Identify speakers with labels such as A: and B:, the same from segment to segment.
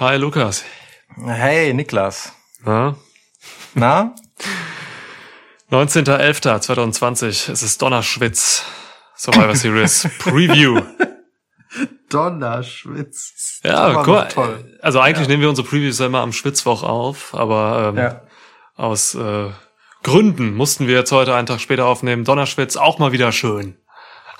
A: Hi Lukas.
B: Hey Niklas.
A: Na?
B: Na?
A: 19.11.2020. Es ist Donnerschwitz. Survivor Series Preview.
B: Donnerschwitz.
A: Ja, mal.
B: toll.
A: Also eigentlich
B: Ja.
A: nehmen wir unsere Previews immer am Schwitzwoch auf, aber ähm,
B: Ja.
A: aus äh, Gründen mussten wir jetzt heute einen Tag später aufnehmen. Donnerschwitz auch mal wieder schön.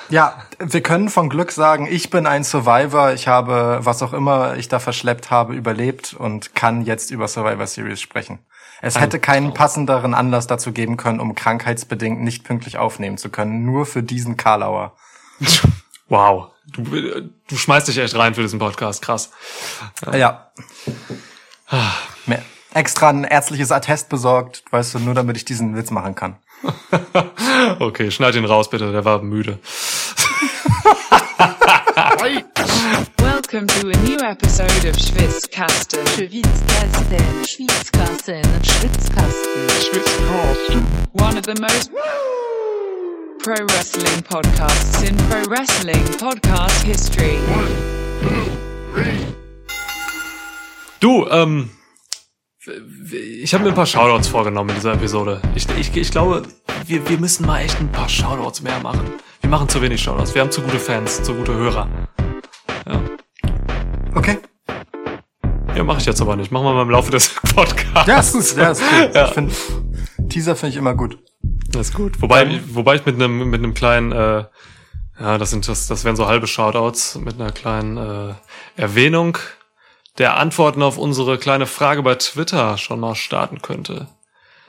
B: Ja, wir können von Glück sagen, ich bin ein Survivor. Ich habe, was auch immer ich da verschleppt habe, überlebt und kann jetzt über Survivor Series sprechen. Es hätte keinen passenderen Anlass dazu geben können, um krankheitsbedingt nicht pünktlich aufnehmen zu können. Nur für diesen Karlauer.
A: Wow. Du, du schmeißt dich echt rein für diesen Podcast. Krass.
B: Ja. Mir extra ein ärztliches Attest besorgt, weißt du, nur damit ich diesen Witz machen kann.
A: Okay, schneid ihn raus bitte. Der war müde.
C: Welcome to a new episode of Schwitzkasten.
D: Schwitzkasten, Schwitzkasten, Schwitzkasten.
C: One of the most pro wrestling podcasts in pro wrestling podcast history.
A: Du, ähm, ich habe mir ein paar Shoutouts vorgenommen in dieser Episode. Ich, ich, ich glaube, wir, wir müssen mal echt ein paar Shoutouts mehr machen. Wir machen zu wenig Shoutouts. Wir haben zu gute Fans, zu gute Hörer. Ja,
B: Okay.
A: ja mache ich jetzt aber nicht. Machen wir mal im Laufe des Podcasts.
B: Ja, ist, ja, ist cool.
A: Ja.
B: Ich find, Teaser finde ich immer gut.
A: Das ist gut. Wobei,
B: Dann-
A: wobei ich mit einem mit einem kleinen, äh, ja, das sind das, das wären so halbe Shoutouts mit einer kleinen äh, Erwähnung der Antworten auf unsere kleine Frage bei Twitter schon mal starten könnte.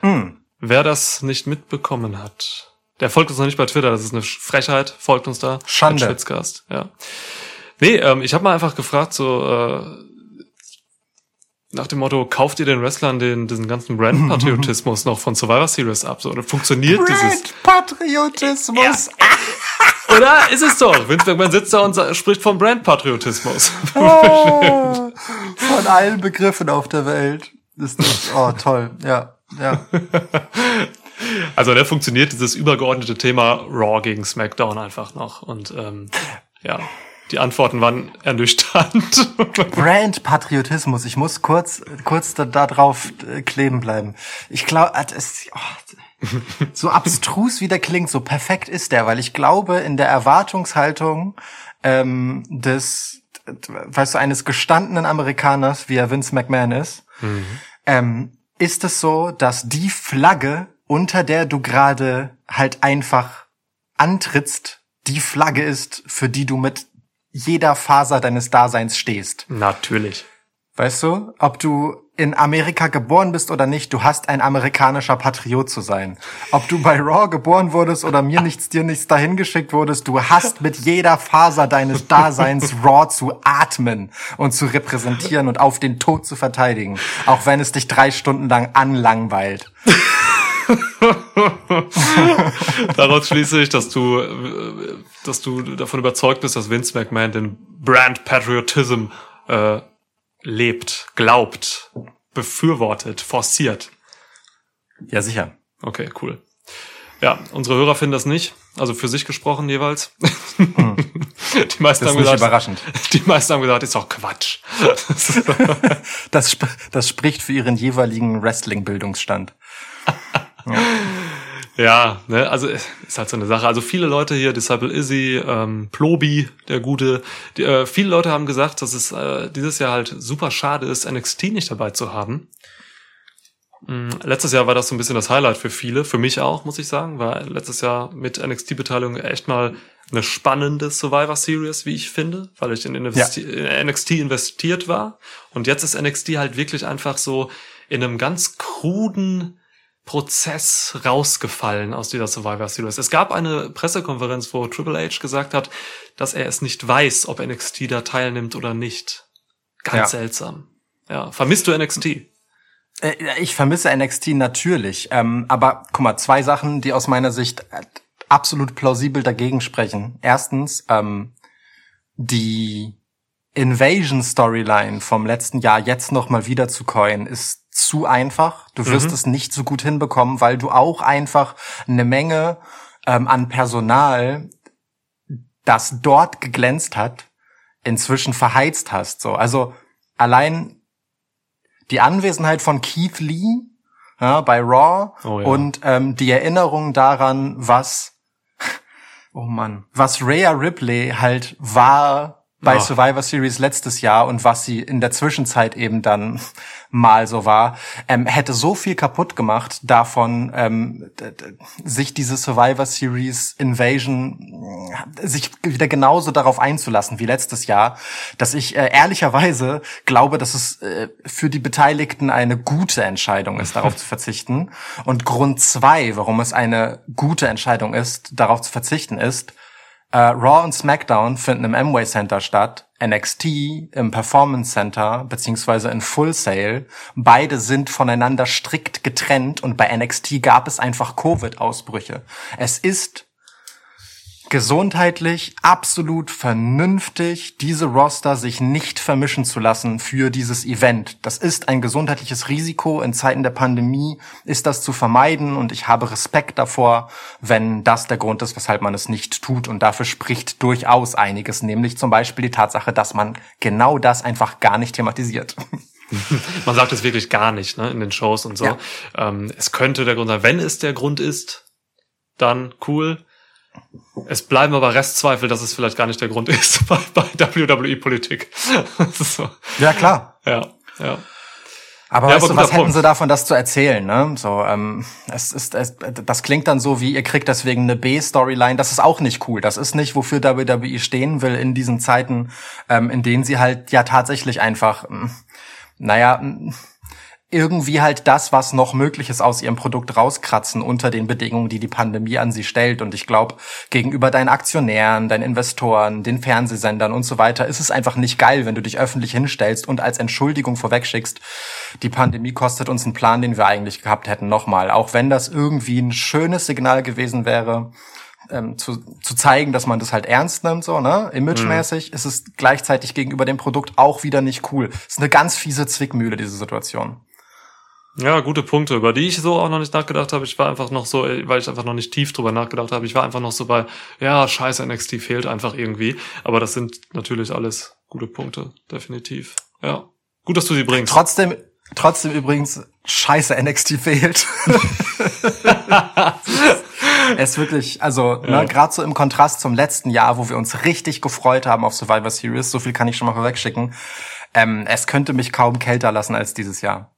B: Hm.
A: Wer das nicht mitbekommen hat, der folgt uns noch nicht bei Twitter. Das ist eine Frechheit. Folgt uns da.
B: Schande.
A: Schwitzcast, ja. Nee, ähm, ich habe mal einfach gefragt, so äh, nach dem Motto, kauft ihr den Wrestlern den diesen ganzen Brand-Patriotismus noch von Survivor Series ab? So, oder funktioniert dieses?
B: Brand Patriotismus.
A: Oder ist es doch? Vince McMahon sitzt da und spricht vom Brand-Patriotismus.
B: Ah, von allen Begriffen auf der Welt. Ist das, oh, toll. Ja, ja.
A: Also da funktioniert dieses übergeordnete Thema Raw gegen SmackDown einfach noch. Und ähm, ja, die Antworten waren ernüchternd.
B: Brand Patriotismus. Ich muss kurz, kurz da, da drauf äh, kleben bleiben. Ich glaube, es, oh, so abstrus wie der klingt, so perfekt ist der, weil ich glaube, in der Erwartungshaltung ähm, des, weißt du, eines gestandenen Amerikaners, wie er Vince McMahon ist, ähm, ist es so, dass die Flagge, unter der du gerade halt einfach antrittst, die Flagge ist, für die du mit jeder Faser deines Daseins stehst.
A: Natürlich.
B: Weißt du, ob du in Amerika geboren bist oder nicht, du hast ein amerikanischer Patriot zu sein. Ob du bei Raw geboren wurdest oder mir nichts, dir nichts dahin geschickt wurdest, du hast mit jeder Faser deines Daseins Raw zu atmen und zu repräsentieren und auf den Tod zu verteidigen. Auch wenn es dich drei Stunden lang anlangweilt.
A: Daraus schließe ich, dass du, äh, dass du davon überzeugt bist, dass Vince McMahon den Brand Patriotism äh, lebt, glaubt, befürwortet, forciert.
B: Ja, sicher.
A: Okay, cool. Ja, unsere Hörer finden das nicht. Also für sich gesprochen jeweils. Die meisten
B: Das ist
A: haben gesagt,
B: überraschend.
A: die meisten haben gesagt, ist doch Quatsch.
B: Das, das spricht für ihren jeweiligen Wrestling-Bildungsstand.
A: Ja, ne, also ist halt so eine Sache. Also viele Leute hier, Disciple Izzy, ähm, Plobi, der Gute, die, äh, viele Leute haben gesagt, dass es äh, dieses Jahr halt super schade ist, NXT nicht dabei zu haben. Mm, Letztes Jahr war das so ein bisschen das Highlight für viele, für mich auch, muss ich sagen, war letztes Jahr mit NXT-Beteiligung echt mal eine spannende Survivor Series, wie ich finde, weil ich in, Investi in NXT investiert war. Und jetzt ist NXT halt wirklich einfach so in einem ganz kruden Prozess rausgefallen aus dieser Survivor Series. Es gab eine Pressekonferenz, wo Triple H gesagt hat, dass er es nicht weiß, ob NXT da teilnimmt oder nicht. Ganz
B: Ja.
A: seltsam. Ja, vermisst du NXT?
B: Äh, Ich vermisse NXT natürlich, ähm, aber guck mal, zwei Sachen, die aus meiner Sicht absolut plausibel dagegen sprechen. Erstens, ähm, die Invasion Storyline vom letzten Jahr jetzt noch mal wieder zu coin ist zu einfach. Du wirst es nicht so gut hinbekommen, weil du auch einfach eine Menge ähm, an Personal, das dort geglänzt hat, inzwischen verheizt hast. So, also allein die Anwesenheit von Keith Lee ja, bei Raw
A: Oh ja.
B: und ähm, die Erinnerung daran, was oh Mann, was Rhea Ripley halt war bei
A: Ja.
B: Survivor Series letztes Jahr und was sie in der Zwischenzeit eben dann mal so war, ähm, hätte so viel kaputt gemacht davon, ähm, sich diese Survivor Series Invasion äh, sich wieder genauso darauf einzulassen wie letztes Jahr, dass ich äh, ehrlicherweise glaube, dass es äh, für die Beteiligten eine gute Entscheidung ist, darauf zu verzichten. Und Grund zwei, warum es eine gute Entscheidung ist, darauf zu verzichten, ist, äh, Raw und SmackDown finden im Amway Center statt, NXT im Performance Center beziehungsweise in Full Sail. Beide sind voneinander strikt getrennt und bei NXT gab es einfach Covid-Ausbrüche. Es ist gesundheitlich absolut vernünftig, diese Roster sich nicht vermischen zu lassen für dieses Event. Das ist ein gesundheitliches Risiko. In Zeiten der Pandemie ist das zu vermeiden und ich habe Respekt davor, wenn das der Grund ist, weshalb man es nicht tut. Und dafür spricht durchaus einiges, nämlich zum Beispiel die Tatsache, dass man genau das einfach gar nicht thematisiert.
A: Man sagt es wirklich gar nicht ne, in den Shows und so.
B: Ja.
A: Ähm, es könnte der Grund sein. Wenn es der Grund ist, dann cool. Es bleiben aber Restzweifel, dass es vielleicht gar nicht der Grund ist bei, bei WWE-Politik. so.
B: Ja, klar.
A: Ja, ja.
B: Aber
A: Ja,
B: weißt
A: aber
B: du, was hätten
A: Punkt.
B: sie davon, das zu erzählen? Ne? So, ähm, es ist, es, das klingt dann so wie, ihr kriegt deswegen eine B-Storyline. Das ist auch nicht cool. Das ist nicht, wofür WWE stehen will in diesen Zeiten, ähm, in denen sie halt ja tatsächlich einfach, ähm, naja, ähm, irgendwie halt das, was noch möglich ist, aus ihrem Produkt rauskratzen unter den Bedingungen, die die Pandemie an sie stellt. Und ich glaube, gegenüber deinen Aktionären, deinen Investoren, den Fernsehsendern und so weiter, ist es einfach nicht geil, wenn du dich öffentlich hinstellst und als Entschuldigung vorwegschickst, die Pandemie kostet uns einen Plan, den wir eigentlich gehabt hätten, nochmal. Auch wenn das irgendwie ein schönes Signal gewesen wäre, ähm, zu, zu zeigen, dass man das halt ernst nimmt, so, ne? Imagemäßig ist es gleichzeitig gegenüber dem Produkt auch wieder nicht cool. Es ist eine ganz fiese Zwickmühle, diese Situation.
A: Ja, gute Punkte, über die ich so auch noch nicht nachgedacht habe. Ich war einfach noch so, weil ich einfach noch nicht tief drüber nachgedacht habe. Ich war einfach noch so bei, ja, scheiße, NXT fehlt einfach irgendwie. Aber das sind natürlich alles gute Punkte, definitiv. Ja. Gut, dass du sie bringst.
B: Trotzdem, trotzdem übrigens, scheiße NXT fehlt. es ist wirklich, also
A: Ja.
B: ne, gerade so im Kontrast zum letzten Jahr, wo wir uns richtig gefreut haben auf Survivor Series, so viel kann ich schon mal vorwegschicken. Ähm, es könnte mich kaum kälter lassen als dieses Jahr.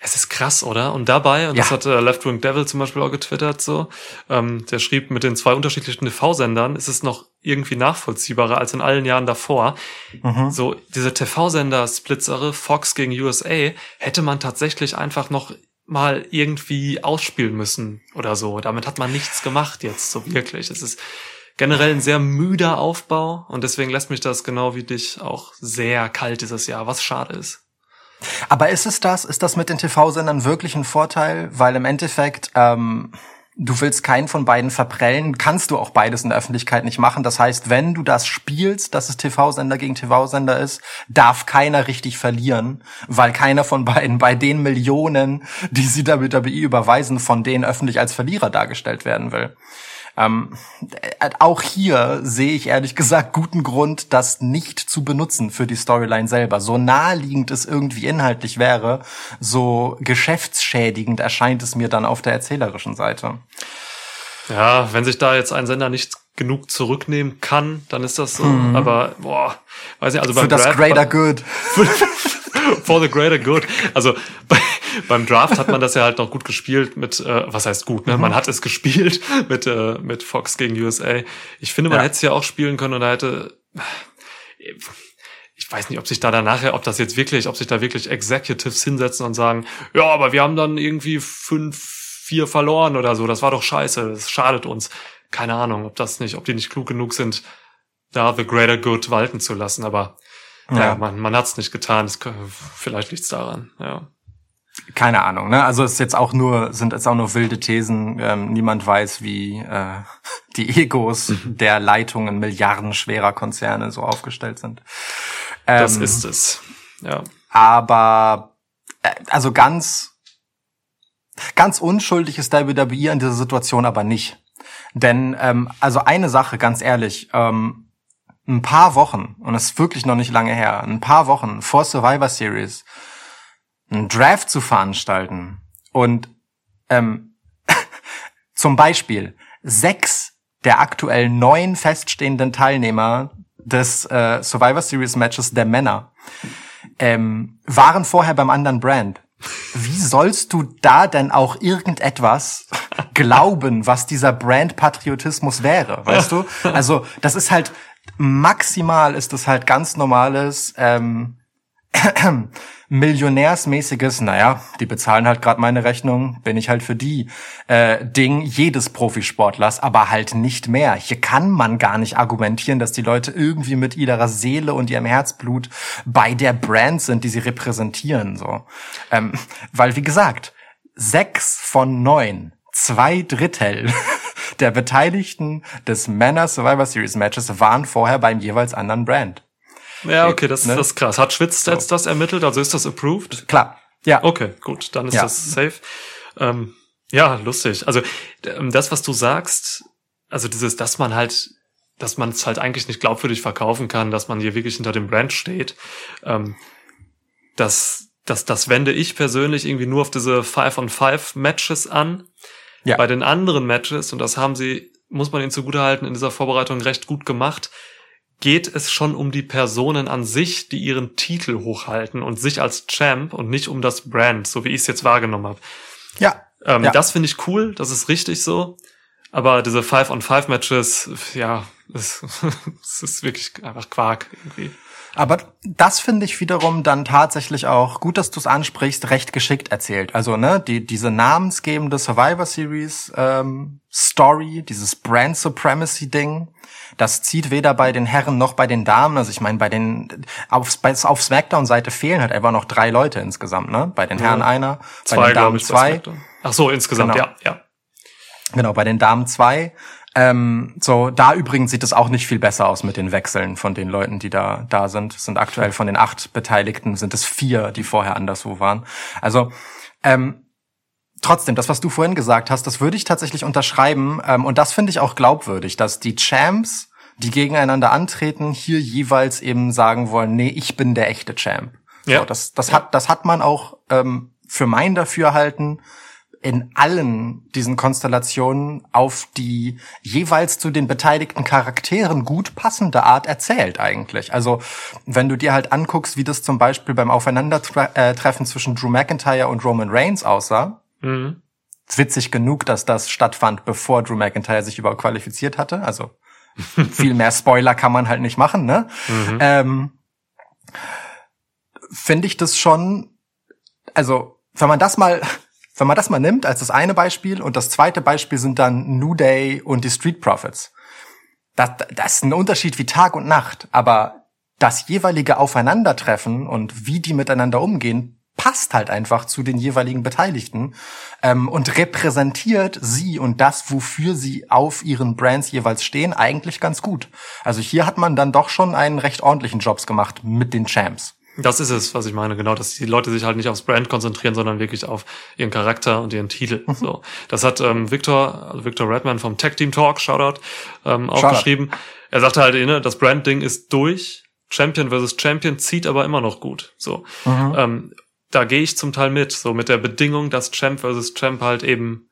A: Es ist krass, oder? Und dabei, und das
B: Ja.
A: hat äh, Left Wing Devil zum Beispiel auch getwittert, so, ähm, der schrieb, mit den zwei unterschiedlichen TV-Sendern ist es noch irgendwie nachvollziehbarer als in allen Jahren davor.
B: Mhm.
A: So, diese TV-Sender-Splitzere, Fox gegen USA, hätte man tatsächlich einfach noch mal irgendwie ausspielen müssen oder so. Damit hat man nichts gemacht jetzt, so wirklich. Es ist generell ein sehr müder Aufbau und deswegen lässt mich das genau wie dich auch sehr kalt dieses Jahr, was schade ist.
B: Aber ist es das? Ist das mit den TV-Sendern wirklich ein Vorteil? Weil im Endeffekt, ähm, du willst keinen von beiden verprellen, kannst du auch beides in der Öffentlichkeit nicht machen. Das heißt, wenn du das spielst, dass es TV-Sender gegen TV-Sender ist, darf keiner richtig verlieren, weil keiner von beiden bei den Millionen, die sie WWE überweisen, von denen öffentlich als Verlierer dargestellt werden will. Ähm, äh, auch hier sehe ich ehrlich gesagt guten Grund, das nicht zu benutzen für die Storyline selber. So naheliegend es irgendwie inhaltlich wäre, so geschäftsschädigend erscheint es mir dann auf der erzählerischen Seite.
A: Ja, wenn sich da jetzt ein Sender nicht genug zurücknehmen kann, dann ist das so. Aber boah, weiß nicht, also
B: Mhm. Für das
A: Draft,
B: Greater Good.
A: for the greater good. Also bei, beim Draft hat man das ja halt noch gut gespielt mit, äh, was heißt gut, ne?
B: Mhm.
A: Man hat es gespielt mit äh, mit Fox gegen USA. Ich finde, man
B: Ja.
A: hätte es ja auch spielen können und da hätte ich weiß nicht, ob sich da dann nachher, ob das jetzt wirklich, ob sich da wirklich Executives hinsetzen und sagen, ja, aber wir haben dann irgendwie fünf, vier verloren oder so. Das war doch scheiße. Das schadet uns. Keine Ahnung, ob das nicht, ob die nicht klug genug sind, da the greater good walten zu lassen. Aber ja,
B: Ja.
A: man, man hat es nicht getan. Kö- vielleicht liegt's daran. Ja.
B: Keine Ahnung, ne? Also es ist jetzt auch nur, sind jetzt auch nur wilde Thesen. Ähm, niemand weiß, wie äh, die Egos der Leitungen milliardenschwerer Konzerne so aufgestellt sind.
A: Das
B: Ähm,
A: ist es. Ja.
B: Aber äh, also ganz ganz unschuldig ist WWE in dieser Situation aber nicht. Denn ähm, also eine Sache, ganz ehrlich, ähm, ein paar Wochen, und das ist wirklich noch nicht lange her, ein paar Wochen vor Survivor Series, einen Draft zu veranstalten und ähm, zum Beispiel sechs der aktuell neun feststehenden Teilnehmer des äh, Survivor Series Matches der Männer ähm, waren vorher beim anderen Brand. Wie sollst du da denn auch irgendetwas glauben, was dieser Brand-Patriotismus wäre, weißt du? Also das ist halt maximal ist es halt ganz normales ähm, millionärsmäßiges, naja, die bezahlen halt gerade meine Rechnung, bin ich halt für die äh, Ding jedes Profisportlers, aber halt nicht mehr. Hier kann man gar nicht argumentieren, dass die Leute irgendwie mit ihrer Seele und ihrem Herzblut bei der Brand sind, die sie repräsentieren. So, ähm, weil wie gesagt, sechs von neun, zwei Drittel der Beteiligten des Männer Survivor Series Matches waren vorher beim jeweils anderen Brand.
A: Ja, okay, das,
B: Ne?
A: das ist krass. Hat Schwitz jetzt das ermittelt? Also ist das approved?
B: Klar. Ja.
A: Okay, gut, dann ist
B: Ja.
A: das safe. Ähm, ja, lustig. Also ähm, das, was du sagst, also dieses, dass man halt, dass man es halt eigentlich nicht glaubwürdig verkaufen kann, dass man hier wirklich hinter dem Brand steht, ähm, das, das, das wende ich persönlich irgendwie nur auf diese Five-on-Five-Matches an.
B: Ja.
A: Bei den anderen Matches, und das haben sie, muss man ihnen zugutehalten, in dieser Vorbereitung recht gut gemacht, geht es schon um die Personen an sich, die ihren Titel hochhalten und sich als Champ und nicht um das Brand, so wie ich es jetzt wahrgenommen habe.
B: Ja.
A: Ähm,
B: Ja.
A: Das finde ich cool, das ist richtig so. Aber diese Five-on-Five-Matches, ja, es, es ist wirklich einfach Quark irgendwie.
B: Aber das finde ich wiederum dann tatsächlich auch, gut, dass du es ansprichst, recht geschickt erzählt. Also, ne, die, diese namensgebende Survivor Series ähm, Story, dieses Brand Supremacy Ding, das zieht weder bei den Herren noch bei den Damen. Also ich meine, bei den auf, bei, auf Smackdown-Seite fehlen halt einfach noch drei Leute insgesamt, ne? Bei den Herren einer, bei
A: Zwei,
B: den
A: glaube
B: Damen
A: ich. bei
B: zwei.
A: Ach so, insgesamt,
B: Genau.
A: ja, ja.
B: Genau, bei den Damen zwei. Ähm, so, da übrigens sieht es auch nicht viel besser aus mit den Wechseln von den Leuten, die da da sind. Es sind aktuell von den acht Beteiligten sind es vier, die vorher anderswo waren. Also ähm, trotzdem, das, was du vorhin gesagt hast, das würde ich tatsächlich unterschreiben. Ähm, und das finde ich auch glaubwürdig, dass die Champs, die gegeneinander antreten, hier jeweils eben sagen wollen, nee, ich bin der echte Champ.
A: Ja.
B: So, das, das hat, das hat man auch ähm, für mein Dafürhalten in allen diesen Konstellationen auf die jeweils zu den beteiligten Charakteren gut passende Art erzählt eigentlich. Also wenn du dir halt anguckst, wie das zum Beispiel beim Aufeinandertreffen zwischen Drew McIntyre und Roman Reigns aussah,
A: Mhm.
B: witzig genug, dass das stattfand, bevor Drew McIntyre sich überhaupt qualifiziert hatte. Also viel mehr Spoiler kann man halt nicht machen, ne? Ähm, Finde ich das schon, also wenn man das mal, wenn man das mal nimmt als das eine Beispiel und das zweite Beispiel sind dann New Day und die Street Profits. Das, das ist ein Unterschied wie Tag und Nacht, aber das jeweilige Aufeinandertreffen und wie die miteinander umgehen, passt halt einfach zu den jeweiligen Beteiligten ähm, und repräsentiert sie und das, wofür sie auf ihren Brands jeweils stehen, eigentlich ganz gut. Also hier hat man dann doch schon einen recht ordentlichen Jobs gemacht mit den Champs.
A: Das ist es, was ich meine, genau, dass die Leute sich halt nicht aufs Brand konzentrieren, sondern wirklich auf ihren Charakter und ihren Titel.
B: Mhm.
A: So, das hat ähm, Victor, also Victor Redman vom Tech Team Talk, Shoutout, ähm, auch
B: Shoutout.
A: geschrieben. Er sagte halt, ne, das Brand-Ding ist durch. Champion versus Champion zieht aber immer noch gut. So,
B: Mhm.
A: ähm, da gehe ich zum Teil mit, so mit der Bedingung, dass Champ versus Champ halt eben,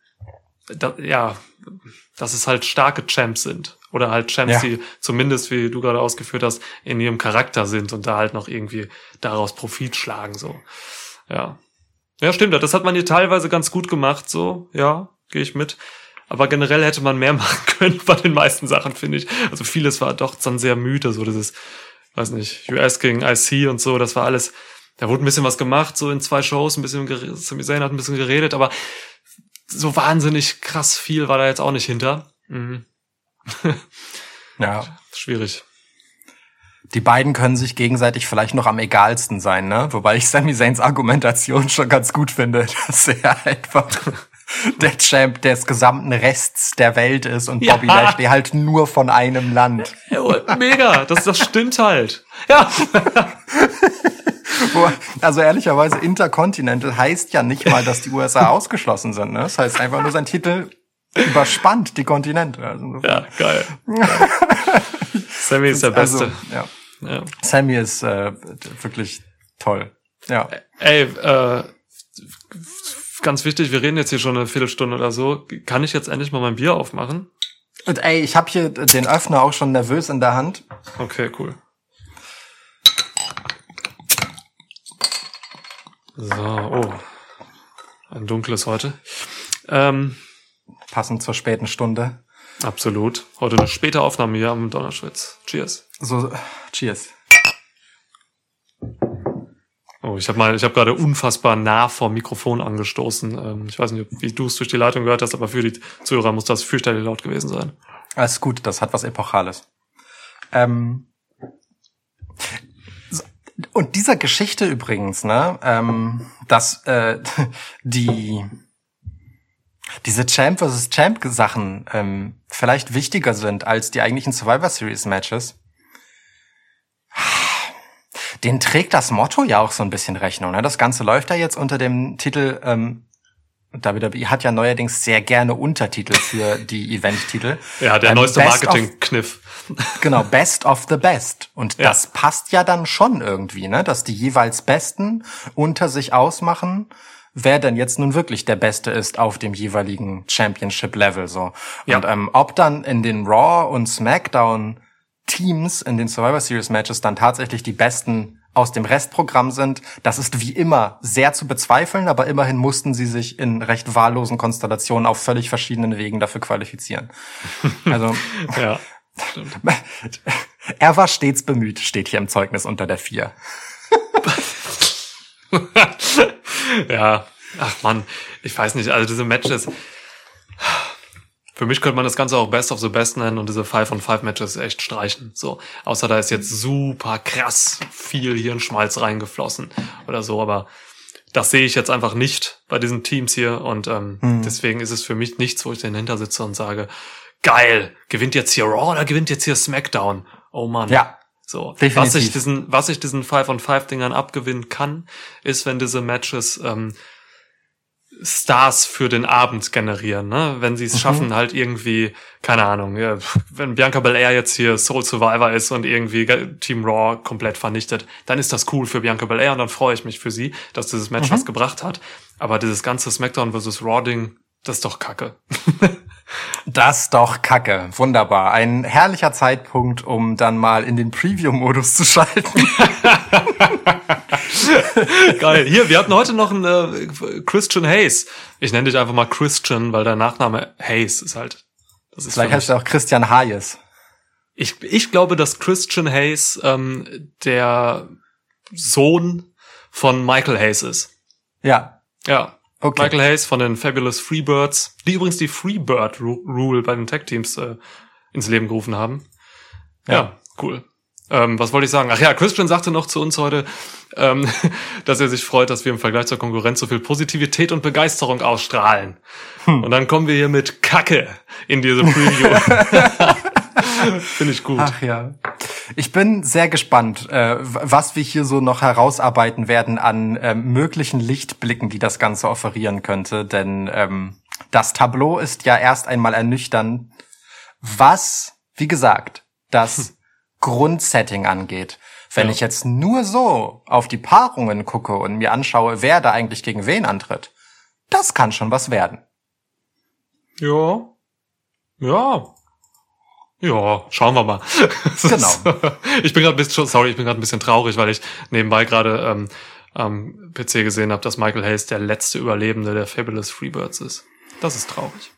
A: da, ja, dass es halt starke Champs sind oder halt Champs,
B: Ja.
A: die zumindest, wie du gerade ausgeführt hast, in ihrem Charakter sind und da halt noch irgendwie daraus Profit schlagen, so. Ja. Ja, stimmt, das hat man hier teilweise ganz gut gemacht, so, ja, gehe ich mit. Aber generell hätte man mehr machen können bei den meisten Sachen, finde ich. Also vieles war doch dann sehr müde, so dieses, weiß nicht, US gegen IC und so, das war alles, da wurde ein bisschen was gemacht, so in zwei Shows, ein bisschen, Sami Zayn hat ein bisschen geredet, aber so wahnsinnig krass viel war da jetzt auch nicht hinter. Mhm.
B: Ja.
A: Schwierig.
B: Die beiden können sich gegenseitig vielleicht noch am egalsten sein, ne? Wobei ich Sami Zayns Argumentation schon ganz gut finde, dass er einfach der Champ des gesamten Rests der Welt ist und
A: Ja.
B: Bobby Lashley halt nur von einem Land.
A: Ja, oh, mega, das, das stimmt halt. Ja.
B: Also ehrlicherweise Intercontinental heißt ja nicht mal, dass die USA ausgeschlossen sind, ne? Das heißt einfach nur sein Titel überspannt die Kontinente. Also,
A: Ja, geil. Sammy ist der
B: also,
A: Beste.
B: ja.
A: Ja.
B: Sammy ist äh, wirklich toll. Ja.
A: Ey, äh, ganz wichtig, wir reden jetzt hier schon eine Viertelstunde oder so. Kann ich jetzt endlich mal mein Bier aufmachen?
B: Und ey, ich habe hier den Öffner auch schon nervös in der Hand.
A: Okay, cool. So, oh. Ein dunkles heute. Ähm,
B: Passend zur späten Stunde.
A: absolut. Heute eine späte Aufnahme hier am Donnerschwitz. Cheers.
B: So, cheers.
A: Oh, ich habe mal, ich habe gerade unfassbar nah vom Mikrofon angestoßen. Ähm, ich weiß nicht, wie du es durch die Leitung gehört hast, aber für die Zuhörer muss das fürchterlich laut gewesen sein.
B: Alles gut, das hat was Epochales. Ähm, und dieser Geschichte übrigens, ne, ähm, dass äh, die diese Champ vs. Champ Sachen ähm, vielleicht wichtiger sind als die eigentlichen Survivor Series Matches. Den trägt das Motto ja auch so ein bisschen Rechnung. Ne? Das Ganze läuft ja jetzt unter dem Titel ähm, WWE hat ja neuerdings sehr gerne Untertitel für die Event-Titel.
A: Ja, der
B: Ähm,
A: neueste Marketing-Kniff.
B: Genau, Best of the Best. Und
A: Ja.
B: das passt ja dann schon irgendwie, ne? Dass die jeweils Besten unter sich ausmachen, wer denn jetzt nun wirklich der Beste ist auf dem jeweiligen Championship-Level, so.
A: Ja.
B: Und ähm, ob dann in den Raw und SmackDown Teams in den Survivor Series Matches dann tatsächlich die Besten aus dem Restprogramm sind, das ist wie immer sehr zu bezweifeln, aber immerhin mussten sie sich in recht wahllosen Konstellationen auf völlig verschiedenen Wegen dafür qualifizieren. Also
A: Ja.
B: er war stets bemüht, steht hier im Zeugnis unter der vier.
A: ja. Ach man, ich weiß nicht, also diese Matches. Für mich könnte man das Ganze auch Best of the Best nennen und diese 5 on 5 Matches echt streichen. So, außer da ist jetzt super krass viel Hirnschmalz reingeflossen oder so, aber das sehe ich jetzt einfach nicht bei diesen Teams hier und ähm, deswegen ist es für mich nichts, wo ich dahinter sitze und sage, geil, gewinnt jetzt hier Raw oder gewinnt jetzt hier SmackDown? Oh Mann.
B: Ja.
A: So,
B: Definitiv.
A: was ich diesen, was ich diesen 5 on 5 Dingern abgewinnen kann, ist, wenn diese Matches ähm, Stars für den Abend generieren, ne? Wenn sie es schaffen, halt irgendwie, keine Ahnung, ja, wenn Bianca Belair jetzt hier Soul Survivor ist und irgendwie Team Raw komplett vernichtet, dann ist das cool für Bianca Belair und dann freue ich mich für sie, dass dieses Match was gebracht hat. Aber dieses ganze SmackDown vs. Raw Ding, das ist doch Kacke.
B: Das doch Kacke. Wunderbar. Ein herrlicher Zeitpunkt, um dann mal in den Preview-Modus zu schalten.
A: Geil. Hier, wir hatten heute noch einen äh, Christian Hayes. Ich nenne dich einfach mal Christian, weil dein Nachname Hayes ist halt. Das ist
B: Vielleicht heißt er auch Christian Hayes.
A: Ich, ich glaube, dass Christian Hayes ähm, der Sohn von Michael Hayes ist.
B: Ja.
A: Ja.
B: Okay.
A: Michael Hayes von den Fabulous Freebirds, die übrigens die Freebird Ru- Rule bei den Tag Teams äh, ins Leben gerufen haben. Ja,
B: Ja.
A: cool. Ähm, was wollte ich sagen? Ach ja, Christian sagte noch zu uns heute, ähm, dass er sich freut, dass wir im Vergleich zur Konkurrenz so viel Positivität und Begeisterung ausstrahlen.
B: Hm.
A: Und dann kommen wir hier mit Kacke in diese Preview. Finde ich gut.
B: Ach ja. Ich bin sehr gespannt, äh, was wir hier so noch herausarbeiten werden an ähm, möglichen Lichtblicken, die das Ganze offerieren könnte. Denn ähm, das Tableau ist ja erst einmal ernüchternd, was, wie gesagt, das Grundsetting angeht. Wenn
A: Ja.
B: ich jetzt nur so auf die Paarungen gucke und mir anschaue, wer da eigentlich gegen wen antritt, das kann schon was werden.
A: Ja. Ja. Ja, schauen wir mal.
B: Genau.
A: ich bin gerade ein bisschen, sorry, ich bin gerade ein bisschen traurig, weil ich nebenbei gerade ähm, am PC gesehen habe, dass Michael Hayes der letzte Überlebende der Fabulous Freebirds ist. Das ist traurig.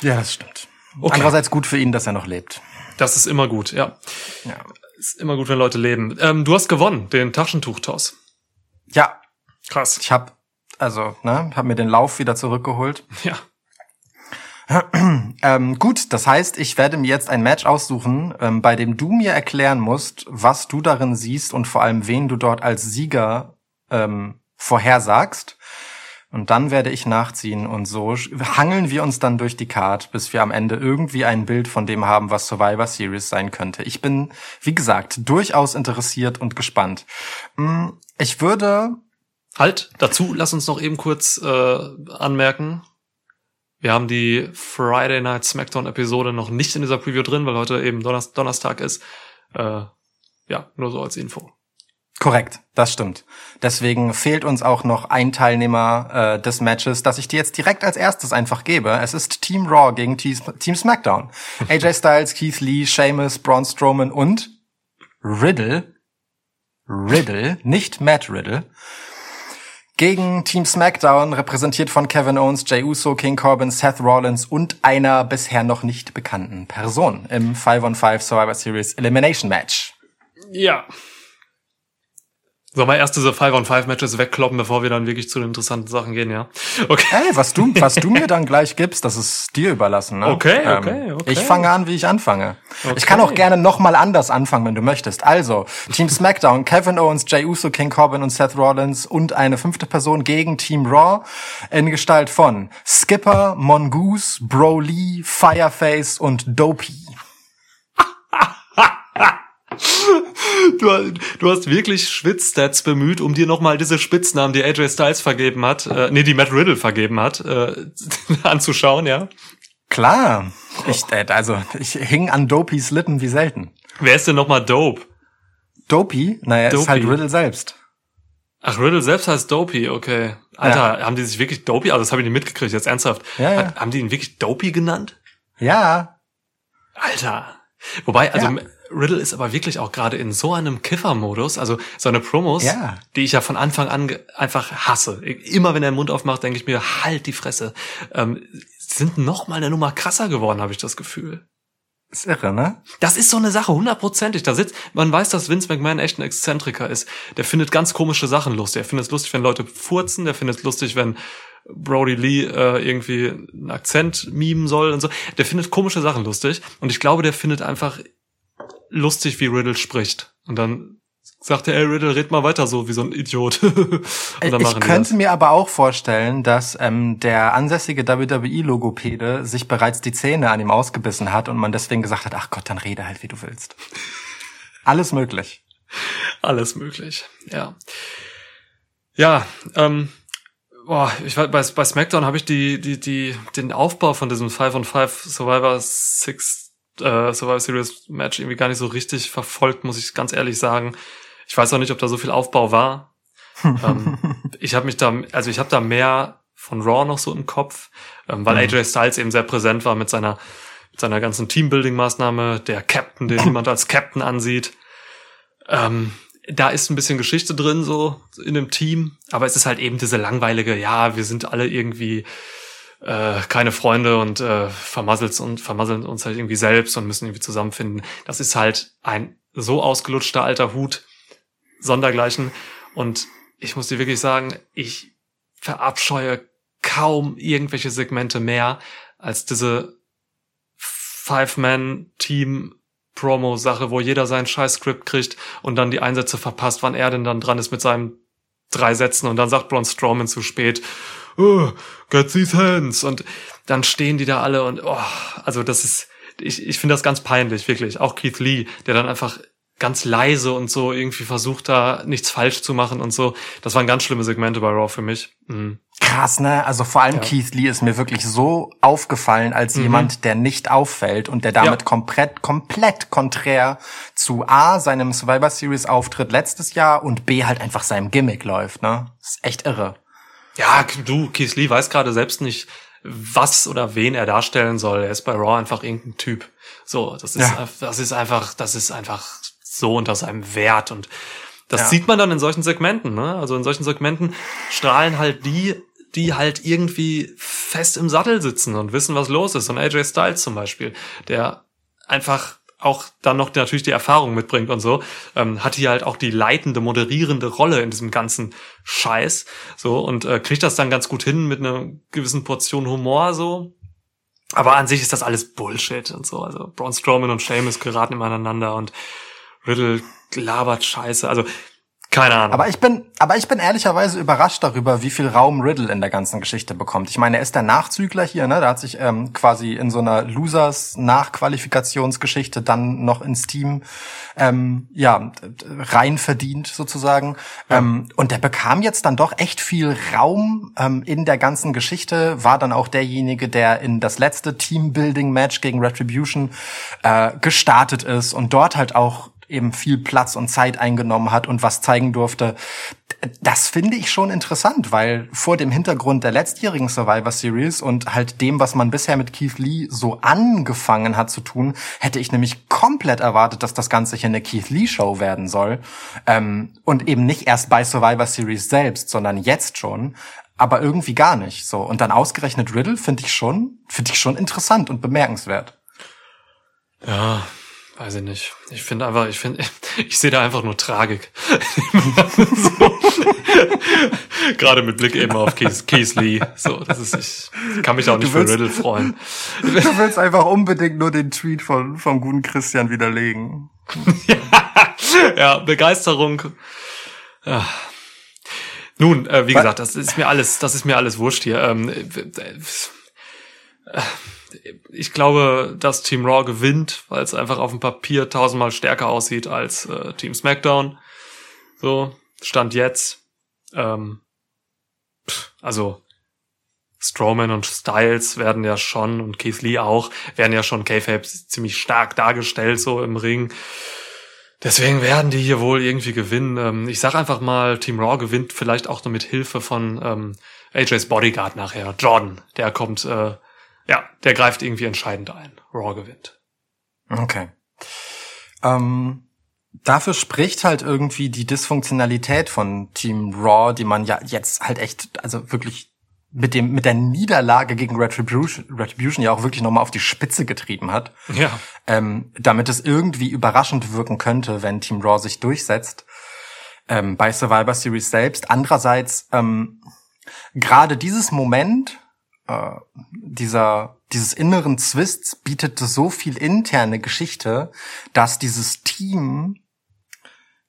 B: Ja, das stimmt.
A: Okay.
B: Andererseits gut für ihn, dass er noch lebt.
A: Das ist immer gut, ja.
B: Ja.
A: Ist immer gut, wenn Leute leben. Ähm, du hast gewonnen, den Taschentuchtoss.
B: Ja,
A: Krass.
B: Ich habe also, ne, habe mir den Lauf wieder zurückgeholt.
A: Ja.
B: Ähm, gut, das heißt, ich werde mir jetzt ein Match aussuchen, ähm, bei dem du mir erklären musst, was du darin siehst und vor allem wen du dort als Sieger ähm, vorhersagst. Und dann werde ich nachziehen und so hangeln wir uns dann durch die Card, bis wir am Ende irgendwie ein Bild von dem haben, was Survivor Series sein könnte. Ich bin, wie gesagt, durchaus interessiert und gespannt. Mm, Ich würde
A: Halt, dazu lass uns noch eben kurz äh, anmerken. Wir haben die Friday Night Smackdown Episode noch nicht in dieser Preview drin, weil heute eben Donnerstag, Donnerstag ist. Äh, ja, nur so als Info.
B: Korrekt, das stimmt. Deswegen fehlt uns auch noch ein Teilnehmer äh, des Matches, das ich dir jetzt direkt als erstes einfach gebe. Es ist Team Raw gegen Team SmackDown. AJ Styles, Keith Lee, Sheamus, Braun Strowman und Riddle. Riddle, nicht Matt Riddle. Gegen Team SmackDown, repräsentiert von Kevin Owens, Jey Uso, King Corbin, Seth Rollins und einer bisher noch nicht bekannten Person im 5-on-5 Survivor Series Elimination Match.
A: Ja. Sollen wir erst diese Five-on-Five-Matches wegkloppen, bevor wir dann wirklich zu den interessanten Sachen gehen, ja?
B: Okay. Hey, was du, was du mir dann gleich gibst, das ist dir überlassen, ne?
A: Okay, okay, okay.
B: Ich fange an, wie ich anfange.
A: Okay.
B: Ich kann auch gerne nochmal anders anfangen, wenn du möchtest. Also, Team SmackDown, Kevin Owens, Jey Uso, King Corbin und Seth Rollins und eine fünfte Person gegen Team Raw in Gestalt von Skipper, Mongoose, Broly, Fireface und Dopey.
A: Du, du hast wirklich Schwitzstats bemüht, um dir nochmal diese Spitznamen, die AJ Styles vergeben hat, äh, nee, die Matt Riddle vergeben hat, äh, anzuschauen, ja?
B: Klar. Ich, äh, also, ich hing an Dopeys Lippen wie selten.
A: Wer ist denn nochmal Dope?
B: Dopey? Naja, ist
A: Dopey.
B: halt Riddle selbst.
A: Ach, Riddle selbst heißt Dopey, okay. Alter, haben die sich wirklich Dopey, also das habe ich nicht mitgekriegt, jetzt ernsthaft.
B: Ja, ja.
A: Haben die ihn wirklich Dopey genannt?
B: Ja.
A: Alter. Wobei, also
B: Ja.
A: Riddle ist aber wirklich auch gerade in so einem Kiffer-Modus, also seine Promos,
B: Ja.
A: die ich ja von Anfang an einfach hasse. Immer wenn er den Mund aufmacht, denke ich mir, halt die Fresse. Ähm, sind noch mal eine Nummer krasser geworden, habe ich das Gefühl.
B: Ist irre, ne?
A: Das ist so eine Sache, hundertprozentig. Da sitzt, man weiß, dass Vince McMahon echt ein Exzentriker ist. Der findet ganz komische Sachen lustig. Er findet es lustig, wenn Leute furzen. Der findet es lustig, wenn Brody Lee äh, irgendwie einen Akzent mimen soll und so. Der findet komische Sachen lustig. Und ich glaube, der findet einfach lustig, wie Riddle spricht. Und dann sagt er, ey Riddle, red mal weiter so wie so ein Idiot. und dann
B: Ich könnte mir aber auch vorstellen, dass ähm, der ansässige WWE-Logopäde sich bereits die Zähne an ihm ausgebissen hat und man deswegen gesagt hat, ach Gott, dann rede halt, wie du willst. Alles möglich.
A: Alles möglich, ja. Ja, ähm, boah, ich weiß, bei, bei SmackDown habe ich die, die, die, den Aufbau von diesem 5 on 5 Survivor Six, äh, Survivor Series Match irgendwie gar nicht so richtig verfolgt, muss ich ganz ehrlich sagen. Ich weiß auch nicht, ob da so viel Aufbau war. ähm, ich habe mich da, also ich habe da mehr von Raw noch so im Kopf, ähm, weil AJ Styles eben sehr präsent war mit seiner, mit seiner ganzen Teambuilding-Maßnahme, der Captain, den niemand als Captain ansieht. Ähm, da ist ein bisschen Geschichte drin, so in dem Team, aber es ist halt eben diese langweilige, ja, wir sind alle irgendwie äh, keine Freunde und äh, vermasseln und vermasseln uns halt irgendwie selbst und müssen irgendwie zusammenfinden. Das ist halt ein so ausgelutschter alter Hut, sondergleichen. Und ich muss dir wirklich sagen, ich verabscheue kaum irgendwelche Segmente mehr als diese Five-Man-Team Promo-Sache, wo jeder sein scheiß Skript kriegt und dann die Einsätze verpasst, wann er denn dann dran ist mit seinen drei Sätzen und dann sagt Braun Strowman zu spät, oh, get these hands und dann stehen die da alle und oh, also das ist, ich, ich finde das ganz peinlich, wirklich. Auch Keith Lee, der dann einfach ganz leise und so irgendwie versucht da nichts falsch zu machen und so. Das waren ganz schlimme Segmente bei Raw für mich. Mhm.
B: Krass, ne? Also vor allem Keith Lee ist mir wirklich so aufgefallen als jemand, der nicht auffällt und der damit
A: Ja.
B: komplett, komplett konträr zu A, seinem Survivor Series Auftritt letztes Jahr und B, halt einfach seinem Gimmick läuft, ne? Das ist echt irre.
A: Ja, du, Keith Lee weiß gerade selbst nicht, was oder wen er darstellen soll. Er ist bei Raw einfach irgendein Typ. So, das ist,
B: Ja.
A: das ist einfach, das ist einfach so unter seinem Wert und das
B: Ja.
A: sieht man dann in solchen Segmenten, ne? Also in solchen Segmenten strahlen halt die, die halt irgendwie fest im Sattel sitzen und wissen, was los ist. Und AJ Styles zum Beispiel, der einfach auch dann noch natürlich die Erfahrung mitbringt und so, ähm, hat hier halt auch die leitende, moderierende Rolle in diesem ganzen Scheiß, so, und äh, kriegt das dann ganz gut hin mit einer gewissen Portion Humor, so. Aber an sich ist das alles Bullshit und so. Also Braun Strowman und Sheamus geraten immer aneinander und Riddle labert Scheiße. Also, keine Ahnung.
B: Aber ich bin, aber ich bin ehrlicherweise überrascht darüber, wie viel Raum Riddle in der ganzen Geschichte bekommt. Ich meine, er ist der Nachzügler hier, ne? Da hat sich ähm, quasi in so einer Losers-Nachqualifikationsgeschichte dann noch ins Team ähm, ja rein verdient sozusagen. Ähm, und der bekam jetzt dann doch echt viel Raum ähm, in der ganzen Geschichte. War dann auch derjenige, der in das letzte Teambuilding-Match gegen Retribution äh, gestartet ist und dort halt auch eben viel Platz und Zeit eingenommen hat und was zeigen durfte. Das finde ich schon interessant, weil vor dem Hintergrund der letztjährigen Survivor Series und halt dem, was man bisher mit Keith Lee so angefangen hat zu tun, hätte ich nämlich komplett erwartet, dass das Ganze hier eine Keith Lee Show werden soll. Ähm, und eben nicht erst bei Survivor Series selbst, sondern jetzt schon aber irgendwie gar nicht. So und dann ausgerechnet Riddle finde ich schon, finde ich schon interessant und bemerkenswert.
A: Ja, weiß ich nicht. Ich finde einfach, ich finde, ich sehe da einfach nur Tragik. so. Gerade mit Blick eben auf Keith, Keith Lee. So, das ist, ich kann mich auch nicht willst, für Riddle freuen.
B: Du willst einfach unbedingt nur den Tweet von, vom guten Christian widerlegen.
A: ja, ja, Begeisterung. Ja. Nun, äh, wie gesagt, das ist mir alles, das ist mir alles wurscht hier. Ähm, äh, ich glaube, dass Team Raw gewinnt, weil es einfach auf dem Papier tausendmal stärker aussieht als äh, Team SmackDown. So, Stand jetzt. Ähm, also Strowman und Styles werden ja schon und Keith Lee auch, werden ja schon K-Fape ziemlich stark dargestellt so im Ring. Deswegen werden die hier wohl irgendwie gewinnen. Ähm, ich sag einfach mal, Team Raw gewinnt vielleicht auch nur mit Hilfe von ähm, AJs Bodyguard nachher. Jordan, der kommt, äh, ja, der greift irgendwie entscheidend ein. Raw gewinnt.
B: Okay. Ähm, dafür spricht halt irgendwie die Dysfunktionalität von Team Raw, die man ja jetzt halt echt, also wirklich mit dem mit der Niederlage gegen Retribution, Retribution ja auch wirklich nochmal auf die Spitze getrieben hat.
A: Ja.
B: Ähm, damit es irgendwie überraschend wirken könnte, wenn Team Raw sich durchsetzt ähm, bei Survivor Series selbst. Andererseits ähm, gerade dieses Moment äh, dieser dieses inneren Zwists bietet so viel interne Geschichte, dass dieses Team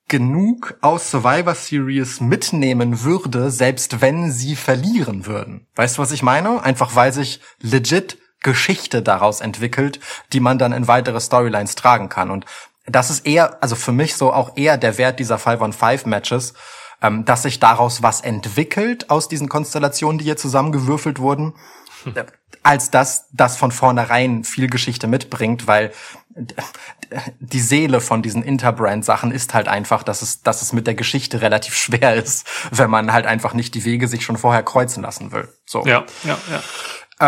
B: genug aus Survivor Series mitnehmen würde, selbst wenn sie verlieren würden. Weißt du, was ich meine? Einfach weil sich legit Geschichte daraus entwickelt, die man dann in weitere Storylines tragen kann. Und das ist eher, also für mich so auch eher der Wert dieser 5-on-5-Matches, ähm, dass sich daraus was entwickelt aus diesen Konstellationen, die hier zusammengewürfelt wurden, hm. als dass das von vornherein viel Geschichte mitbringt, weil die Seele von diesen Interbrand-Sachen ist halt einfach, dass es, dass es mit der Geschichte relativ schwer ist, wenn man halt einfach nicht die Wege sich schon vorher kreuzen lassen will. So.
A: Ja, ja, ja.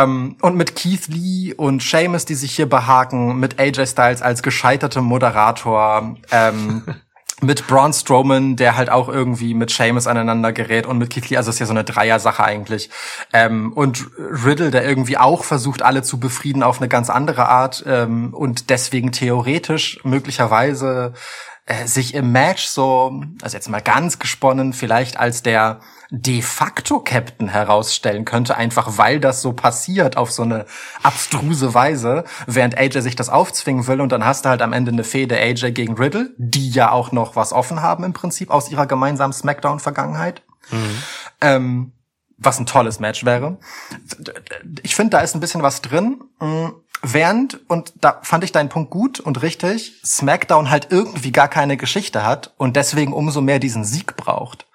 B: Ähm, und mit Keith Lee und Seamus, die sich hier behaken, mit AJ Styles als gescheitertem Moderator, ähm, mit Braun Strowman, der halt auch irgendwie mit Seamus aneinander gerät und mit Keith Lee, also ist ja so eine Dreier-Sache eigentlich. Ähm, und Riddle, der irgendwie auch versucht, alle zu befrieden auf eine ganz andere Art ähm, und deswegen theoretisch möglicherweise äh, sich im Match so, also jetzt mal ganz gesponnen, vielleicht als der de facto Captain herausstellen könnte, einfach weil das so passiert auf so eine abstruse Weise, während AJ sich das aufzwingen will und dann hast du halt am Ende eine Fehde AJ gegen Riddle, die ja auch noch was offen haben im Prinzip aus ihrer gemeinsamen Smackdown-Vergangenheit. Mhm. Ähm, was ein tolles Match wäre. Ich finde, da ist ein bisschen was drin. Mm, während, und da fand ich deinen Punkt gut und richtig, SmackDown halt irgendwie gar keine Geschichte hat und deswegen umso mehr diesen Sieg braucht.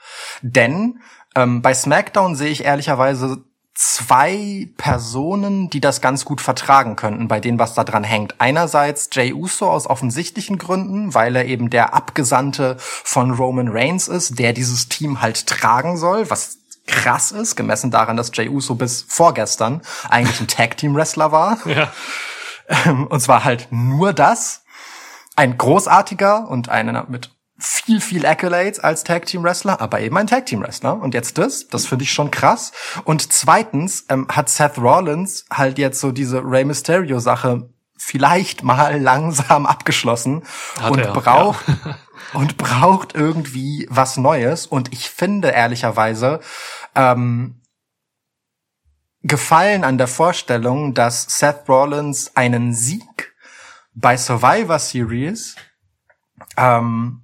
B: Denn ähm, bei SmackDown sehe ich ehrlicherweise zwei Personen, die das ganz gut vertragen könnten, bei denen was da dran hängt. Einerseits Jay Uso aus offensichtlichen Gründen, weil er eben der Abgesandte von Roman Reigns ist, der dieses Team halt tragen soll, was krass ist, gemessen daran, dass Jay Uso bis vorgestern eigentlich ein Tag-Team-Wrestler war.
A: Ja.
B: Ähm, und zwar halt nur das. Ein großartiger und einer mit viel, viel Accolades als Tag Team Wrestler, aber eben ein Tag Team Wrestler. Und jetzt das, das finde ich schon krass. Und zweitens ähm, hat Seth Rollins halt jetzt so diese Rey Mysterio Sache vielleicht mal langsam abgeschlossen hat und er, braucht ja. und braucht irgendwie was Neues. Und ich finde ehrlicherweise ähm, gefallen an der Vorstellung, dass Seth Rollins einen Sieg bei Survivor Series ähm,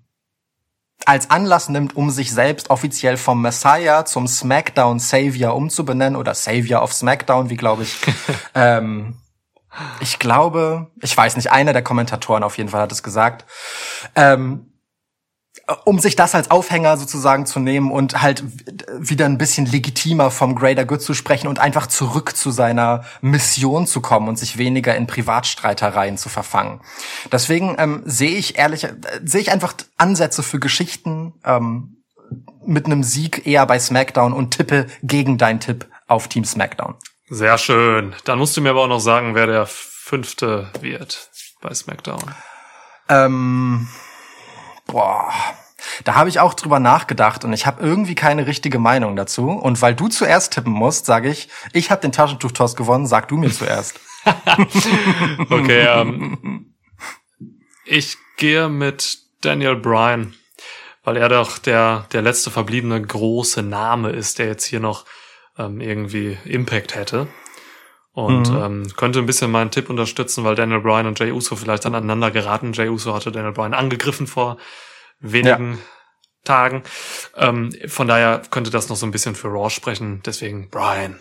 B: als Anlass nimmt, um sich selbst offiziell vom Messiah zum SmackDown Savior umzubenennen oder Savior of SmackDown, wie glaube ich. ähm, ich glaube, ich weiß nicht, einer der Kommentatoren auf jeden Fall hat es gesagt. Ähm, um sich das als Aufhänger sozusagen zu nehmen und halt wieder ein bisschen legitimer vom Greater Good zu sprechen und einfach zurück zu seiner Mission zu kommen und sich weniger in Privatstreitereien zu verfangen. Deswegen ähm, sehe ich ehrlich, äh, sehe ich einfach Ansätze für Geschichten ähm, mit einem Sieg eher bei SmackDown und tippe gegen deinen Tipp auf Team SmackDown.
A: Sehr schön. Dann musst du mir aber auch noch sagen, wer der fünfte wird bei SmackDown.
B: Ähm, boah. Da habe ich auch drüber nachgedacht und ich habe irgendwie keine richtige Meinung dazu. Und weil du zuerst tippen musst, sage ich, ich habe den Taschentuchtoss gewonnen, sag du mir zuerst.
A: Okay, ähm, ich gehe mit Daniel Bryan, weil er doch der, der letzte verbliebene große Name ist, der jetzt hier noch ähm, irgendwie Impact hätte. Und ähm, könnte ein bisschen meinen Tipp unterstützen, weil Daniel Bryan und Jay Uso vielleicht dann aneinander geraten. Jay Uso hatte Daniel Bryan angegriffen vor wenigen Tagen. Ähm, von daher könnte das noch so ein bisschen für Raw sprechen. Deswegen Bryan.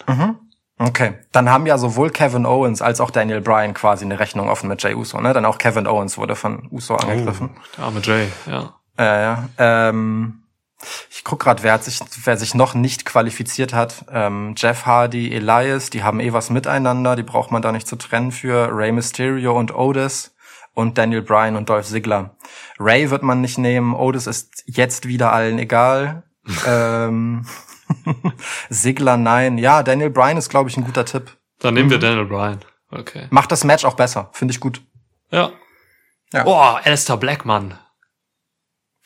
B: Okay, dann haben ja sowohl Kevin Owens als auch Daniel Bryan quasi eine Rechnung offen mit Jay Uso. Ne? Dann auch Kevin Owens wurde von Uso angegriffen.
A: Der arme Jay, ja.
B: Äh, ja. Ähm, ich guck gerade, wer, hat sich, wer sich noch nicht qualifiziert hat. Ähm, Jeff Hardy, Elias, die haben eh was miteinander, die braucht man da nicht zu trennen für. Rey Mysterio und Otis und Daniel Bryan und Dolph Ziggler. Ray wird man nicht nehmen, Otis ist jetzt wieder allen egal. ähm, Ziggler nein. Ja, Daniel Bryan ist, glaube ich, ein guter Tipp.
A: Dann nehmen wir Daniel Bryan. Okay.
B: Macht das Match auch besser, finde ich gut.
A: Ja.
B: Ja.
A: Boah, Alistair Blackman.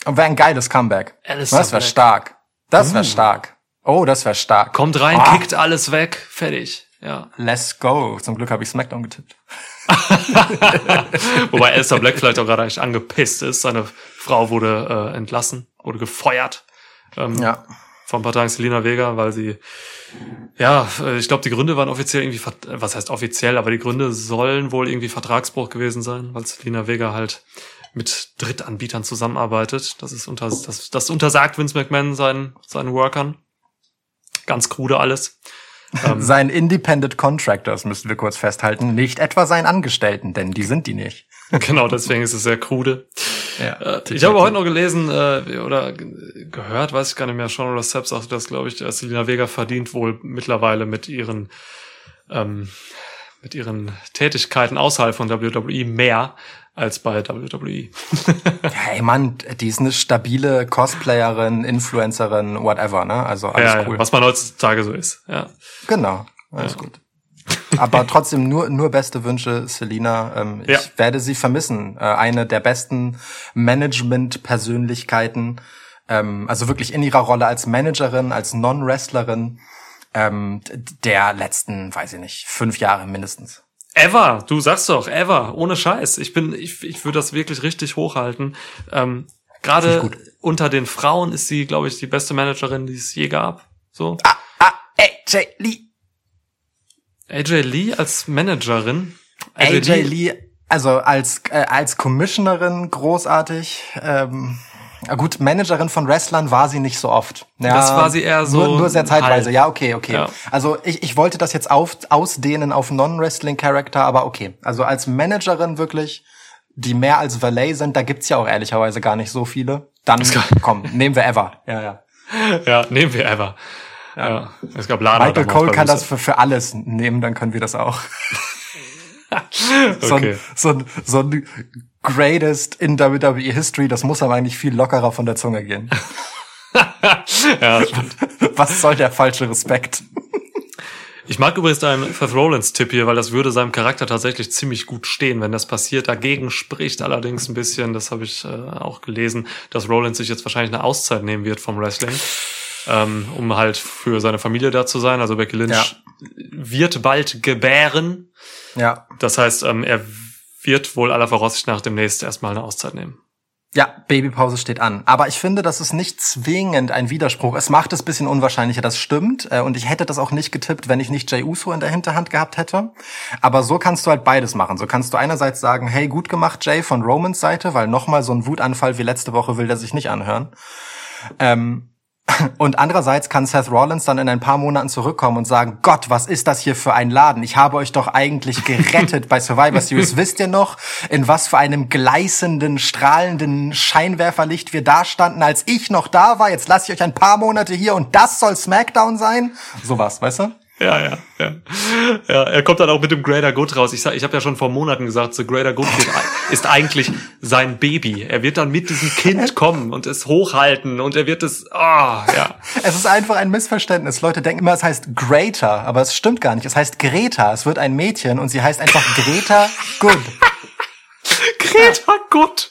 B: Und wäre ein geiles Comeback.
A: Alistair
B: Das wäre stark. Das wäre stark. Oh, das wäre stark.
A: Kommt rein,
B: Ah.
A: kickt alles weg, fertig. Ja.
B: Let's go. Zum Glück habe ich SmackDown getippt.
A: Wobei Alistair Black vielleicht auch gerade eigentlich angepisst ist. Seine Frau wurde äh, entlassen, wurde gefeuert. Ähm,
B: Ja.
A: Vor ein paar Tagen Selina Vega, weil sie, ja, äh, ich glaube, die Gründe waren offiziell irgendwie, äh, was heißt offiziell, aber die Gründe sollen wohl irgendwie Vertragsbruch gewesen sein, weil Selina Vega halt mit Drittanbietern zusammenarbeitet. Das ist unter, das, das untersagt Vince McMahon seinen, seinen Workern. Ganz krude alles. Ähm,
B: Sein Independent Contractors müssen wir kurz festhalten, nicht etwa seinen Angestellten, denn die sind die nicht.
A: genau, deswegen ist es sehr krude.
B: Ja.
A: Äh, ich habe heute noch gelesen äh, oder ge- gehört, weiß ich gar nicht mehr, Sean oder Sepp sagte das, glaube ich, äh, Selina Vega verdient wohl mittlerweile mit ihren ähm, mit ihren Tätigkeiten außerhalb von WWE mehr als bei. WWE.
B: Ja, ey Mann, die ist eine stabile Cosplayerin, Influencerin, whatever, ne? Also alles
A: ja,
B: cool.
A: ja, was man heutzutage so ist. Ja.
B: Genau, alles gut. Aber trotzdem nur, nur beste Wünsche, Selina. Ähm,
A: Ja.
B: Ich werde sie vermissen. Äh, eine der besten Management-Persönlichkeiten. Ähm, also wirklich in ihrer Rolle als Managerin, als Non-Wrestlerin ähm, der letzten, weiß ich nicht, fünf Jahre mindestens.
A: Ever, du sagst doch, ever, ohne Scheiß. Ich bin, ich, ich würde das wirklich richtig hochhalten. Ähm, Gerade unter den Frauen ist sie, glaube ich, die beste Managerin, die es je gab. So.
B: Ah, AJ Lee.
A: AJ Lee als Managerin.
B: AJ Lee, also als, äh, als Commissionerin großartig. Ähm, gut, Managerin von Wrestlern war sie nicht so oft. Ja,
A: Das war sie eher so
B: Nur, nur sehr zeitweise,
A: halb.
B: ja, okay, okay.
A: Ja.
B: Also ich, ich wollte das jetzt auf, ausdehnen auf Non-Wrestling-Charakter, aber okay. Also als Managerin wirklich, die mehr als Valet sind, da gibt's ja auch ehrlicherweise gar nicht so viele. Dann, komm, nehmen wir Ever. Ja, ja.
A: Ja, nehmen wir ever. Ja. Es gab Lana.
B: Michael Cole kann das für, für alles nehmen, dann können wir das auch. so,
A: Okay.
B: ein, so, ein, so ein Greatest in WWE History, das muss aber eigentlich viel lockerer von der Zunge gehen.
A: ja, stimmt.
B: Was soll der falsche Respekt?
A: Ich mag übrigens deinen Seth Rollins Tipp hier, weil das würde seinem Charakter tatsächlich ziemlich gut stehen, wenn das passiert. Dagegen spricht allerdings ein bisschen, das habe ich äh, auch gelesen, dass Rollins sich jetzt wahrscheinlich eine Auszeit nehmen wird vom Wrestling, ähm, um halt für seine Familie da zu sein. Also Becky Lynch
B: Ja.
A: wird bald gebären.
B: Ja.
A: Das heißt, ähm, er wird wohl aller Voraussicht nach demnächst erstmal eine Auszeit nehmen.
B: Ja, Babypause steht an. Aber ich finde, das ist nicht zwingend ein Widerspruch. Es macht es bisschen unwahrscheinlicher, das stimmt. Äh, Und ich hätte das auch nicht getippt, wenn ich nicht Jay Uso in der Hinterhand gehabt hätte. Aber so kannst du halt beides machen. So kannst du einerseits sagen, hey, gut gemacht, Jay, von Romans Seite, weil nochmal so ein Wutanfall wie letzte Woche will der sich nicht anhören. Ähm, Und andererseits kann Seth Rollins dann in ein paar Monaten zurückkommen und sagen, Gott, was ist das hier für ein Laden? Ich habe euch doch eigentlich gerettet bei Survivor Series. Wisst ihr noch, in was für einem gleißenden, strahlenden Scheinwerferlicht wir da standen, als ich noch da war? Jetzt lasse ich euch ein paar Monate hier und das soll SmackDown sein? Sowas, weißt du?
A: Ja, ja, ja. Ja, er kommt dann auch mit dem Greater Good raus. Ich, sag- ich habe ja schon vor Monaten gesagt, The Greater Good ist eigentlich sein Baby. Er wird dann mit diesem Kind kommen und es hochhalten und er wird es, ah, ja.
B: Es ist einfach ein Missverständnis. Leute denken immer, es heißt Greater, aber es stimmt gar nicht. Es heißt Greta. Es wird ein Mädchen und sie heißt einfach Greta Good.
A: Greta Gott.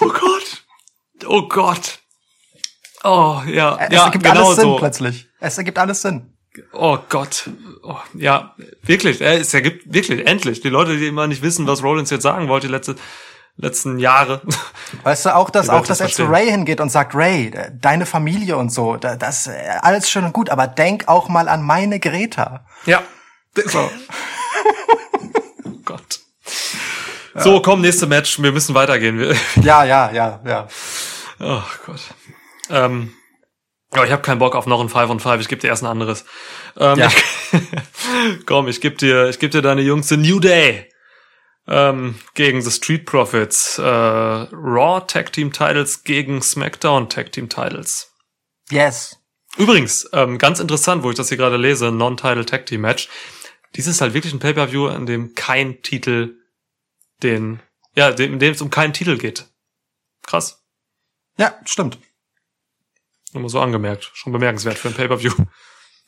A: Oh Gott. Oh Gott. Oh, ja,
B: Es
A: ja,
B: ergibt
A: genau
B: alles Sinn
A: so.
B: plötzlich. Es ergibt alles Sinn.
A: Oh Gott. Oh, ja, wirklich. Es ergibt wirklich, endlich. Die Leute, die immer nicht wissen, was Rollins jetzt sagen wollte, die letzte, letzten Jahre.
B: Weißt du, auch, dass, auch, dass er zu. Ray hingeht und sagt, Ray, äh, deine Familie und so, da- das äh, alles schön und gut, aber denk auch mal an meine Greta.
A: Ja.
B: So.
A: Oh Gott. So, komm, nächste Match. Wir müssen weitergehen.
B: Ja, ja, ja, ja.
A: oh Gott. Ähm, aber ich habe keinen Bock auf noch ein 5 on 5. Ich gebe dir erst ein anderes. Ähm,
B: Ja.
A: ich, komm, ich gebe dir, ich gebe dir deine Jungs The New Day ähm, gegen The Street Profits. Äh, Raw Tag Team Titles gegen SmackDown Tag Team Titles.
B: Yes.
A: Übrigens, ähm, ganz interessant, wo ich das hier gerade lese, Non-Title Tag Team Match. Dies ist halt wirklich ein Pay-Per-View, in dem kein Titel den, ja, in dem es um keinen Titel geht. Krass.
B: Ja, stimmt.
A: Nur mal so angemerkt. Schon bemerkenswert für ein Pay-Per-View.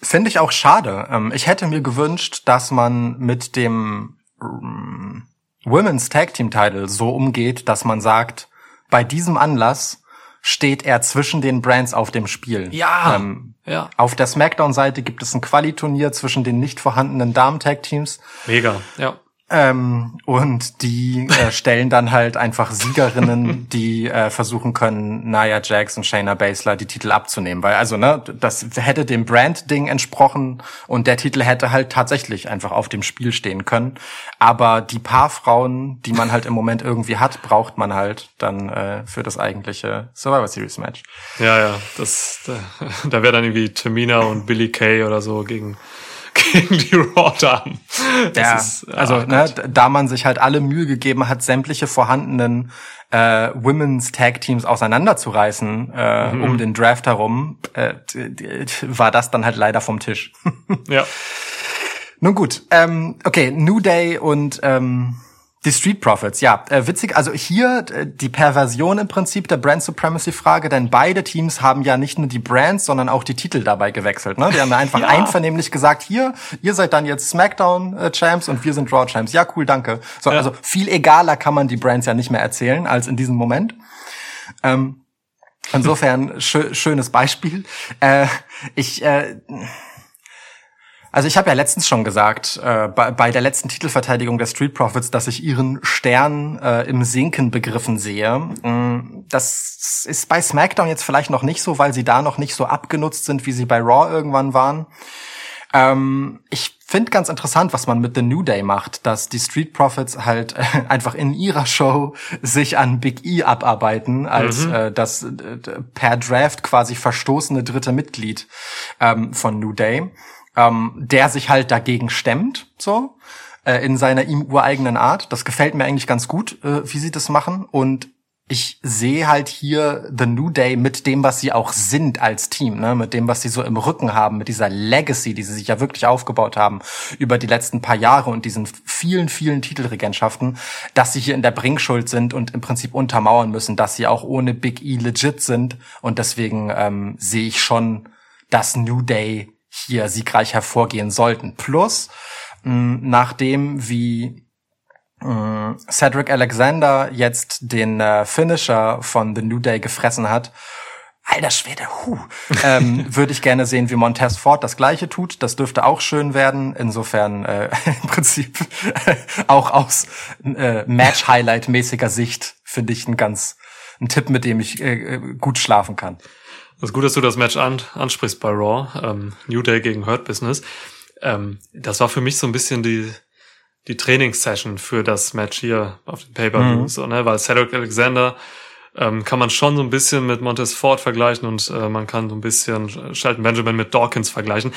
B: Finde ich auch schade. Ähm, Ich hätte mir gewünscht, dass man mit dem ähm, Women's Tag Team Title so umgeht, dass man sagt, bei diesem Anlass steht er zwischen den Brands auf dem Spiel.
A: Ja.
B: Ähm,
A: Ja.
B: auf der SmackDown-Seite gibt es ein Quali-Turnier zwischen den nicht vorhandenen Damen-Tag-Teams.
A: Mega. Ja.
B: Ähm, und die äh, stellen dann halt einfach Siegerinnen, die äh, versuchen können, Nia Jax und Shayna Baszler die Titel abzunehmen. Weil, also, ne, das hätte dem Brand-Ding entsprochen und der Titel hätte halt tatsächlich einfach auf dem Spiel stehen können. Aber die paar Frauen, die man halt im Moment irgendwie hat, braucht man halt dann äh, für das eigentliche Survivor Series Match.
A: Ja, ja. Das, da, da wäre dann irgendwie Tamina und Billy Kay oder so gegen, gegen die Raw-Damen. Das
B: Ja,
A: ist-
B: also ne, da man sich halt alle Mühe gegeben hat, sämtliche vorhandenen äh, Women's Tag Teams auseinanderzureißen äh,
A: Mhm.
B: um den Draft herum, äh, war das dann halt leider vom Tisch.
A: Ja.
B: Nun gut, ähm, okay, New Day und ähm, die Street Profits, ja, äh, witzig. Also hier äh, die Perversion im Prinzip der Brand Supremacy Frage, denn beide Teams haben ja nicht nur die Brands, sondern auch die Titel dabei gewechselt. Ne? Die haben ja einfach
A: Ja.
B: einvernehmlich gesagt, hier, ihr seid dann jetzt SmackDown äh, Champs und wir sind Raw Champs. Ja, cool, danke. So,
A: Ja.
B: also viel egaler kann man die Brands ja nicht mehr erzählen als in diesem Moment. Ähm, insofern schö schönes Beispiel. Äh, ich äh, also ich habe ja letztens schon gesagt, äh, bei, bei der letzten Titelverteidigung der Street Profits, dass ich ihren Stern äh, im Sinken begriffen sehe. Mm, Das ist bei SmackDown jetzt vielleicht noch nicht so, weil sie da noch nicht so abgenutzt sind, wie sie bei Raw irgendwann waren. Ähm, ich finde ganz interessant, was man mit The New Day macht, dass die Street Profits halt äh, einfach in ihrer Show sich an Big E abarbeiten, als äh, das äh, per Draft quasi verstoßene dritte Mitglied ähm, von New Day, ähm, der sich halt dagegen stemmt, so äh, in seiner ihm ureigenen Art. Das gefällt mir eigentlich ganz gut, äh, wie sie das machen und ich sehe halt hier The New Day mit dem, was sie auch sind als Team, ne? mit dem, was sie so im Rücken haben, mit dieser Legacy, die sie sich ja wirklich aufgebaut haben über die letzten paar Jahre und diesen vielen, vielen Titelregentschaften, dass sie hier in der Bringschuld sind und im Prinzip untermauern müssen, dass sie auch ohne Big E legit sind. Und deswegen ähm, sehe ich schon, dass New Day hier siegreich hervorgehen sollten. Plus, mh, nachdem wie mh, Cedric Alexander jetzt den äh, Finisher von The New Day gefressen hat, alter Schwede, hu, ähm, würde ich gerne sehen, wie Montez Ford das gleiche tut. Das dürfte auch schön werden. Insofern äh, im Prinzip auch aus äh, Match-Highlight-mäßiger Sicht finde ich ein ganz ein Tipp, mit dem ich äh, äh, gut schlafen kann.
A: Das ist gut, dass du das Match an, ansprichst bei Raw. Ähm, New Day gegen Hurt Business. Ähm, das war für mich so ein bisschen die, die Trainingssession für das Match hier auf dem Pay-Per-View.
B: Mhm.
A: So, ne? Weil Cedric Alexander ähm, kann man schon so ein bisschen mit Montez Ford vergleichen und äh, man kann so ein bisschen Shelton Benjamin mit Dawkins vergleichen.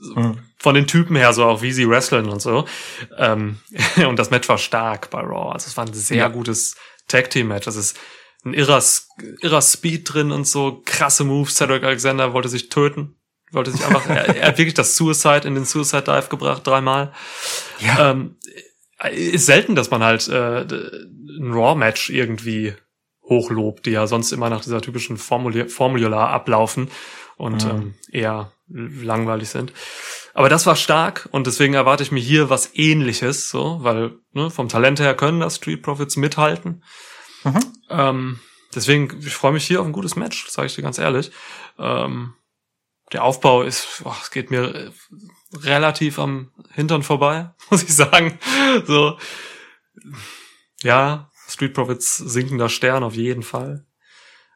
B: Mhm.
A: Von den Typen her, so auch wie sie wrestlen und so. Ähm, und das Match war stark bei Raw. Also es war ein sehr
B: Ja.
A: gutes Tag-Team-Match. Das ist ein irrer, irrer Speed drin und so krasse Moves. Cedric Alexander wollte sich töten. Wollte sich einfach, er, er hat wirklich das Suicide in den Suicide Dive gebracht, dreimal.
B: Ja.
A: Ähm, ist selten, dass man halt äh, ein Raw-Match irgendwie hochlobt, die ja sonst immer nach dieser typischen Formular ablaufen und
B: Mhm.
A: ähm, eher langweilig sind. Aber das war stark und deswegen erwarte ich mir hier was ähnliches, so, weil ne, vom Talent her können das Street Profits mithalten.
B: Mhm.
A: Ähm, deswegen, ich freue mich hier auf ein gutes Match, sage ich dir ganz ehrlich. Ähm, der Aufbau ist, boah, es geht mir äh, relativ am Hintern vorbei, muss ich sagen. So, ja, Street Profits sinkender Stern auf jeden Fall.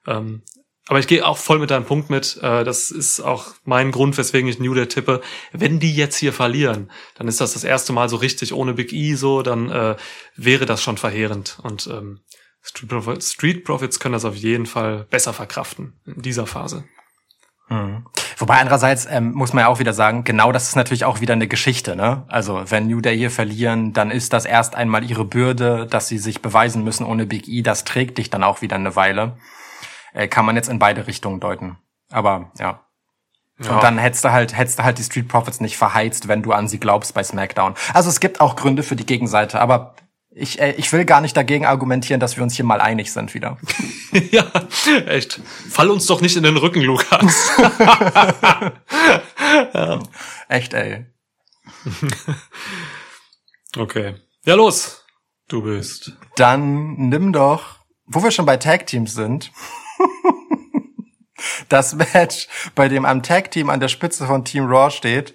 A: Ähm, aber ich gehe auch voll mit deinem Punkt mit. Äh, das ist auch mein Grund, weswegen ich New Day tippe. Wenn die jetzt hier verlieren, dann ist das das erste Mal so richtig ohne Big E so, dann äh, wäre das schon verheerend. Und ähm, Street, Profits, Street Profits können das auf jeden Fall besser verkraften in dieser Phase.
B: Mhm. Wobei andererseits ähm, muss man ja auch wieder sagen, genau das ist natürlich auch wieder eine Geschichte. Ne? Also wenn New Day hier verlieren, dann ist das erst einmal ihre Bürde, dass sie sich beweisen müssen ohne Big E. Das trägt dich dann auch wieder eine Weile. Äh, kann man jetzt in beide Richtungen deuten. Aber ja.
A: Ja.
B: Und dann hättest du halt, hättest du halt die Street Profits nicht verheizt, wenn du an sie glaubst bei SmackDown. Also es gibt auch Gründe für die Gegenseite, aber ich, äh, ich will gar nicht dagegen argumentieren, dass wir uns hier mal einig sind wieder.
A: ja, echt. Fall uns doch nicht in den Rücken, Lukas.
B: Echt, ey.
A: Okay. Ja, los. Du bist.
B: Dann nimm doch, wo wir schon bei Tag Teams sind, das Match, bei dem am Tag Team an der Spitze von Team Raw steht.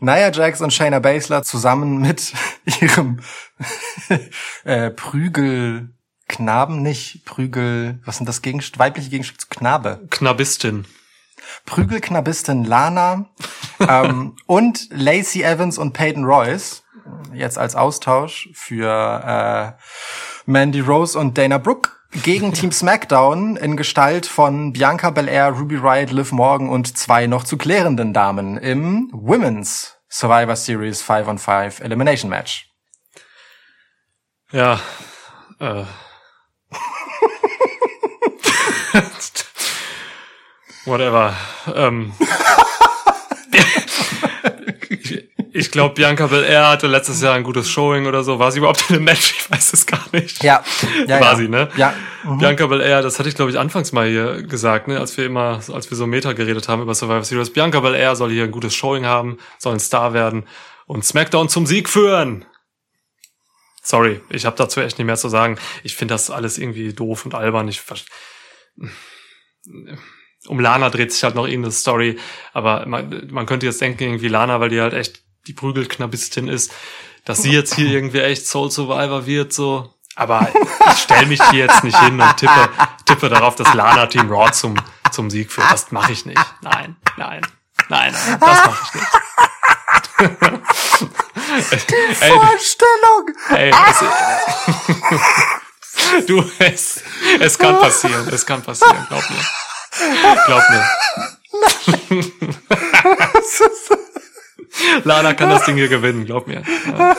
B: Nia Jax und Shayna Baszler zusammen mit ihrem äh, Prügelknaben, nicht Prügel, was sind das Gegenst weibliche Gegenstück zu Knabe?
A: Knabistin.
B: Prügelknabistin Lana ähm, und Lacey Evans und Peyton Royce jetzt als Austausch für äh, Mandy Rose und Dana Brooke gegen Team SmackDown in Gestalt von Bianca Belair, Ruby Riott, Liv Morgan und zwei noch zu klärenden Damen im Women's Survivor Series 5 on 5 Elimination Match.
A: Ja. Äh. Whatever. Ähm. ich glaube, Bianca Belair hatte letztes Jahr ein gutes Showing oder so. War sie überhaupt in einem Match? Ich weiß es gar nicht.
B: Ja, ja,
A: War
B: ja.
A: sie, ne?
B: Ja. Mhm.
A: Bianca Belair, das hatte ich glaube ich anfangs mal hier gesagt, ne, als wir immer, als wir so Meta geredet haben über Survivor Series. Bianca Belair soll hier ein gutes Showing haben, soll ein Star werden und SmackDown zum Sieg führen. Sorry, ich habe dazu echt nicht mehr zu sagen. Ich finde das alles irgendwie doof und albern. Ich um Lana dreht sich halt noch irgendeine Story, aber man, man könnte jetzt denken, irgendwie Lana, weil die halt echt die Prügelknabistin ist, dass sie jetzt hier irgendwie echt Soul Survivor wird, so. Aber ich stelle mich hier jetzt nicht hin und tippe, tippe darauf, dass Lana Team Raw zum, zum Sieg führt. Das mache ich nicht. Nein, nein, nein, nein, das mache ich nicht. ey,
B: Vorstellung!
A: ey, es, du, es, es kann passieren, es kann passieren, glaub mir. Glaub mir. Lana kann das Ding hier gewinnen, glaub mir. Ja.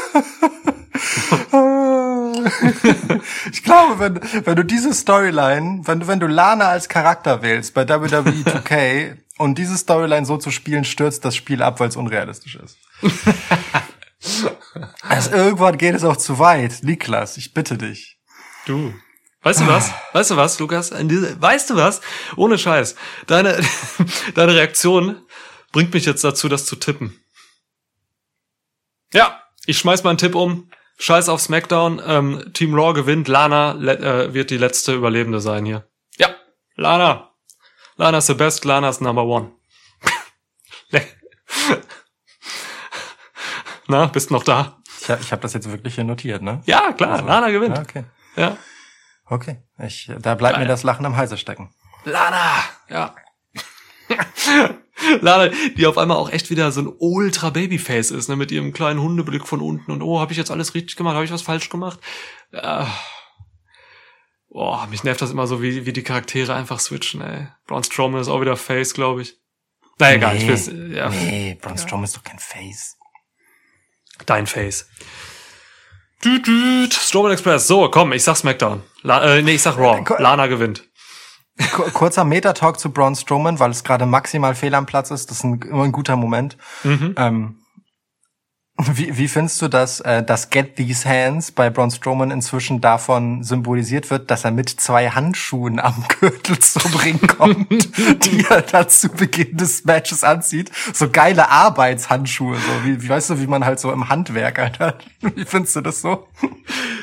B: Ich glaube, wenn, wenn du diese Storyline, wenn du, wenn du Lana als Charakter wählst bei WWE 2K und diese Storyline so zu spielen, stürzt das Spiel ab, weil es unrealistisch ist. also irgendwann geht es auch zu weit. Niklas, ich bitte dich.
A: Du. Weißt du was? Weißt du was, Lukas? Weißt du was? Ohne Scheiß. Deine, deine Reaktion bringt mich jetzt dazu, das zu tippen. Ja, ich schmeiß mal einen Tipp um. Scheiß auf SmackDown. Ähm, Team Raw gewinnt. Lana äh, wird die letzte Überlebende sein hier. Ja, Lana. Lana is the best. Lana is number one. Na, bist noch da?
B: Ich, hab- ich habe das jetzt wirklich hier notiert, ne?
A: Ja, klar. Lana gewinnt.
B: Ja, okay.
A: Ja.
B: Okay. Ich, da bleibt mir das Lachen am Halse stecken.
A: Lana, ja. Lana, die auf einmal auch echt wieder so ein ultra Babyface ist, ne, mit ihrem kleinen Hundeblick von unten und oh, habe ich jetzt alles richtig gemacht, habe ich was falsch gemacht? Äh, Boah, mich nervt das immer so, wie, wie die Charaktere einfach switchen, ey. Braun Strowman ist auch wieder Face, glaube ich. Na egal, ich will's, ja.
B: Nee, Braun Strowman ist doch kein Face.
A: Dein Face. Düt, düt. Strowman Express. So, komm, ich sag SmackDown. La äh, nee, ich sag Raw. Lana gewinnt.
B: Ku- Kurzer Meta-Talk zu Braun Strowman, weil es gerade maximal fehl am Platz ist. Das ist ein, immer ein guter Moment. Ähm, wie, wie findest du das, äh, dass Get These Hands bei Braun Strowman inzwischen davon symbolisiert wird, dass er mit zwei Handschuhen am Gürtel zum Ring kommt, die er dann zu Beginn des Matches anzieht? So geile Arbeitshandschuhe, so wie, wie weißt du, wie man halt so im Handwerk hat. Wie findest du das so?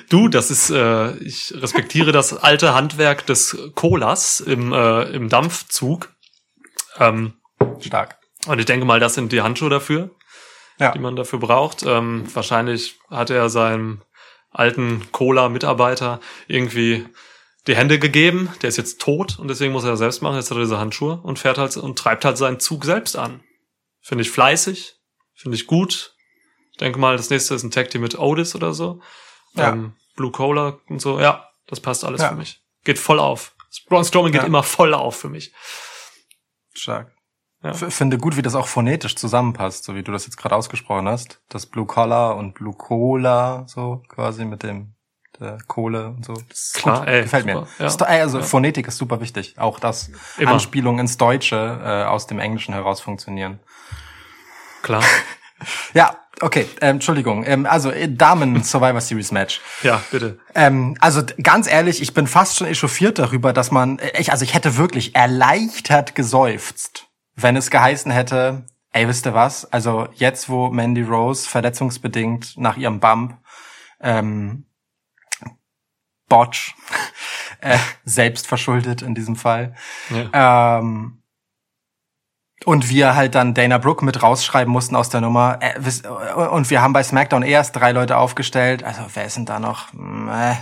A: Du, das ist, äh, ich respektiere das alte Handwerk des Colas im, äh, im Dampfzug. Ähm,
B: Stark.
A: und ich denke mal, das sind die Handschuhe dafür,
B: Ja.
A: die man dafür braucht. Ähm, wahrscheinlich hat er seinem alten Cola-Mitarbeiter irgendwie die Hände gegeben. Der ist jetzt tot und deswegen muss er das selbst machen. Jetzt hat er diese Handschuhe und fährt halt und treibt halt seinen Zug selbst an. Finde ich fleißig, finde ich gut. Ich denke mal, das nächste ist ein Tag Team mit Otis oder so.
B: Ja.
A: Ähm, Blue Cola und so. Ja, das passt alles
B: Ja.
A: für mich. Geht voll auf. Braun Strowman geht immer voll auf für mich.
B: Stark.
A: Ja.
B: Finde gut, wie das auch phonetisch zusammenpasst, so wie du das jetzt gerade ausgesprochen hast. Das Blue Collar und Blue Cola, so quasi mit dem der Kohle und so.
A: Klar,
B: gut.
A: ey,
B: gefällt
A: super,
B: mir.
A: ja.
B: Also
A: Ja.
B: Phonetik ist super wichtig. Auch das
A: Immer.
B: Anspielungen ins Deutsche äh, aus dem Englischen heraus funktionieren.
A: Klar.
B: Ja, okay, ähm, Entschuldigung. Ähm, also äh, Damen Survivor Series Match.
A: Ja, bitte.
B: Ähm, also ganz ehrlich, ich bin fast schon echauffiert darüber, dass man, äh, ich, also ich hätte wirklich erleichtert geseufzt, wenn es geheißen hätte, ey, wisst ihr was? Also jetzt, wo Mandy Rose verletzungsbedingt nach ihrem Bump ähm, Botch, äh, selbst verschuldet in diesem Fall,
A: Ja.
B: ähm, und wir halt dann Dana Brooke mit rausschreiben mussten aus der Nummer. Äh, und wir haben bei SmackDown erst drei Leute aufgestellt. Also wer ist denn da noch? Hm, äh,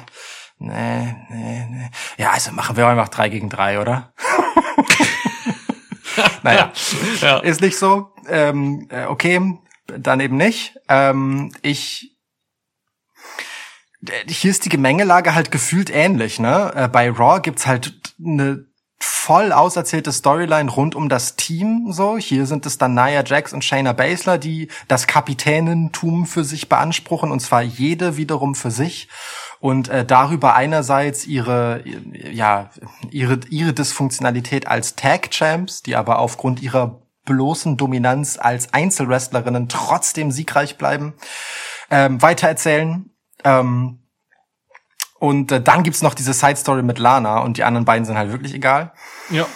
B: nee, nee, nee. Ja, also machen wir einfach drei gegen drei, oder? naja,
A: ja.
B: ist nicht so. Ähm, äh, okay, dann eben nicht. Ähm, ich äh, hier ist die Gemengelage halt gefühlt ähnlich, ne? Äh, Bei Raw gibt's halt eine voll auserzählte Storyline rund um das Team, so. Hier sind es dann Nia Jax und Shayna Baszler, die das Kapitänentum für sich beanspruchen, und zwar jede wiederum für sich. Und äh, darüber einerseits ihre, ja, ihre, ihre Dysfunktionalität als Tag Champs, die aber aufgrund ihrer bloßen Dominanz als Einzelwrestlerinnen trotzdem siegreich bleiben, ähm, weitererzählen. Ähm, und äh, dann gibt's noch diese Side Story mit Lana und die anderen beiden sind halt wirklich egal.
A: ja.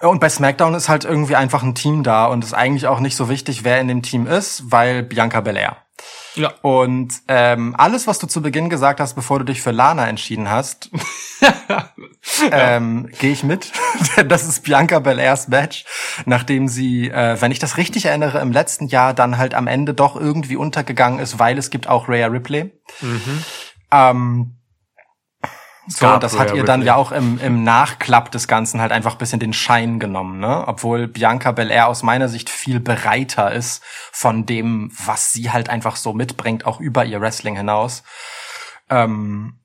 B: Und bei SmackDown ist halt irgendwie einfach ein Team da und ist eigentlich auch nicht so wichtig, wer in dem Team ist, weil Bianca Belair.
A: Ja.
B: Und ähm, alles, was du zu Beginn gesagt hast, bevor du dich für Lana entschieden hast, ähm, gehe ich mit. Das ist Bianca Belairs Match, nachdem sie, äh, wenn ich das richtig erinnere, im letzten Jahr dann halt am Ende doch irgendwie untergegangen ist, weil es gibt auch Rhea Ripley. Ähm, so,
A: gab
B: das hat ihr dann ja auch im, im Nachklapp des Ganzen halt einfach ein bisschen den Schein genommen, ne? Obwohl Bianca Belair aus meiner Sicht viel bereiter ist von dem, was sie halt einfach so mitbringt, auch über ihr Wrestling hinaus. Ähm,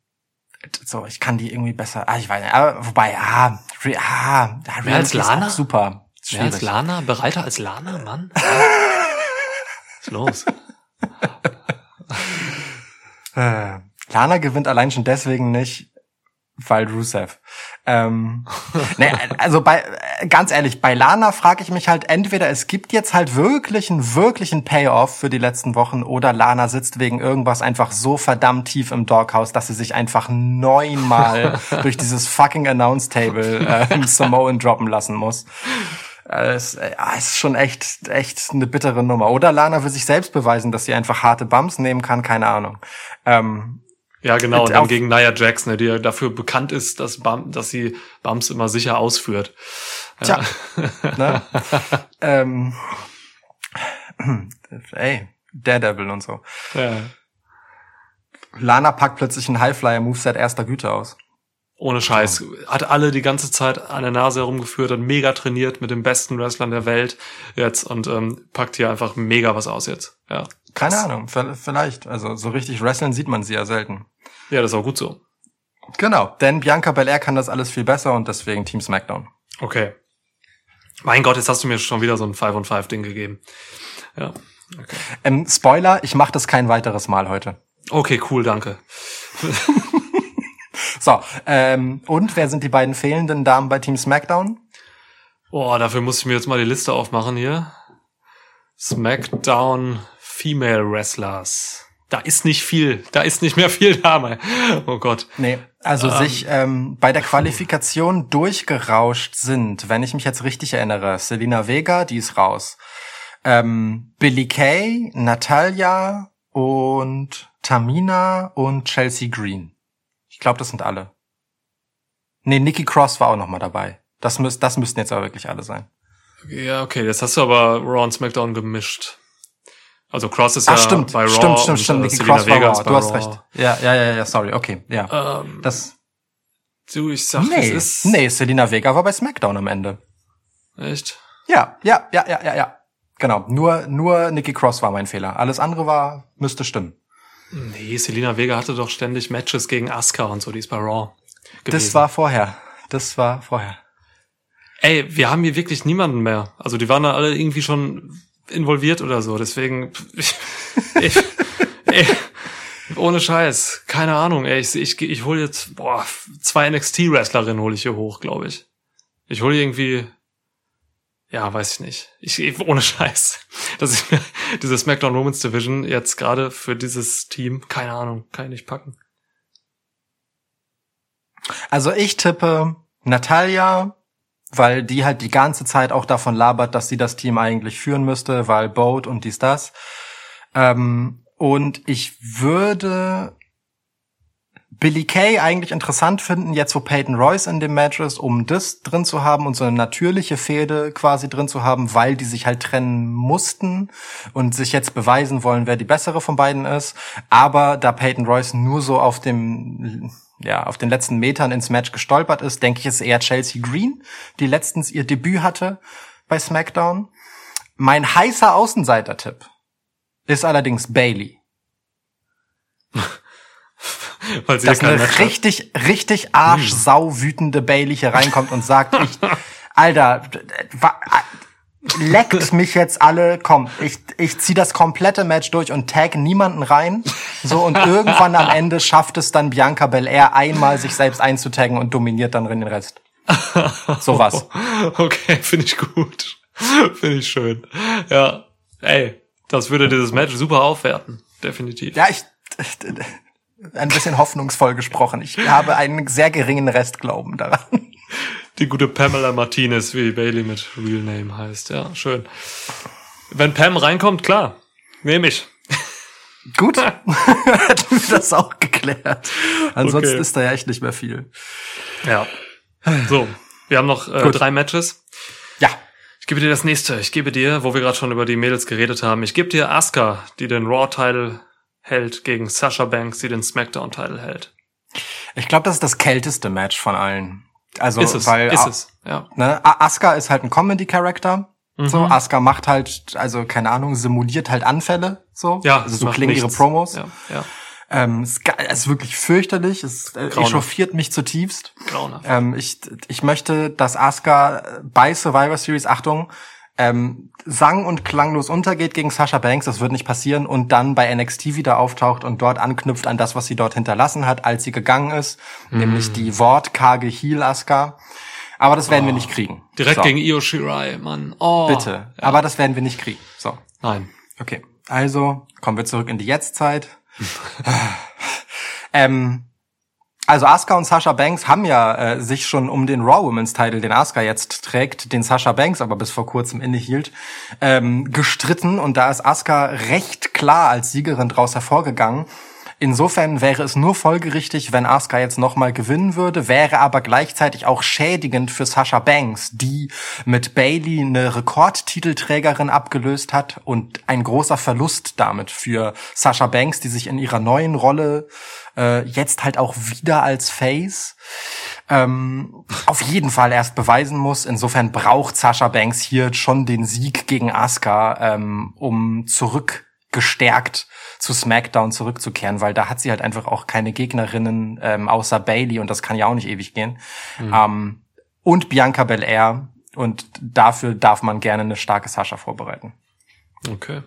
B: so, ich kann die irgendwie besser, ah, ich weiß nicht, aber wobei, ah, Re, ah, Rhea
A: als
B: ist
A: Lana?
B: auch super.
A: Wer als
B: Schwierig.
A: Lana? Bereiter als Lana, Mann? Was ist los?
B: Äh, Lana gewinnt allein schon deswegen nicht, weil Rusev. Ähm, nee, also bei äh, ganz ehrlich, bei Lana frage ich mich halt entweder es gibt jetzt halt wirklich einen wirklichen Payoff für die letzten Wochen oder Lana sitzt wegen irgendwas einfach so verdammt tief im Doghouse, dass sie sich einfach neunmal durch dieses fucking Announce Table äh, Samoan droppen lassen muss. Äh, Es äh, ist schon echt, echt eine bittere Nummer. Oder Lana will sich selbst beweisen, dass sie einfach harte Bumps nehmen kann, keine Ahnung. Ähm,
A: Ja, genau. Und dann gegen Nia Jax, ne, die ja dafür bekannt ist, dass, Bum, dass sie Bumps immer sicher ausführt.
B: Tja. ne? ähm, ey, Daredevil und so.
A: Ja.
B: Lana packt plötzlich ein Highflyer-Moveset erster Güte aus.
A: Ohne Scheiß. Hat alle die ganze Zeit an der Nase herumgeführt, hat mega trainiert mit den besten Wrestlern der Welt jetzt und ähm, packt hier einfach mega was aus jetzt. Ja.
B: Keine Ahnung, vielleicht. Also so richtig wrestlen sieht man sie ja selten.
A: Ja, das ist auch gut so.
B: Genau, denn Bianca Belair kann das alles viel besser und deswegen Team SmackDown.
A: Okay. Mein Gott, jetzt hast du mir schon wieder so ein 5 on 5 Ding gegeben. Ja. Okay.
B: Ähm, Spoiler, ich mache das kein weiteres Mal heute.
A: Okay, cool, danke.
B: So, ähm, und wer sind die beiden fehlenden Damen bei Team SmackDown?
A: Boah, dafür muss ich mir jetzt mal die Liste aufmachen hier. SmackDown Female Wrestlers. Da ist nicht viel, da ist nicht mehr viel da. Oh Gott.
B: Nee, also
A: Ähm,
B: sich ähm, bei der Qualifikation durchgerauscht sind, wenn ich mich jetzt richtig erinnere, Selina Vega, die ist raus. Ähm, Billy Kay, Natalia und Tamina und Chelsea Green. Ich glaube, das sind alle. Nee, Nikki Cross war auch noch mal dabei. Das, müß, das müssten jetzt aber wirklich alle sein.
A: Ja, okay, jetzt hast du aber Raw und SmackDown gemischt. Also Cross ist
B: Ach,
A: ja
B: stimmt,
A: bei Raw
B: stimmt, stimmt,
A: und,
B: stimmt. Nikki Cross war
A: Vega
B: Raw.
A: bei
B: Du hast
A: Raw.
B: recht. Ja, ja, ja, ja, sorry, okay, ja.
A: Ähm,
B: Das,
A: du, ich sag,
B: nee,
A: es ist
B: nee, Selina Vega war bei SmackDown am Ende.
A: echt.
B: Ja, ja, ja, ja, ja, ja. Genau. Nur, nur Nikki Cross war mein Fehler. Alles andere war, müsste stimmen.
A: Nee, Selena Vega hatte doch ständig Matches gegen Asuka und so, die ist bei Raw. Gewesen.
B: Das war vorher. Das war vorher.
A: Ey, wir haben hier wirklich niemanden mehr. Also die waren da alle irgendwie schon involviert oder so. Deswegen, ich, ich, ey, ohne Scheiß, keine Ahnung. Ey, ich, ich, ich hole jetzt boah, zwei NXT-Wrestlerinnen hole ich hier hoch, glaube ich. Ich hole irgendwie, ja, weiß ich nicht. Ich, ohne Scheiß, dass ich mir diese SmackDown Women's Division jetzt gerade für dieses Team, keine Ahnung, kann ich nicht packen.
B: Also ich tippe Natalia, weil die halt die ganze Zeit auch davon labert, dass sie das Team eigentlich führen müsste, weil Boat und dies, das. Ähm, und ich würde Billy Kay eigentlich interessant finden, jetzt wo Peyton Royce in dem Match ist, um das drin zu haben und so eine natürliche Fehde quasi drin zu haben, weil die sich halt trennen mussten und sich jetzt beweisen wollen, wer die bessere von beiden ist. Aber da Peyton Royce nur so auf dem ja, auf den letzten Metern ins Match gestolpert ist, denke ich, ist eher Chelsea Green, die letztens ihr Debüt hatte bei SmackDown. Mein heißer Außenseiter-Tipp ist allerdings Bailey.
A: Weil sie
B: dass eine
A: Match hat.
B: richtig, richtig arschsau wütende Bailey hier reinkommt und sagt, ich, Alter, leckt mich jetzt alle, komm, ich, ich zieh das komplette Match durch und tag niemanden rein. So, und irgendwann am Ende schafft es dann Bianca Belair einmal, sich selbst einzutaggen und dominiert dann den Rest. So was.
A: Okay, finde ich gut. finde ich schön. Ja, ey, das würde dieses Match super aufwerten. Definitiv.
B: Ja, ich, ein bisschen hoffnungsvoll gesprochen. Ich habe einen sehr geringen Restglauben daran.
A: Die gute Pamela Martinez, wie Bailey mit Real Name heißt. Ja, schön. Wenn Pam reinkommt, klar, nehme ich.
B: Gut, hätten wir das auch geklärt. Ansonsten
A: Okay.
B: ist da ja echt nicht mehr viel.
A: Ja. So, wir haben noch äh, drei Matches.
B: Ja,
A: Ich gebe dir das nächste. Ich gebe dir, wo wir gerade schon über die Mädels geredet haben, ich gebe dir Asuka, die den Raw-Title hält, gegen Sasha Banks, die den SmackDown-Title hält.
B: ich glaube, das ist das kälteste Match von allen. Also,
A: Ist es,
B: weil
A: ist es, ja.
B: Ne, Asuka ist halt ein Comedy-Character. So,
A: Mhm.
B: Asuka macht halt, also keine Ahnung, simuliert halt Anfälle. So,
A: Ja,
B: also
A: es
B: so klingen ihre
A: nichts.
B: Promos.
A: Ja, ja.
B: Ähm, es ist, wirklich fürchterlich. Es äh, echauffiert mich zutiefst.
A: Grauenhaft.
B: Ähm, ich, ich möchte, dass Asuka bei Survivor Series, Achtung, ähm, sang- und klanglos untergeht gegen Sasha Banks, das wird nicht passieren, und dann bei NXT wieder auftaucht und dort anknüpft an das, was sie dort hinterlassen hat, als sie gegangen ist, nämlich
A: Mm.
B: die wortkarge Heel Asuka. Aber das werden wir nicht kriegen.
A: Direkt
B: so,
A: gegen Io Shirai, Mann. Oh.
B: Bitte. Aber das werden wir nicht kriegen. So.
A: Nein.
B: Okay. Also, kommen wir zurück in die Jetztzeit. ähm, also Asuka und Sasha Banks haben ja äh, sich schon um den Raw Women's Title, den Asuka jetzt trägt, den Sasha Banks aber bis vor kurzem innehielt, ähm, gestritten und da ist Asuka recht klar als Siegerin draus hervorgegangen. Insofern wäre es nur folgerichtig, wenn Asuka jetzt nochmal gewinnen würde, wäre aber gleichzeitig auch schädigend für Sasha Banks, die mit Bailey eine Rekordtitelträgerin abgelöst hat und ein großer Verlust damit für Sasha Banks, die sich in ihrer neuen Rolle äh, jetzt halt auch wieder als Face ähm, auf jeden Fall erst beweisen muss. Insofern braucht Sasha Banks hier schon den Sieg gegen Asuka, ähm, um zurück gestärkt zu SmackDown zurückzukehren, weil da hat sie halt einfach auch keine Gegnerinnen ähm, außer Bailey und das kann ja auch nicht ewig gehen. Ähm, und Bianca Belair und dafür darf man gerne eine starke Sascha vorbereiten.
A: Okay.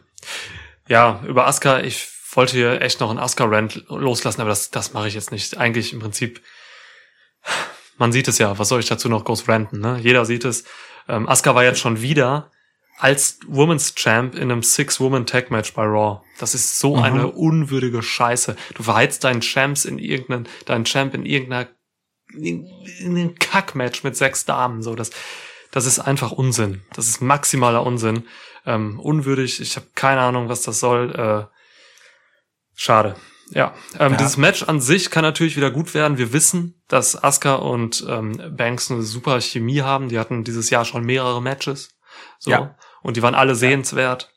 A: Ja, über Asuka, ich wollte hier echt noch einen Asuka-Rant loslassen, aber das, das mache ich jetzt nicht. Eigentlich im Prinzip, man sieht es ja, was soll ich dazu noch groß ranten, ne? Jeder sieht es. Ähm, Asuka war jetzt schon wieder als Women's Champ in einem Six-Woman-Tag-Match bei Raw. Das ist so eine unwürdige Scheiße. Du verheizt deinen Champs in irgendeinen, deinen Champ in irgendeiner, in, in einem Kack-Match mit sechs Damen, so. Das, das ist einfach Unsinn. Das ist maximaler Unsinn. Ähm, unwürdig. Ich habe keine Ahnung, was das soll. Äh, schade. Ja, ähm,
B: Ja.
A: dieses Match an sich kann natürlich wieder gut werden. Wir wissen, dass Asuka und ähm, Banks eine super Chemie haben. Die hatten dieses Jahr schon mehrere Matches. So.
B: Ja.
A: Und die waren alle sehenswert.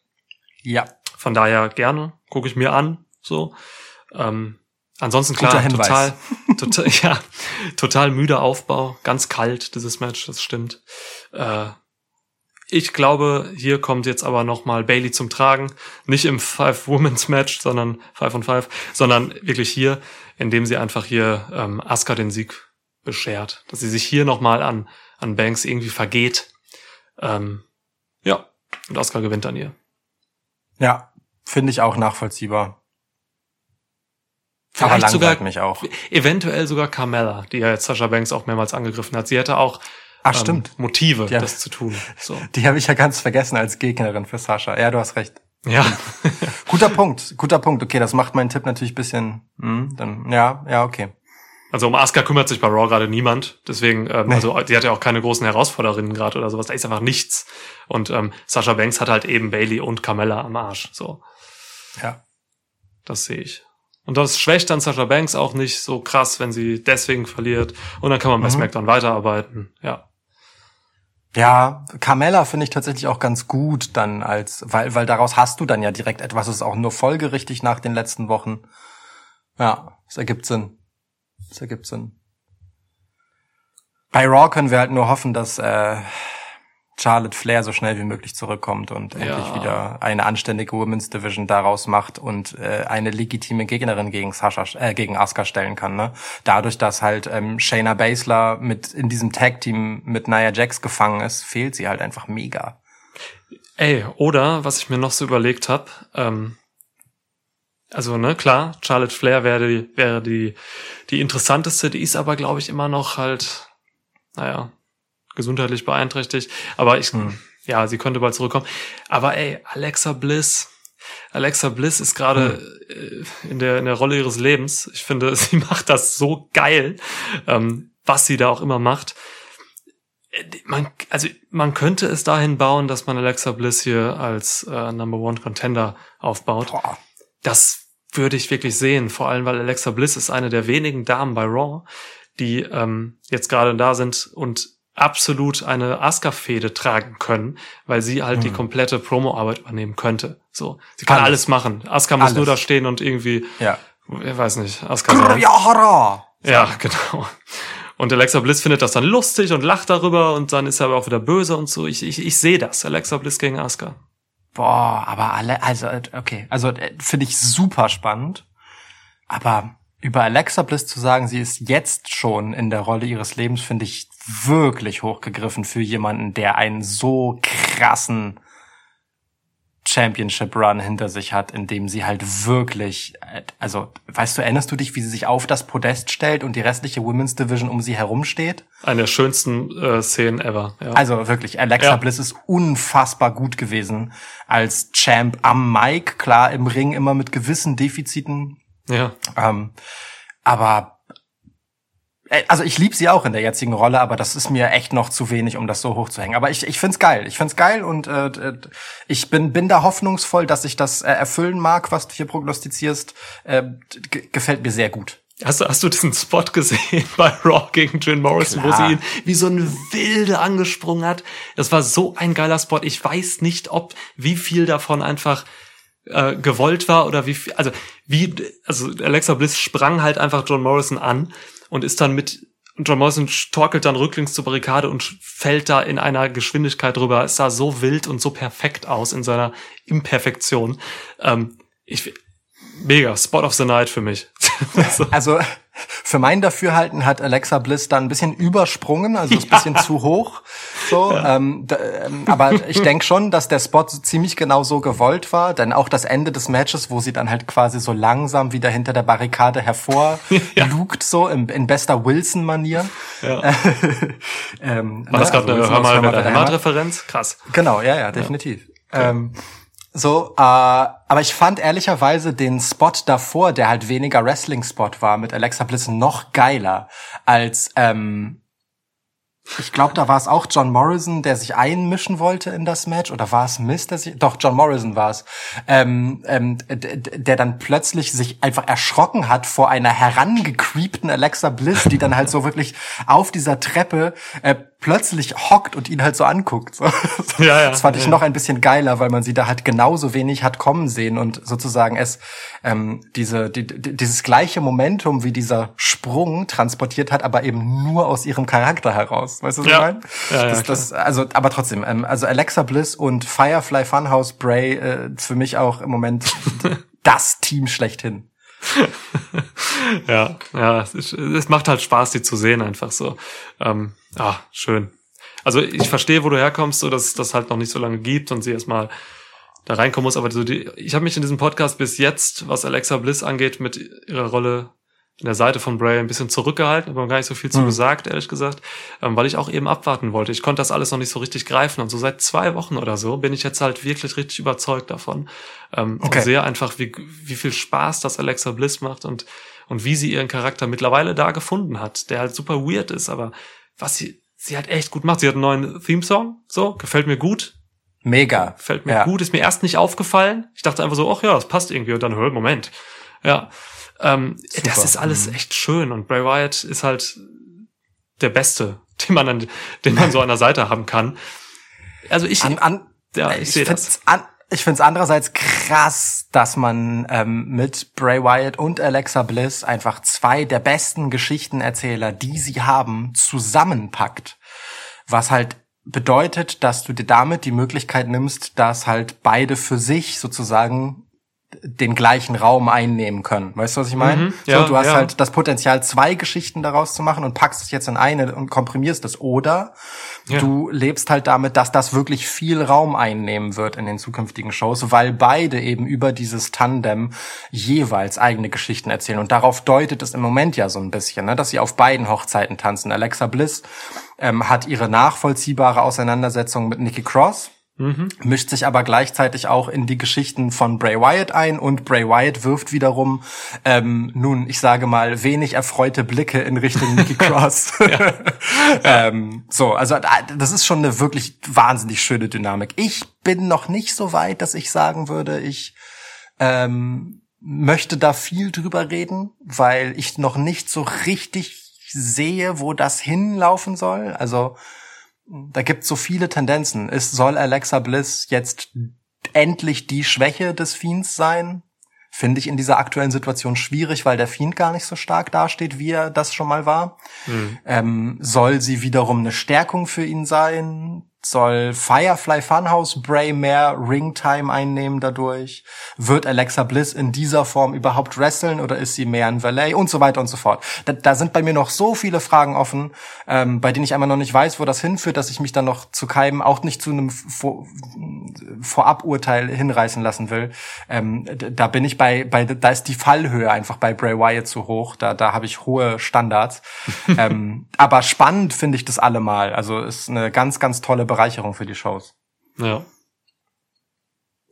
B: Ja,
A: Von daher gerne, gucke ich mir an. So. Ähm, ansonsten klar, total, total, ja, total müder Aufbau, ganz kalt dieses Match, das stimmt. Äh, ich glaube, hier kommt jetzt aber noch mal Bailey zum Tragen, nicht im Five Women's Match, sondern Five on Five, sondern wirklich hier, indem sie einfach hier ähm, Asuka den Sieg beschert, dass sie sich hier noch mal an an Banks irgendwie vergeht. Ähm, und Asuka gewinnt an ihr.
B: ja, finde ich auch nachvollziehbar. Aber
A: Vielleicht sogar
B: langweilt mich auch.
A: eventuell sogar Carmella, die ja jetzt Sasha Banks auch mehrmals angegriffen hat. Sie hätte auch
B: Ach,
A: ähm,
B: stimmt.
A: Motive,
B: Ja.
A: das zu tun. So.
B: Die habe ich ja ganz vergessen als Gegnerin für Sascha. Ja, du hast recht.
A: Ja,
B: Guter Punkt, guter Punkt. Okay, das macht meinen Tipp natürlich bisschen. Hm, dann ja, ja, okay.
A: Also um Asuka kümmert sich bei Raw gerade niemand. Deswegen, ähm,
B: Nee.
A: also die hat ja auch keine großen Herausforderinnen gerade oder sowas. Da ist einfach nichts. Und ähm, Sasha Banks hat halt eben Bailey und Carmella am Arsch. So,
B: Ja.
A: das sehe ich. Und das schwächt dann Sasha Banks auch nicht so krass, wenn sie deswegen verliert. Und dann kann man bei
B: Mhm.
A: SmackDown weiterarbeiten. Ja.
B: Ja, Carmella finde ich tatsächlich auch ganz gut dann als, weil, weil daraus hast du dann ja direkt etwas, das ist auch nur folgerichtig nach den letzten Wochen. Ja, es ergibt Sinn. Es ergibt Sinn. Bei Raw können wir halt nur hoffen, dass äh, Charlotte Flair so schnell wie möglich zurückkommt und endlich wieder eine anständige Women's Division daraus macht und äh, eine legitime Gegnerin gegen Sasha, äh, gegen Asuka stellen kann. Ne? Dadurch, dass halt ähm, Shayna Baszler mit in diesem Tag Team mit Nia Jax gefangen ist, fehlt sie halt einfach mega.
A: Ey, oder was ich mir noch so überlegt habe, ähm, also ne, klar, Charlotte Flair wäre die, wäre die, die interessanteste, die ist aber, glaube ich, immer noch halt, naja, gesundheitlich beeinträchtigt. Aber ich, ja, sie könnte bald zurückkommen. Aber ey, Alexa Bliss, Alexa Bliss ist gerade äh, in der in der Rolle ihres Lebens. Ich finde, sie macht das so geil, ähm, was sie da auch immer macht. Man, also man könnte es dahin bauen, dass man Alexa Bliss hier als äh, Number One Contender aufbaut.
B: Boah.
A: Das würde ich wirklich sehen, vor allem weil Alexa Bliss ist eine der wenigen Damen bei Raw, die ähm, jetzt gerade da sind und absolut eine Asuka-Fehde tragen können, weil sie halt die komplette Promo-Arbeit übernehmen könnte. So, sie kann alles,
B: Alles.
A: machen. Asuka muss
B: Alles.
A: nur da stehen und irgendwie,
B: Ja.
A: ich weiß nicht, Asuka.
B: Ja,
A: Ja, genau. Und Alexa Bliss findet das dann lustig und lacht darüber und dann ist er aber auch wieder böse und so. Ich, ich, ich sehe das. Alexa Bliss gegen Asuka.
B: Boah, aber alle, also, äh, okay, also äh, finde ich super spannend. Aber über Alexa Bliss zu sagen, sie ist jetzt schon in der Rolle ihres Lebens, finde ich wirklich hochgegriffen für jemanden, der einen so krassen Championship Run hinter sich hat, in dem sie halt wirklich, also, weißt du, erinnerst du dich, wie sie sich auf das Podest stellt und die restliche Women's Division um sie herum steht?
A: Eine der schönsten äh, Szenen ever. Ja.
B: Also wirklich, Alexa
A: Ja.
B: Bliss ist unfassbar gut gewesen als Champ am Mic, klar im Ring immer mit gewissen Defiziten,
A: ja.
B: ähm, aber also ich liebe sie auch in der jetzigen Rolle, aber das ist mir echt noch zu wenig, um das so hoch zu hängen. Aber ich, ich find's geil. Ich find's geil und äh, äh, ich bin, bin da hoffnungsvoll, dass ich das äh, erfüllen mag, was du hier prognostizierst. Äh, gefällt mir sehr gut.
A: Hast, du- hast du diesen Spot gesehen bei Raw gegen Jim Morrison, wo
B: Klar.
A: sie ihn wie so eine Wilde angesprungen hat? Das war so ein geiler Spot. Ich weiß nicht, ob wie viel davon einfach äh, gewollt war oder wie viel, also wie, also Alexa Bliss sprang halt einfach John Morrison an und ist dann mit John Morrison torkelt dann rücklings zur Barrikade und fällt da in einer Geschwindigkeit drüber. Es sah so wild und so perfekt aus in seiner Imperfektion. Ähm, ich, mega, Spot of the Night für mich.
B: Also für mein Dafürhalten hat Alexa Bliss dann ein bisschen übersprungen, also ist ein bisschen zu hoch. So, ähm, d- ähm, aber ich denke schon, dass der Spot so ziemlich genau so gewollt war, denn auch das Ende des Matches, wo sie dann halt quasi so langsam wieder hinter der Barrikade hervorlugt, so in, in bester Wilson-Manier.
A: Ja.
B: ähm,
A: War das
B: ne,
A: gerade
B: also
A: eine Hör mal,
B: Hör
A: da hämmert
B: hämmert.
A: Referenz? Krass.
B: Genau, ja, ja, definitiv. Ähm, so, äh, aber ich fand ehrlicherweise den Spot davor, der halt weniger Wrestling-Spot war, mit Alexa Bliss noch geiler als, ähm, ich glaube, da war es auch John Morrison, der sich einmischen wollte in das Match, oder war es Miss, der sich, doch, John Morrison war es, ähm, ähm, der dann plötzlich sich einfach erschrocken hat vor einer herangecreepten Alexa Bliss, die dann halt so wirklich auf dieser Treppe äh, plötzlich hockt und ihn halt so anguckt. So.
A: Ja, ja,
B: das fand ich
A: ja.
B: noch ein bisschen geiler, weil man sie da halt genauso wenig hat kommen sehen und sozusagen es ähm, diese die, die, dieses gleiche Momentum wie dieser Sprung transportiert hat, aber eben nur aus ihrem Charakter heraus. Weißt du, was
A: Ja.
B: ich meine?
A: Ja, ja,
B: das, das, also, aber trotzdem, ähm, also Alexa Bliss und Firefly Funhouse Bray äh, für mich auch im Moment das Team schlechthin.
A: Ja, ja, es, ist, es macht halt Spaß, die zu sehen, einfach so. Ähm, ah, schön. Also ich verstehe, wo du herkommst, so dass es das halt noch nicht so lange gibt und sie erstmal da reinkommen muss. Aber so die, ich habe mich in diesem Podcast bis jetzt, was Alexa Bliss angeht, mit ihrer Rolle in der Seite von Bray ein bisschen zurückgehalten, aber gar nicht so viel zu
B: Mhm.
A: gesagt, ehrlich gesagt, ähm, weil ich auch eben abwarten wollte. Ich konnte das alles noch nicht so richtig greifen und so seit zwei Wochen oder so bin ich jetzt halt wirklich richtig überzeugt davon ähm,
B: Okay.
A: und sehe einfach, wie, wie viel Spaß das Alexa Bliss macht und und wie sie ihren Charakter mittlerweile da gefunden hat, der halt super weird ist, aber was sie sie hat echt gut gemacht. Sie hat einen neuen Theme-Song, so gefällt mir gut,
B: Mega.
A: Fällt mir
B: Ja.
A: gut, ist mir erst nicht aufgefallen. Ich dachte einfach so, ach ja, das passt irgendwie. Und dann, hör, Moment. Ja. Ähm, das ist alles
B: Mhm.
A: echt schön. Und Bray Wyatt ist halt der Beste, den man, an, den man so an der Seite haben kann. Also ich,
B: An, an,
A: ja,
B: ich
A: ich sehe das.
B: An, ich finde es andererseits krass, dass man ähm, mit Bray Wyatt und Alexa Bliss einfach zwei der besten Geschichtenerzähler, die sie haben, zusammenpackt. Was halt bedeutet, dass du dir damit die Möglichkeit nimmst, dass halt beide für sich sozusagen den gleichen Raum einnehmen können. Weißt du, was ich meine?
A: Mhm, ja,
B: so, du hast
A: ja.
B: halt das Potenzial, zwei Geschichten daraus zu machen und packst es jetzt in eine und komprimierst es. Oder
A: Ja.
B: du lebst halt damit, dass das wirklich viel Raum einnehmen wird in den zukünftigen Shows, weil beide eben über dieses Tandem jeweils eigene Geschichten erzählen. Und darauf deutet es im Moment ja so ein bisschen, ne, dass sie auf beiden Hochzeiten tanzen. Alexa Bliss ähm, hat ihre nachvollziehbare Auseinandersetzung mit Nikki Cross mischt sich aber gleichzeitig auch in die Geschichten von Bray Wyatt ein und Bray Wyatt wirft wiederum ähm, nun, ich sage mal, wenig erfreute Blicke in Richtung Nikki Cross. ähm, so, also da- das ist schon eine wirklich wahnsinnig schöne Dynamik. Ich bin noch nicht so weit, dass ich sagen würde, ich ähm, möchte da viel drüber reden, weil ich noch nicht so richtig sehe, wo das hinlaufen soll. Also da gibt so viele Tendenzen. Ist, soll Alexa Bliss jetzt endlich die Schwäche des Fiends sein? Finde ich in dieser aktuellen Situation schwierig, weil der Fiend gar nicht so stark dasteht, wie er das schon mal war. Ähm, soll sie wiederum eine Stärkung für ihn sein? Soll Firefly Funhouse Bray mehr Ringtime einnehmen dadurch? Wird Alexa Bliss in dieser Form überhaupt wresteln oder ist sie mehr ein Valet? Und so weiter und so fort. Da, da sind bei mir noch so viele Fragen offen, ähm, bei denen ich einmal noch nicht weiß, wo das hinführt, dass ich mich dann noch zu keinem, auch nicht zu einem Vor Vorab-Urteil hinreißen lassen will. Ähm, da bin ich bei, bei, da ist die Fallhöhe einfach bei Bray Wyatt zu hoch. Da, da habe ich hohe Standards. ähm, aber spannend finde ich das allemal. Also ist eine ganz, ganz tolle Bereicherung für die Shows.
A: Ja.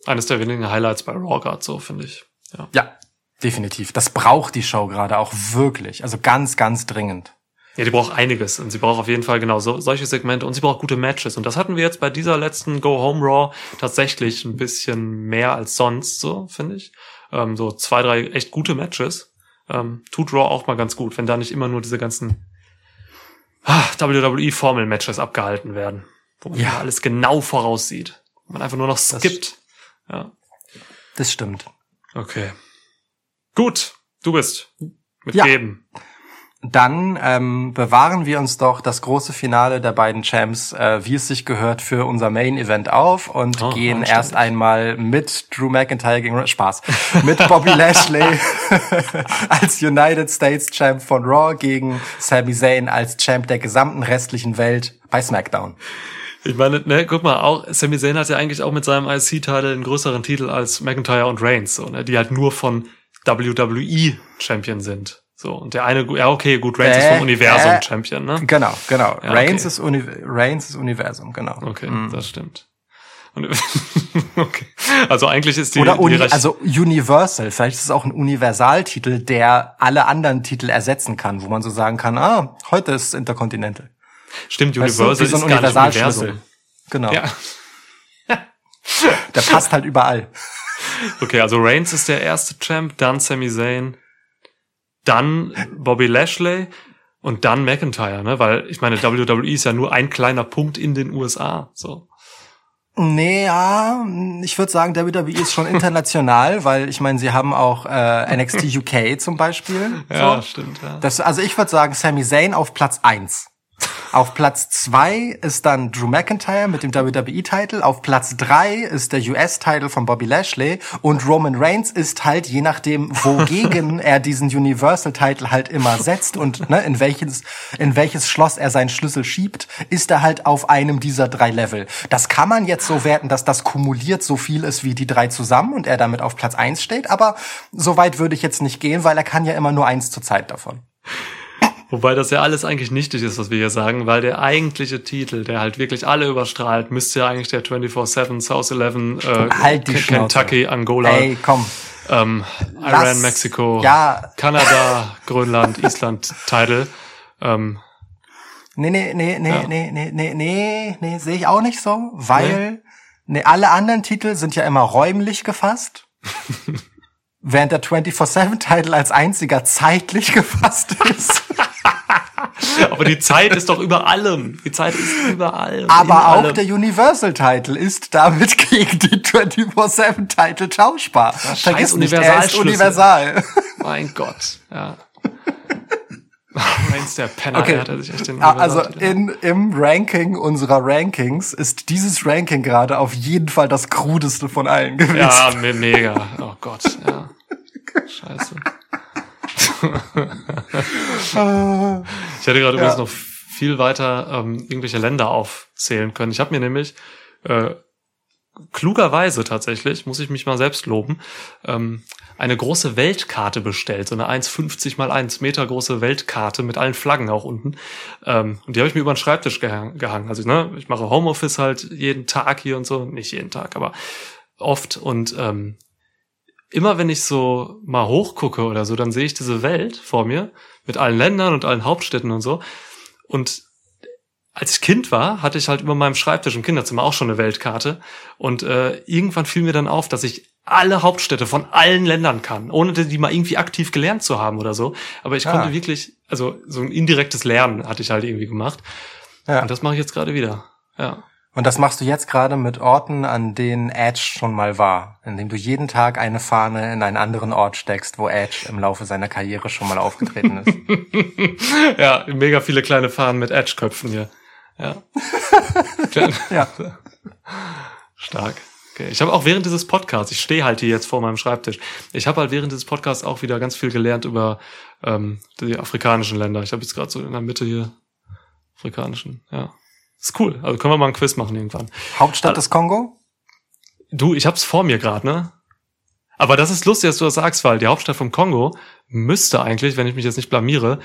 A: Eines der wenigen Highlights bei Raw gerade so, finde ich. Ja.
B: Ja, definitiv. Das braucht die Show gerade auch wirklich. Also ganz, ganz dringend.
A: Ja, die braucht einiges und sie braucht auf jeden Fall genau so, solche Segmente und sie braucht gute Matches. Und das hatten wir jetzt bei dieser letzten Go Home Raw tatsächlich ein bisschen mehr als sonst, so finde ich. Ähm, so zwei, drei echt gute Matches. Ähm, tut Raw auch mal ganz gut, wenn da nicht immer nur diese ganzen ah, WWE-Formel-Matches abgehalten werden, wo man
B: Ja.
A: alles genau voraussieht. Man einfach nur noch skippt. Ja,
B: Das stimmt.
A: okay. Gut, du bist mit
B: Ja.
A: Geben.
B: dann ähm, bewahren wir uns doch das große Finale der beiden Champs, äh, wie es sich gehört, für unser Main Event auf und
A: Oh,
B: gehen
A: anständig.
B: erst einmal mit Drew McIntyre gegen Spaß, mit Bobby Lashley als United States Champ von Raw gegen Sami Zayn als Champ der gesamten restlichen Welt bei SmackDown.
A: Ich meine, ne, guck mal, auch Sami Zayn hat ja eigentlich auch mit seinem IC-Titel einen größeren Titel als McIntyre und Reigns, so, ne, die halt nur von WWE Champion sind. So, und der eine, ja, okay, gut, Reigns ist
B: Äh,
A: vom Universum
B: äh.
A: Champion, ne?
B: Genau, genau.
A: Ja,
B: Reigns,
A: okay.
B: ist Uni Reigns ist Universum, genau.
A: Okay, das stimmt. Okay. Also eigentlich ist die,
B: Oder
A: die
B: Uni,
A: Hierarchie-
B: also Universal, vielleicht ist es auch ein Universaltitel, der alle anderen Titel ersetzen kann, wo man so sagen kann, ah, heute ist Intercontinental.
A: Stimmt,
B: Weißt du,
A: Universal
B: wie so ein
A: ist gar nicht. Universum.
B: Genau.
A: Ja.
B: Der passt halt überall.
A: Okay, also Reigns ist der erste Champ, dann Sami Zayn, dann Bobby Lashley und dann McIntyre, ne? Weil ich meine, WWE ist ja nur ein kleiner Punkt in den USA. So.
B: Nee, ja, ich würde sagen, WWE ist schon international, weil ich meine, sie haben auch äh, NXT UK zum Beispiel.
A: Ja,
B: so.
A: stimmt, ja.
B: Das, also ich würde sagen, Sami Zayn auf Platz eins. Auf Platz zwei ist dann Drew McIntyre mit dem WWE-Titel. Auf Platz drei ist der US-Titel von Bobby Lashley. Und Roman Reigns ist halt, je nachdem, wogegen er diesen Universal-Titel halt immer setzt und ne, in, welches, in welches Schloss er seinen Schlüssel schiebt, ist er halt auf einem dieser drei Level. Das kann man jetzt so werten, dass das kumuliert so viel ist wie die drei zusammen und er damit auf Platz eins steht. Aber so weit würde ich jetzt nicht gehen, weil er kann ja immer nur eins zur Zeit davon.
A: Wobei das ja alles eigentlich nichtig ist, was wir hier sagen, weil der eigentliche Titel, der halt wirklich alle überstrahlt, müsste ja eigentlich der 24-7 South 11 äh,
B: Halt
A: K-
B: Schnauze.
A: Kentucky, Angola,
B: Ey, komm.
A: ähm,
B: Lass-
A: Iran, Mexiko,
B: Ja.
A: Kanada, Grönland, Island Titel. Ähm,
B: Nee, nee, nee, nee,
A: Ja.
B: nee, nee, nee, nee, nee, sehe ich auch nicht so, weil nee, alle anderen Titel sind ja immer räumlich gefasst. während der 24-7-Titel als einziger zeitlich gefasst ist.
A: aber die Zeit ist doch über allem. Die Zeit ist über allem. in
B: Aber auch
A: allem.
B: der Universal-Titel ist damit gegen die 24-7-Titel tauschbar. Vergiss nicht, er ist universal.
A: Mein Gott, ja. Reigns der Penner,
B: Okay.
A: hat er sich echt den
B: Ah, Also in, im Ranking unserer Rankings ist dieses Ranking gerade auf jeden Fall das krudeste von allen gewesen.
A: Ja, me mega. Oh Gott, ja. Scheiße. ich hätte gerade übrigens
B: Ja.
A: noch viel weiter ähm, irgendwelche Länder aufzählen können. Ich habe mir nämlich äh, klugerweise tatsächlich, muss ich mich mal selbst loben, ähm, eine große Weltkarte bestellt, so eine 1,50 mal 1 Meter große Weltkarte mit allen Flaggen auch unten. Ähm, und die habe ich mir über den Schreibtisch gehang, gehangen. Also ne, ich mache Homeoffice halt jeden Tag hier und so, nicht jeden Tag, aber oft. Und ähm, immer wenn ich so mal hochgucke oder so, dann sehe ich diese Welt vor mir mit allen Ländern und allen Hauptstädten und so. Und als ich Kind war, hatte ich halt über meinem Schreibtisch im Kinderzimmer auch schon eine Weltkarte. Und äh, irgendwann fiel mir dann auf, dass ich alle Hauptstädte von allen Ländern kann, ohne die mal irgendwie aktiv gelernt zu haben oder so. Aber ich
B: Ah.
A: konnte wirklich, also so ein indirektes Lernen hatte ich halt irgendwie gemacht.
B: Ja.
A: Und das mache ich jetzt gerade wieder. Ja.
B: Und das machst du jetzt gerade mit Orten, an denen Edge schon mal war, indem du jeden Tag eine Fahne in einen anderen Ort steckst, wo Edge im Laufe seiner Karriere schon mal aufgetreten ist.
A: ja, mega viele kleine Fahnen mit Edge-Köpfen hier. Ja.
B: Ja.
A: Stark. Okay. Ich habe auch während dieses Podcasts, ich stehe halt hier jetzt vor meinem Schreibtisch, ich habe halt während dieses Podcasts auch wieder ganz viel gelernt über ähm, die afrikanischen Länder. Ich habe jetzt gerade so in der Mitte hier afrikanischen, ja. Ist cool. Also können wir mal ein Quiz machen irgendwann.
B: Hauptstadt des Kongo?
A: Du, ich hab's vor mir gerade, ne? Aber das ist lustig, dass du das sagst, weil die Hauptstadt vom Kongo müsste eigentlich, wenn ich mich jetzt nicht blamiere,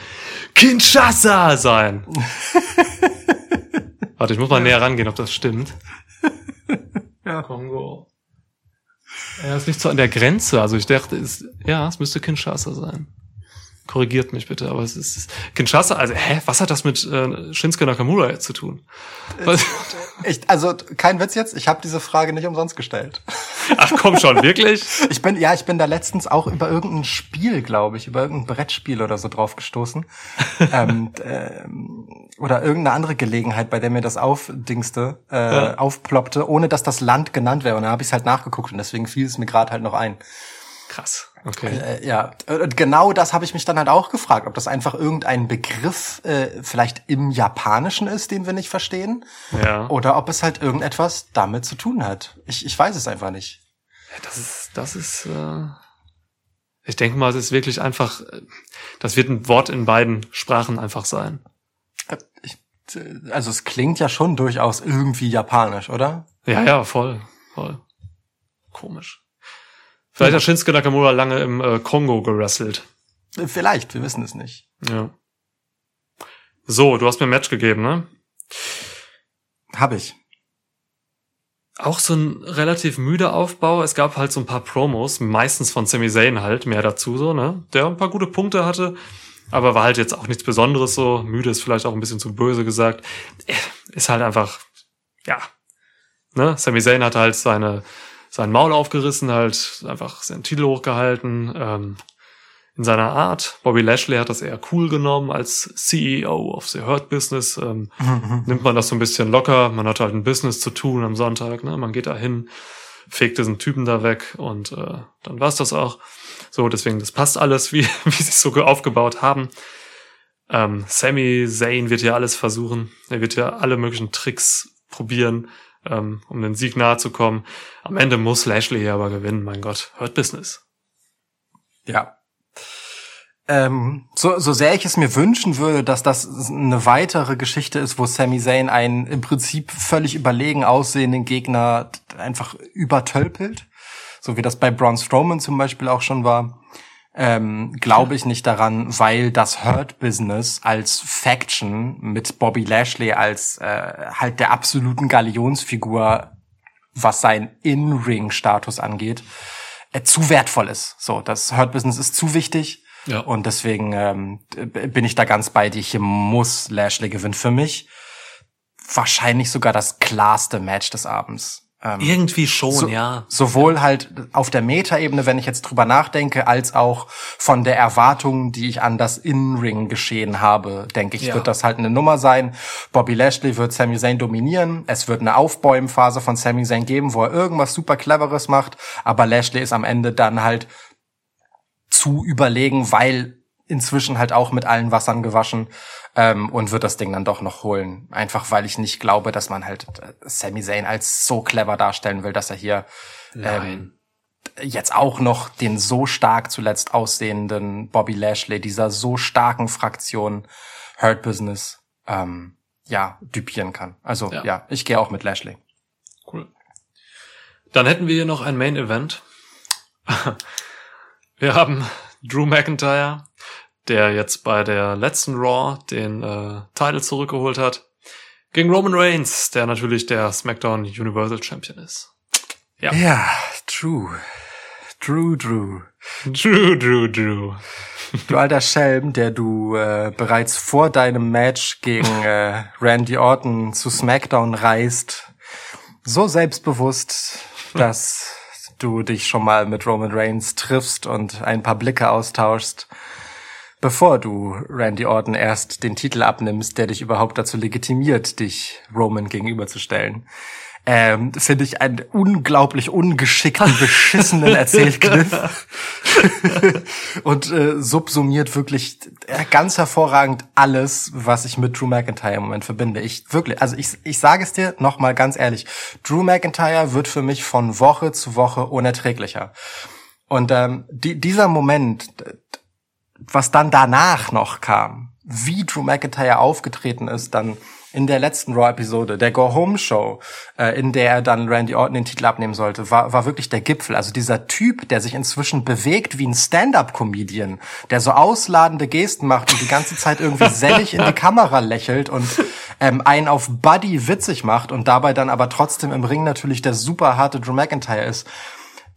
A: Kinshasa sein. Warte, ich muss mal näher rangehen, ob das stimmt.
B: Ja.
A: Kongo. Er ist nicht so an der Grenze. Also ich dachte, es, ja, es müsste Kinshasa sein. Korrigiert mich bitte, aber es ist Kinshasa. Also, hä, was hat das mit äh, Shinsuke Nakamura jetzt zu tun? Was?
B: Ich, also kein Witz jetzt, ich habe diese Frage nicht umsonst gestellt.
A: Ach komm schon, wirklich?
B: Ich bin, ja, ich bin da letztens auch über irgendein Spiel, glaube ich, über irgendein Brettspiel oder so drauf gestoßen. ähm, ähm, oder irgendeine andere Gelegenheit, bei der mir das aufdingste, äh,
A: Ja.
B: aufploppte, ohne dass das Land genannt wäre. Und dann habe ich es halt nachgeguckt und deswegen fiel es mir gerade halt noch ein.
A: Krass. Okay.
B: Äh, ja, und genau das habe ich mich dann halt auch gefragt, ob das einfach irgendein Begriff äh, vielleicht im Japanischen ist, den wir nicht verstehen,
A: Ja.
B: oder ob es halt irgendetwas damit zu tun hat. Ich, ich weiß es einfach nicht.
A: Das ist, das ist, äh, ich denke mal, es ist wirklich einfach, äh, das wird ein Wort in beiden Sprachen einfach sein.
B: Äh, äh, also es klingt ja schon durchaus irgendwie japanisch, oder?
A: Ja, ja, voll, voll. Komisch. Vielleicht hat Shinsuke Nakamura lange im äh, Kongo gerasselt.
B: Vielleicht, wir wissen es nicht.
A: Ja. So, du hast mir ein Match gegeben, ne?
B: Hab ich.
A: Auch so ein relativ müder Aufbau. Es gab halt so ein paar Promos, meistens von Sami Zayn halt, mehr dazu so, ne? Der ein paar gute Punkte hatte, aber war halt jetzt auch nichts Besonderes so. Müde ist vielleicht auch ein bisschen zu böse gesagt. Ist halt einfach, ja. Ne? Sami Zayn hat halt seine, sein Maul aufgerissen, halt einfach seinen Titel hochgehalten, ähm, in seiner Art. Bobby Lashley hat das eher cool genommen als CEO of the Hurt Business. Ähm, nimmt man das so ein bisschen locker. Man hat halt ein Business zu tun am Sonntag. Ne? Man geht da hin, fegt diesen Typen da weg und äh, dann war's das auch. So, deswegen, das passt alles, wie, wie sie es so aufgebaut haben. Ähm, Sami Zayn wird ja alles versuchen. Er wird ja alle möglichen Tricks probieren, ähm, um den Sieg nahe zu kommen. Am Ende muss Lashley aber gewinnen, mein Gott. Hurt Business.
B: Ja. Ähm, so, so sehr ich es mir wünschen würde, dass das eine weitere Geschichte ist, wo Sami Zayn einen im Prinzip völlig überlegen aussehenden Gegner einfach übertölpelt, so wie das bei Braun Strowman zum Beispiel auch schon war, ähm, glaube ich nicht daran, weil das Hurt Business als Faction mit Bobby Lashley als äh, halt der absoluten Galionsfigur, was sein In-Ring-Status angeht, äh, zu wertvoll ist. So, das Hurt Business ist zu wichtig.
A: Ja.
B: Und deswegen ähm, bin ich da ganz bei dir. Hier muss Lashley gewinnen für mich. Wahrscheinlich sogar das klarste Match des Abends. Ähm,
A: Irgendwie schon,
B: so,
A: ja.
B: Sowohl halt auf der Meta-Ebene, wenn ich jetzt drüber nachdenke, als auch von der Erwartung, die ich an das In-Ring-Geschehen habe, denke ich,
A: Ja.
B: wird das halt eine Nummer sein. Bobby Lashley wird Sami Zayn dominieren. Es wird eine Aufbäumphase von Sami Zayn geben, wo er irgendwas super Cleveres macht. Aber Lashley ist am Ende dann halt zu überlegen, weil inzwischen halt auch mit allen Wassern gewaschen ähm, und wird das Ding dann doch noch holen. Einfach weil ich nicht glaube, dass man halt äh, Sami Zayn als so clever darstellen will, dass er hier ähm, jetzt auch noch den so stark zuletzt aussehenden Bobby Lashley, dieser so starken Fraktion Hurt Business, ähm, ja, düpieren kann. Also
A: Ja.
B: ja, ich gehe auch mit Lashley.
A: Cool. Dann hätten wir hier noch ein Main Event. Wir haben Drew McIntyre, der jetzt bei der letzten Raw den äh, Titel zurückgeholt hat, gegen Roman Reigns, der natürlich der SmackDown Universal Champion ist. Ja.
B: Ja, true. True, true.
A: Drew, Drew, Drew.
B: Du alter Schelm, der du äh, bereits vor deinem Match gegen äh, Randy Orton zu SmackDown reist, so selbstbewusst, dass du dich schon mal mit Roman Reigns triffst und ein paar Blicke austauschst, bevor du Randy Orton erst den Titel abnimmst, der dich überhaupt dazu legitimiert, dich Roman gegenüberzustellen. Ähm, Finde ich einen unglaublich ungeschickten, beschissenen Erzählkniff. und äh, subsumiert wirklich äh, ganz hervorragend alles, was ich mit Drew McIntyre im Moment verbinde. Ich wirklich, also ich, ich sage es dir noch mal ganz ehrlich, Drew McIntyre wird für mich von Woche zu Woche unerträglicher. Und ähm, die, dieser Moment, was dann danach noch kam, wie Drew McIntyre aufgetreten ist, dann in der letzten Raw-Episode, der Go-Home-Show, äh, in der er dann Randy Orton den Titel abnehmen sollte, war, war wirklich der Gipfel. Also dieser Typ, der sich inzwischen bewegt wie ein Stand-Up-Comedian, der so ausladende Gesten macht und die ganze Zeit irgendwie sellig in die Kamera lächelt und ähm, einen auf Buddy witzig macht und dabei dann aber trotzdem im Ring natürlich der super harte Drew McIntyre ist.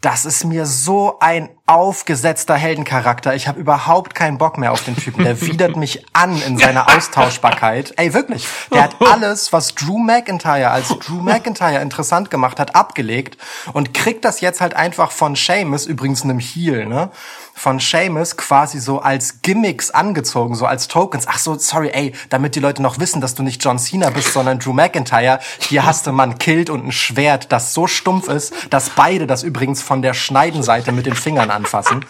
B: Das ist mir so ein aufgesetzter Heldencharakter. Ich habe überhaupt keinen Bock mehr auf den Typen. Der widert mich an in seiner Austauschbarkeit. Ey, wirklich. Der hat alles, was Drew McIntyre als Drew McIntyre interessant gemacht hat, abgelegt und kriegt das jetzt halt einfach von Seamus, übrigens einem Heel, ne? Von Seamus quasi so als Gimmicks angezogen, so als Tokens. Ach so, sorry, ey, damit die Leute noch wissen, dass du nicht John Cena bist, sondern Drew McIntyre. Hier hast du mal ein Kilt und ein Schwert, das so stumpf ist, dass beide das übrigens von der Schneidenseite mit den Fingern anfassen.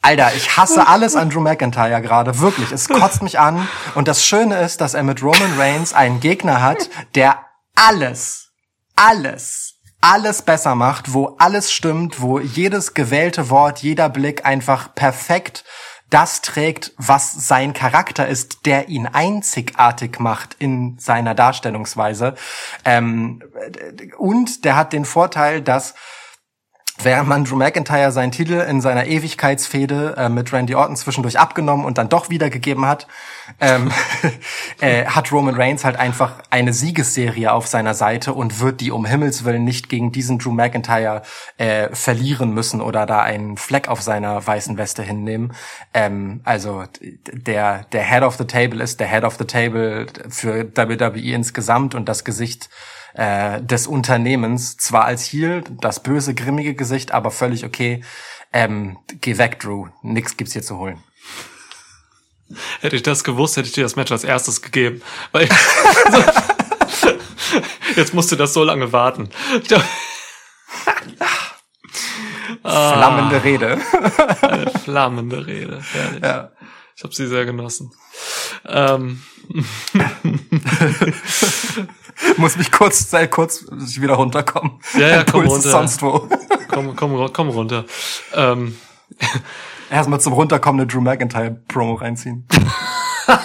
B: Alter, ich hasse alles an Drew McIntyre gerade, wirklich. Es kotzt mich an. Und das Schöne ist, dass er mit Roman Reigns einen Gegner hat, der alles, alles, alles besser macht, wo alles stimmt, wo jedes gewählte Wort, jeder Blick einfach perfekt das trägt, was sein Charakter ist, der ihn einzigartig macht in seiner Darstellungsweise. Ähm, und der hat den Vorteil, dass Während man Drew McIntyre seinen Titel in seiner Ewigkeitsfehde äh, mit Randy Orton zwischendurch abgenommen und dann doch wiedergegeben hat, ähm, äh, hat Roman Reigns halt einfach eine Siegesserie auf seiner Seite und wird die um Himmels Willen nicht gegen diesen Drew McIntyre äh, verlieren müssen oder da einen Fleck auf seiner weißen Weste hinnehmen. Ähm, also der, der Head of the Table ist der Head of the Table für WWE insgesamt und das Gesicht äh, des Unternehmens, zwar als Heel, das böse, grimmige Gesicht, aber völlig okay. Ähm, geh weg, Drew. Nix gibt's hier zu holen.
A: Hätte ich das gewusst, hätte ich dir das Match als erstes gegeben. Weil Jetzt musst du das so lange warten.
B: Flammende Rede.
A: Eine flammende Rede. Herrlich.
B: Ja.
A: Ich habe sie sehr genossen. Ähm,
B: Muss mich kurz, sei kurz dass ich wieder runterkommen.
A: Ja, ja, komm runter.
B: sonst wo.
A: komm, komm, komm runter. Ähm,
B: Erstmal zum Runterkommen eine Drew McIntyre Promo reinziehen.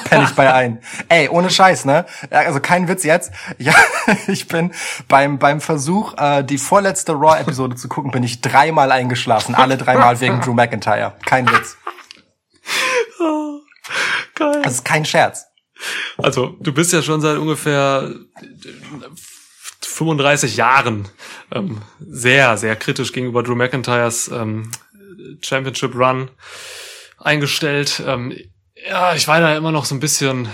B: Penn ich bei ein. Ey, ohne Scheiß, ne? Also kein Witz jetzt. Ja, ich bin beim, beim Versuch, äh, die vorletzte Raw-Episode zu gucken, bin ich dreimal eingeschlafen. Alle dreimal wegen Drew McIntyre. Kein Witz.
A: geil.
B: Das ist kein Scherz.
A: Also, du bist ja schon seit ungefähr 35 Jahren ähm, sehr, sehr kritisch gegenüber Drew McIntyres ähm, Championship Run eingestellt. Ähm, ja, ich war da immer noch so ein bisschen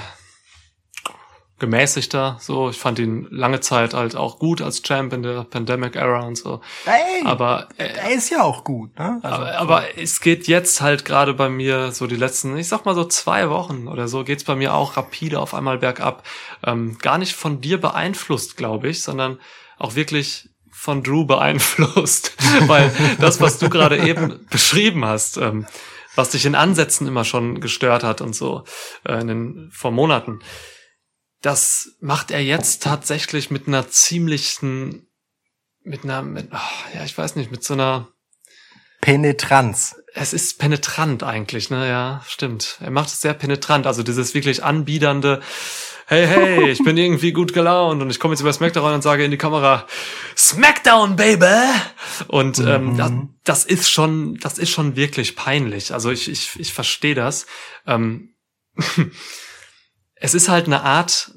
A: gemäßigter. So, ich fand ihn lange Zeit halt auch gut als Champ in der Pandemic Era und so.
B: Ey,
A: Aber äh,
B: er ist ja auch gut, ne? Also,
A: aber, aber es geht jetzt halt gerade bei mir so die letzten, ich sag mal so zwei Wochen oder so, geht's bei mir auch rapide auf einmal bergab. Ähm, gar nicht von dir beeinflusst, glaube ich, sondern auch wirklich von Drew beeinflusst. Weil das, was du gerade eben beschrieben hast, ähm, was dich in Ansätzen immer schon gestört hat und so äh, in den, vor Monaten, das macht er jetzt tatsächlich mit einer ziemlichen, mit einer, mit, oh, ja, ich weiß nicht, mit so einer
B: Penetranz.
A: es ist penetrant eigentlich, ne? Ja, stimmt. Er macht es sehr penetrant. Also dieses wirklich anbiedernde, hey, hey, ich bin irgendwie gut gelaunt und ich komme jetzt über Smackdown und sage in die Kamera, Smackdown, Baby! Und ähm, das, das ist schon, das ist schon wirklich peinlich. Also ich, ich, ich verstehe das. Ähm, es ist halt eine Art,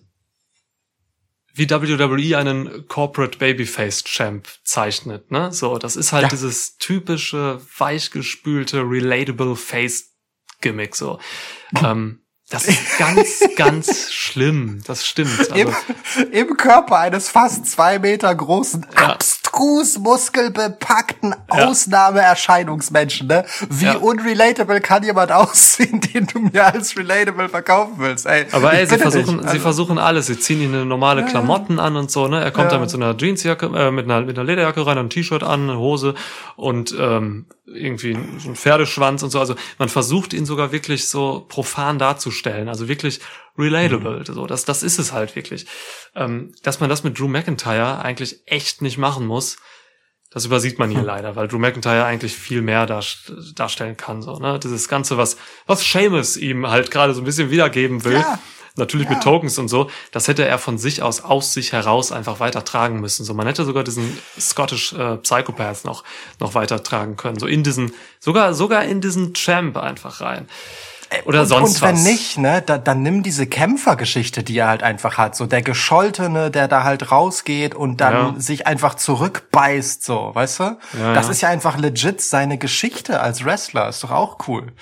A: wie WWE einen Corporate Babyface Champ zeichnet, ne? So, das ist halt
B: Ja.
A: dieses typische, weichgespülte, relatable Face Gimmick, so. ähm, das ist ganz, ganz schlimm. Das stimmt. Also,
B: Im, Im Körper eines fast zwei Meter großen,
A: Ja.
B: Abstrus muskelbepackten
A: Ja.
B: Ausnahmeerscheinungsmenschen, ne? Wie
A: Ja.
B: unrelatable kann jemand aussehen, den du mir als relatable verkaufen willst, ey?
A: Aber ey, sie versuchen,
B: dich.
A: sie
B: Also,
A: versuchen alles. Sie ziehen ihnen normale Klamotten an und so, ne? Er kommt
B: Ja.
A: da mit so einer Jeansjacke, äh, mit einer, mit einer Lederjacke rein, ein T-Shirt an, eine Hose und ähm, irgendwie ein Pferdeschwanz und so. Also man versucht ihn sogar wirklich so profan darzustellen, also wirklich relatable. So, das, das ist es halt wirklich. Ähm, dass man das mit Drew McIntyre eigentlich echt nicht machen muss, das übersieht man hier leider, weil Drew McIntyre eigentlich viel mehr dar darstellen kann. So, ne? Dieses Ganze, was, was Seamus ihm halt gerade so ein bisschen wiedergeben will.
B: Ja.
A: Natürlich mit Tokens und so. Das hätte er von sich aus, aus sich heraus einfach weiter tragen müssen. So, man hätte sogar diesen Scottish äh, Psychopath noch, noch weiter tragen können. So in diesen, sogar, sogar in diesen Champ einfach rein. Oder
B: und,
A: sonst
B: und wenn
A: was.
B: nicht, ne, da, dann nimm diese Kämpfergeschichte, die er halt einfach hat, so der Gescholtene, der da halt rausgeht und dann
A: Ja.
B: sich einfach zurückbeißt, so, weißt du?
A: Ja,
B: das
A: ja.
B: ist ja einfach legit seine Geschichte als Wrestler, ist doch auch cool.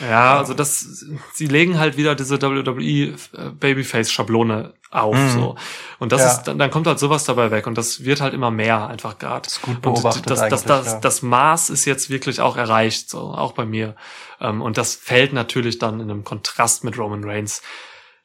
A: Ja, also das, sie legen halt wieder diese WWE äh, Babyface Schablone auf, so. Und das
B: Mhm.
A: Ist, dann, dann kommt halt sowas dabei weg und das wird halt immer mehr einfach gerade.
B: gut
A: Und
B: beobachtet
A: das, das,
B: eigentlich,
A: das,
B: ja.
A: das Maß ist jetzt wirklich auch erreicht, so, auch bei mir. Ähm, Und das fällt natürlich dann in einem Kontrast mit Roman Reigns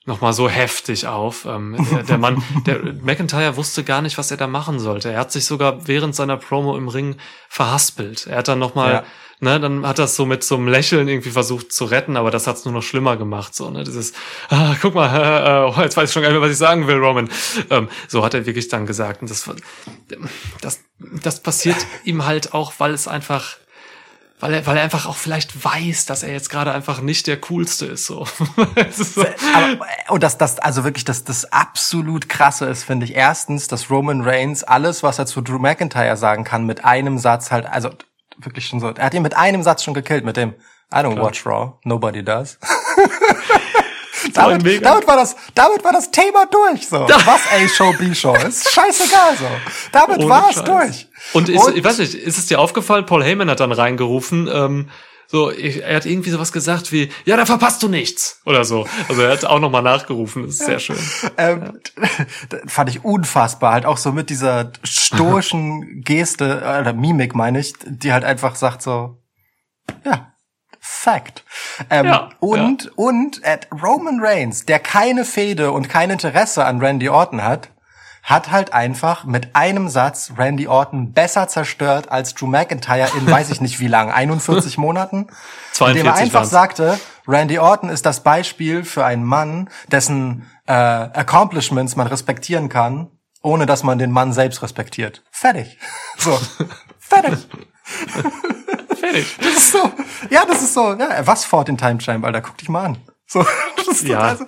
A: nochmal so heftig auf. Ähm, der, der Mann, der McIntyre wusste gar nicht, was er da machen sollte. Er hat sich sogar während seiner Promo im Ring verhaspelt. Er hat dann nochmal,
B: Ja.
A: ne, dann hat das so mit so einem Lächeln irgendwie versucht zu retten, aber das hat's nur noch schlimmer gemacht. So, ne, dieses, ah, guck mal, äh, jetzt weiß ich schon gar nicht mehr, was ich sagen will, Roman. Ähm, so hat er wirklich dann gesagt. Und das, das, das passiert ihm halt auch, weil es einfach weil er, weil er einfach auch vielleicht weiß, dass er jetzt gerade einfach nicht der coolste ist. So. Es ist so.
B: Aber, und das, das, also wirklich, das, das absolut krasse ist, finde ich, erstens, dass Roman Reigns alles, was er zu Drew McIntyre sagen kann, mit einem Satz halt, also wirklich schon so, er hat ihn mit einem Satz schon gekillt, mit dem I don't watch Raw, nobody does. damit,
A: mega-
B: damit war das, damit war das Thema durch, so. Was A-Show, B-Show, ist scheißegal, so. Damit
A: Ohne
B: war es durch.
A: Und, ist, ich weiß nicht, ist es dir aufgefallen? Paul Heyman hat dann reingerufen, ähm, so, ich, er hat irgendwie sowas gesagt wie, ja, da verpasst du nichts oder so. Also er hat auch nochmal nachgerufen, das ist sehr schön.
B: Ähm, fand ich unfassbar, halt auch so mit dieser stoischen Geste, äh, oder Mimik meine ich, die halt einfach sagt so, ja, Fact. Ähm,
A: Ja,
B: und, und äh, Roman Reigns, der keine Fehde und kein Interesse an Randy Orton hat, hat halt einfach mit einem Satz Randy Orton besser zerstört als Drew McIntyre in weiß ich nicht wie lang, 41 Monaten.
A: 42
B: indem er einfach
A: waren's.
B: sagte, Randy Orton ist das Beispiel für einen Mann, dessen äh, Accomplishments man respektieren kann, ohne dass man den Mann selbst respektiert. Fertig. So. Fertig.
A: Fertig.
B: Das ist so. Ja, das ist so. Ja, was fort in Time Champ, Alter? Guck dich mal an. So, das
A: Ja.
B: also,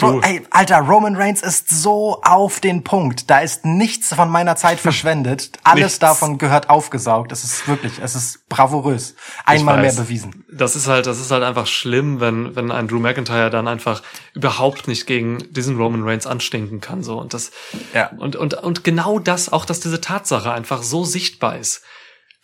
B: Ro- ey, Alter, Roman Reigns ist so auf den Punkt. Da ist nichts von meiner Zeit verschwendet. Alles
A: Nichts.
B: davon gehört aufgesaugt. Es ist wirklich, es ist bravourös. Einmal mehr bewiesen.
A: Das ist halt, das ist halt einfach schlimm, wenn, wenn ein Drew McIntyre dann einfach überhaupt nicht gegen diesen Roman Reigns anstinken kann, so. Und das,
B: Ja.
A: und, und, und genau das, auch dass diese Tatsache einfach so sichtbar ist.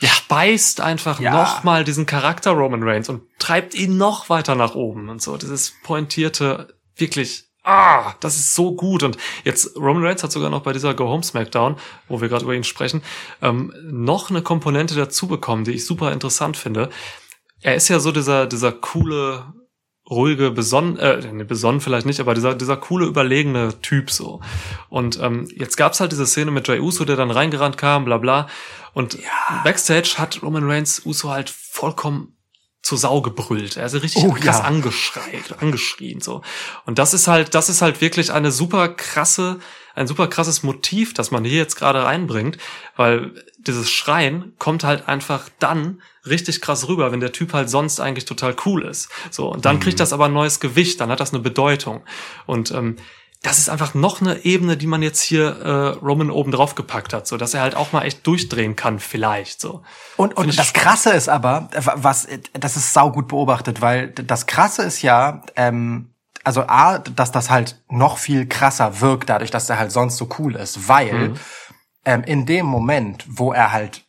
A: Speist einfach
B: Ja.
A: nochmal diesen Charakter Roman Reigns und treibt ihn noch weiter nach oben und so. Dieses pointierte, wirklich, ah, das ist so gut. Und jetzt, Roman Reigns hat sogar noch bei dieser Go Home Smackdown, wo wir gerade über ihn sprechen, ähm, noch eine Komponente dazu bekommen, die ich super interessant finde er ist ja so dieser, dieser coole, ruhige, besonnen, äh, nee, besonnen vielleicht nicht, aber dieser, dieser coole, überlegene Typ so. Und ähm, jetzt gab's halt diese Szene mit Jey Uso, der dann reingerannt kam, bla bla. Und Backstage hat Roman Reigns Uso halt vollkommen zur Sau gebrüllt. Er ist richtig
B: Oh,
A: krass
B: ja.
A: angeschreit, angeschrien so. Und das ist halt, das ist halt wirklich eine super krasse, ein super krasses Motiv, das man hier jetzt gerade reinbringt, weil dieses Schreien kommt halt einfach dann richtig krass rüber, wenn der Typ halt sonst eigentlich total cool ist. So und dann kriegt das aber ein neues Gewicht, dann hat das eine Bedeutung und ähm, das ist einfach noch eine Ebene, die man jetzt hier äh, Roman oben drauf gepackt hat, so dass er halt auch mal echt durchdrehen kann, vielleicht so.
B: Und, und das. Krasse ist aber, äh, was, das ist saugut beobachtet, weil das Krasse ist ja, ähm, also A, dass das halt noch viel krasser wirkt, dadurch, dass er halt sonst so cool ist, weil ähm, in dem Moment, wo er halt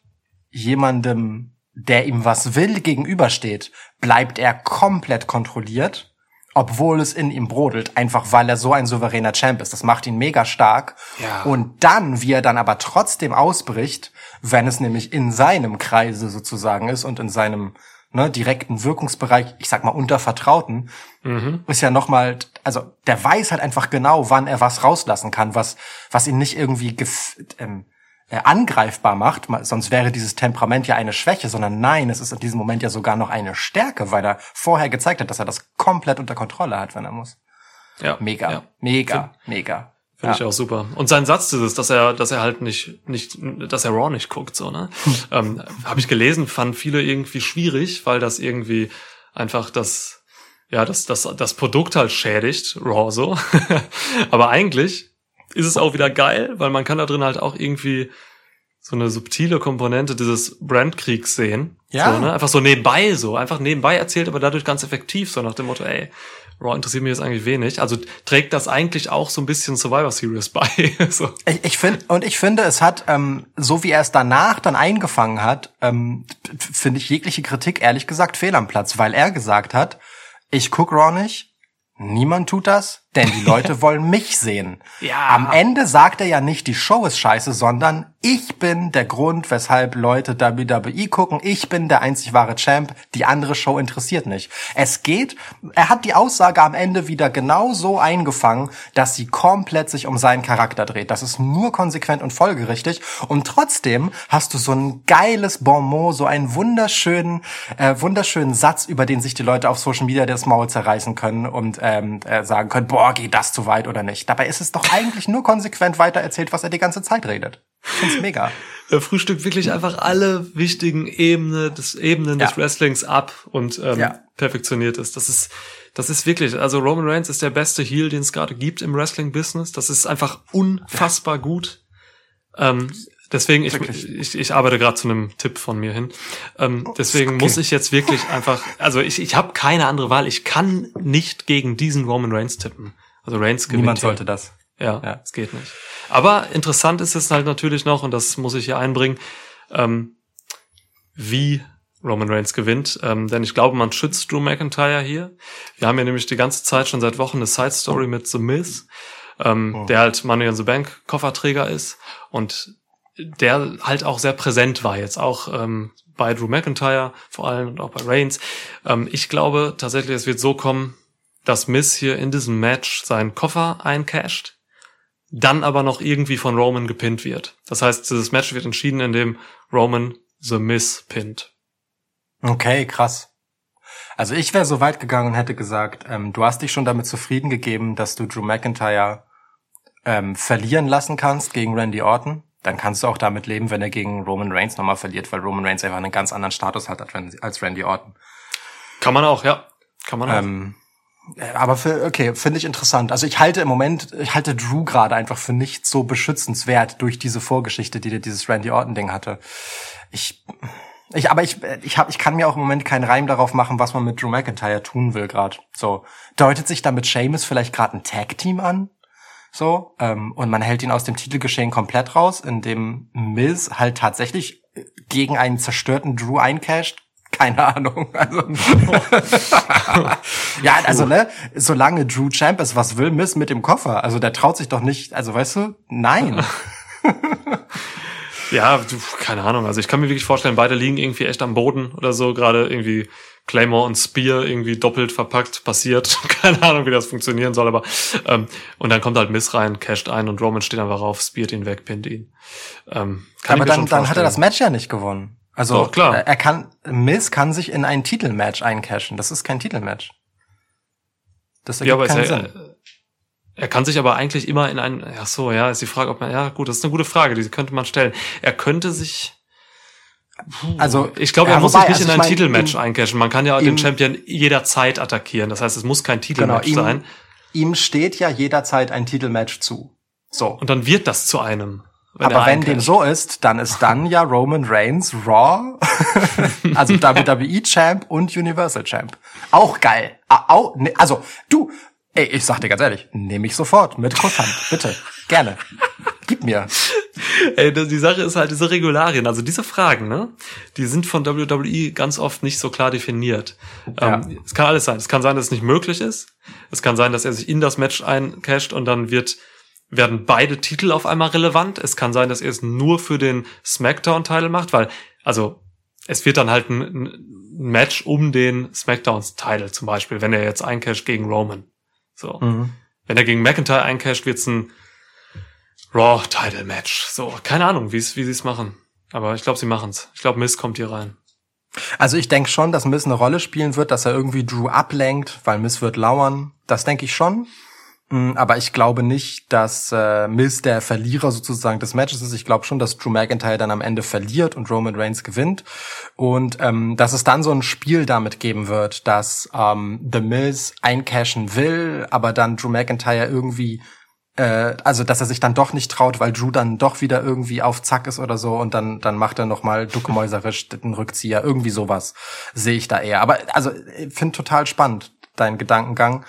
B: jemandem, der ihm was will, gegenübersteht, bleibt er komplett kontrolliert, obwohl es in ihm brodelt, einfach weil er so ein souveräner Champ ist. Das macht ihn mega stark.
A: Ja.
B: Und dann, wie er dann aber trotzdem ausbricht, wenn es nämlich in seinem Kreise sozusagen ist und in seinem ne, direkten Wirkungsbereich, ich sag mal unter Vertrauten, ist ja nochmal, also der weiß halt einfach genau, wann er was rauslassen kann, was, was ihn nicht irgendwie gef ähm, äh, angreifbar macht, Ma- sonst wäre dieses Temperament ja eine Schwäche, sondern nein, es ist in diesem Moment ja sogar noch eine Stärke, weil er vorher gezeigt hat, dass er das komplett unter Kontrolle hat, wenn er muss.
A: Ja,
B: Mega,
A: Ja.
B: mega, mega.
A: Finde
B: Ja.
A: ich auch super. Und sein Satz ist es, dass er, dass er halt nicht, nicht, dass er Raw nicht guckt, so, ne? ähm, Habe ich gelesen, fanden viele irgendwie schwierig, weil das irgendwie einfach das, ja, das, das, das Produkt halt schädigt, Raw so. Aber eigentlich ist es auch wieder geil, weil man kann da drin halt auch irgendwie so eine subtile Komponente dieses Brandkriegs sehen.
B: Ja.
A: So, ne? Einfach so nebenbei so, einfach nebenbei erzählt, aber dadurch ganz effektiv, so nach dem Motto, ey, Raw interessiert mich jetzt eigentlich wenig. Also trägt das eigentlich auch so ein bisschen Survivor Series bei. so.
B: Ich, ich finde und ich finde, es hat ähm, so wie er es danach dann eingefangen hat, ähm, finde ich jegliche Kritik ehrlich gesagt fehl am Platz, weil er gesagt hat, ich guck Raw nicht, niemand tut das, Denn die Leute wollen mich sehen.
A: Ja.
B: Am Ende sagt er ja nicht, die Show ist scheiße, sondern ich bin der Grund, weshalb Leute WWE gucken. Ich bin der einzig wahre Champ. Die andere Show interessiert nicht. Es geht, er hat die Aussage am Ende wieder genau so eingefangen, dass sie komplett sich um seinen Charakter dreht. Das ist nur konsequent und folgerichtig. Und trotzdem hast du so ein geiles Bonmot, so einen wunderschönen, äh, wunderschönen Satz, über den sich die Leute auf Social Media das Maul zerreißen können und ähm, äh, sagen können, boah, geht das zu weit oder nicht. Dabei ist es doch eigentlich nur konsequent weiter erzählt, was er die ganze Zeit redet. Ich find's mega.
A: Er frühstückt wirklich einfach alle wichtigen Ebenen des Ebenen
B: Ja.
A: des Wrestlings ab und ähm,
B: Ja.
A: perfektioniert ist. Das ist das ist wirklich, also Roman Reigns ist der beste Heel, den es gerade gibt im Wrestling-Business. Das ist einfach unfassbar gut. Ähm, deswegen, ich, ich, ich arbeite gerade zu einem Tipp von mir hin. Ähm, deswegen
B: okay.
A: muss ich jetzt wirklich einfach, also ich, ich habe keine andere Wahl. Ich kann nicht gegen diesen Roman Reigns tippen. Also Reigns gewinnt.
B: Niemand sollte das.
A: Ja,
B: Ja.
A: es geht nicht. Aber interessant ist es halt natürlich noch, und das muss ich hier einbringen, ähm, wie Roman Reigns gewinnt. Ähm, denn ich glaube, man schützt Drew McIntyre hier. Wir haben ja nämlich die ganze Zeit schon seit Wochen eine Side Story mit The Miz, ähm,
B: Oh.
A: der halt Money in the Bank Kofferträger ist und der halt auch sehr präsent war jetzt auch ähm, bei Drew McIntyre vor allem und auch bei Reigns. Ähm, ich glaube tatsächlich, es wird so kommen, dass Miz hier in diesem Match seinen Koffer eincasht, dann aber noch irgendwie von Roman gepinnt wird. Das heißt, dieses Match wird entschieden, indem Roman The Miz pinnt.
B: Okay, krass. Also ich wäre so weit gegangen und hätte gesagt, ähm, du hast dich schon damit zufrieden gegeben, dass du Drew McIntyre ähm, verlieren lassen kannst gegen Randy Orton. Dann kannst du auch damit leben, wenn er gegen Roman Reigns nochmal verliert, weil Roman Reigns einfach einen ganz anderen Status hat als Randy- Orton.
A: Kann man auch, ja. Kann man auch.
B: Ähm, äh, aber für, okay, finde ich interessant. Also ich halte im Moment, ich halte Drew gerade einfach für nicht so beschützenswert durch diese Vorgeschichte, die dir dieses Randy Orton Ding hatte. Ich, ich, aber ich, ich hab, ich kann mir auch im Moment keinen Reim darauf machen, was man mit Drew McIntyre tun will gerade. So deutet sich damit Sheamus vielleicht gerade ein Tag Team an? So ähm, und man hält ihn aus dem Titelgeschehen komplett raus, indem Miz halt tatsächlich äh, gegen einen zerstörten Drew eincasht. Keine Ahnung. Also, ja, also ne, solange Drew Champ ist, was will Miz mit dem Koffer? Also der traut sich doch nicht. Also weißt du, nein.
A: Ja, du, keine Ahnung. Also ich kann mir wirklich vorstellen, beide liegen irgendwie echt am Boden oder so, gerade irgendwie Claymore und Spear irgendwie doppelt verpackt passiert. keine Ahnung, wie das funktionieren soll, aber ähm, und dann kommt halt Miss rein, casht ein und Roman steht einfach auf, speart ihn weg, pinnt ihn. Ähm, kann
B: Aber dann, dann hat er das. Match ja nicht gewonnen. Also
A: Doch, klar.
B: er kann Miz kann sich in ein Titelmatch eincashen. Das ist kein Titelmatch. Das
A: Ja,
B: ergibt
A: aber
B: keinen
A: ist
B: Sinn.
A: er, er kann sich aber eigentlich immer in einen, ach so, ja, ist die Frage, ob man, ja gut, das ist eine gute Frage, die könnte man stellen. Er könnte sich,
B: Also
A: ich glaube, er
B: ja,
A: muss
B: wobei,
A: sich nicht
B: also
A: in ein
B: mein,
A: Titelmatch eincashen. Man kann ja den Champion jederzeit attackieren. Das heißt, es muss kein
B: Genau,
A: Titelmatch
B: ihm,
A: sein.
B: ihm steht ja jederzeit ein Titelmatch zu. So.
A: Und dann wird das zu einem. Wenn
B: Aber
A: er
B: wenn dem so ist, dann ist dann ja Roman Reigns Raw, also WWE Champ und Universal Champ. Auch geil. Ah, Au, ne, also du, ey, ich sag dir ganz ehrlich, nehme ich sofort mit Kusshand, bitte, gerne. Gib mir.
A: Ey, die Sache ist halt diese Regularien, also diese Fragen, ne? Die sind von WWE ganz oft nicht so klar definiert.
B: Ja.
A: Ähm, es kann alles sein. Es kann sein, dass es nicht möglich ist. Es kann sein, dass er sich in das Match eincasht und dann wird werden beide Titel auf einmal relevant. Es kann sein, dass er es nur für den SmackDown-Titel macht, weil, also, es wird dann halt ein, ein Match um den SmackDown-Titel zum Beispiel, wenn er jetzt eincasht gegen Roman. So.
B: Mhm.
A: Wenn er gegen McIntyre eincasht, wird's ein Raw-Title-Match. So, keine Ahnung, wie sie es machen. Aber ich glaube, sie machen's. Ich glaube, Miss kommt hier rein.
B: Also ich denke schon, dass Miz eine Rolle spielen wird, dass er irgendwie Drew ablenkt, weil Miz wird lauern. Das denke ich schon. Mm, Aber ich glaube nicht, dass äh, Miz der Verlierer sozusagen des Matches ist. Ich glaube schon, dass Drew McIntyre dann am Ende verliert und Roman Reigns gewinnt. Und ähm, dass es dann so ein Spiel damit geben wird, dass ähm, The Miz eincashen will, aber dann Drew McIntyre irgendwie äh, also dass er sich dann doch nicht traut, weil Drew dann doch wieder irgendwie auf Zack ist oder so und dann dann macht er noch mal duckmäuserisch den Rückzieher, irgendwie sowas sehe ich da eher. Aber also ich finde total spannend deinen Gedankengang,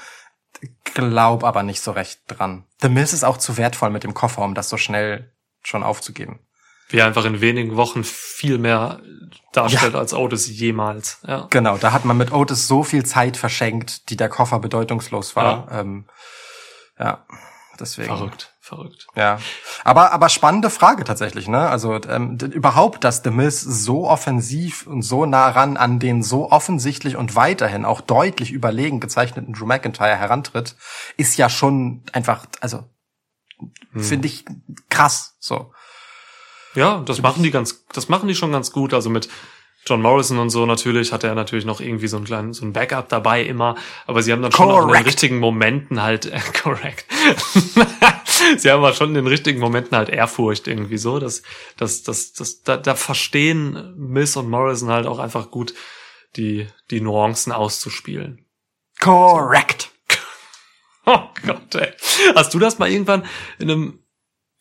B: glaub aber nicht so recht dran. The Miz ist auch zu wertvoll mit dem Koffer, um das so schnell schon aufzugeben.
A: Wie er einfach in wenigen Wochen viel mehr darstellt als Otis jemals. Ja.
B: Genau, da hat man mit Otis so viel Zeit verschenkt, die der Koffer bedeutungslos war. Ähm, Ja, deswegen.
A: Verrückt, verrückt.
B: Ja, aber aber spannende Frage tatsächlich, ne? Also ähm, überhaupt, dass The Miz so offensiv und so nah ran an den so offensichtlich und weiterhin auch deutlich überlegen gezeichneten Drew McIntyre herantritt, ist ja schon einfach, also finde ich krass. So,
A: Ja, das machen die ganz, das machen die schon ganz gut. Also mit John Morrison und so natürlich hat er natürlich noch irgendwie so einen kleinen, so ein Backup dabei immer. Aber sie haben dann schon auch in den
B: Correct.
A: richtigen Momenten halt, äh, correct. sie haben aber schon in den richtigen Momenten halt Ehrfurcht irgendwie so. dass dass dass dass da, da verstehen Miss und Morrison halt auch einfach gut die, die Nuancen auszuspielen.
B: correct.
A: Oh Gott, ey. Hast du das mal irgendwann in einem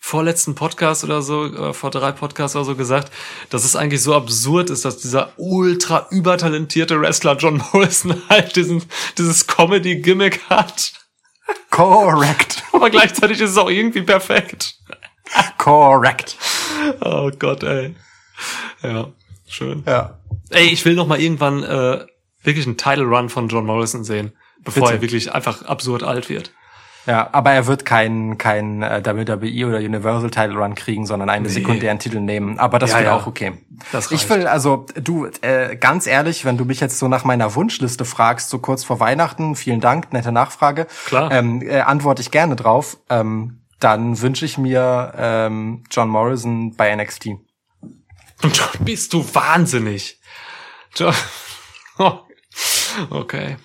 A: vorletzten Podcast oder so, äh, vor drei Podcasts oder so gesagt, dass es eigentlich so absurd ist, dass dieser ultra übertalentierte Wrestler John Morrison halt diesen, dieses Comedy-Gimmick hat.
B: Correct.
A: Aber gleichzeitig ist es auch irgendwie perfekt.
B: Correct.
A: Oh Gott, ey. Ja, schön.
B: Ja.
A: Ey, ich will noch mal irgendwann äh, wirklich einen Title Run von John Morrison sehen, bevor
B: Bitte.
A: er wirklich einfach absurd alt wird.
B: Ja, aber er wird keinen kein, äh, WWE oder Universal Title Run kriegen, sondern einen
A: Nee.
B: sekundären Titel nehmen. Aber das
A: Ja,
B: wird
A: ja.
B: auch okay.
A: Das
B: ich will, also du, äh, ganz ehrlich, wenn du mich jetzt so nach meiner Wunschliste fragst, so kurz vor Weihnachten, vielen Dank, nette Nachfrage,
A: Klar.
B: ähm, äh, antworte ich gerne drauf. Ähm, dann wünsche ich mir ähm, John Morrison bei NXT.
A: Bist du wahnsinnig? Jo- Oh. Okay.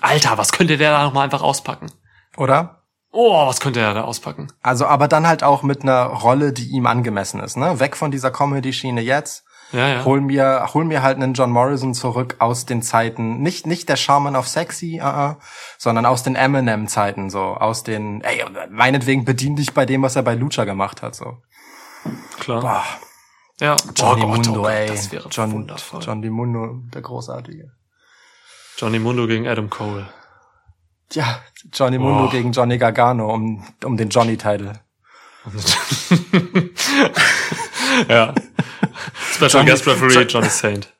A: Alter, was könnte der da nochmal einfach auspacken?
B: Oder?
A: Oh, was könnte er da auspacken?
B: Also, aber dann halt auch mit einer Rolle, die ihm angemessen ist, ne? Weg von dieser Comedy-Schiene jetzt.
A: Ja, ja.
B: Hol mir, hol mir halt einen John Morrison zurück aus den Zeiten, nicht, nicht der Shaman of Sexy, uh -uh, sondern aus den Eminem-Zeiten, so, aus den, ey, meinetwegen bedien dich bei dem, was er bei Lucha gemacht hat, so.
A: Klar.
B: Boah,
A: Ja.
B: Johnny
A: Oh Gott,
B: Mundo,
A: oh Gott,
B: ey.
A: Das wäre
B: John,
A: wundervoll.
B: John Di Mundo, der Großartige.
A: Johnny Mundo gegen Adam Cole.
B: Ja, Johnny Mundo
A: Oh.
B: gegen Johnny Gargano um, um den Johnny-Title.
A: ja. Special
B: Johnny-
A: Guest Referee
B: John-
A: Johnny Saint.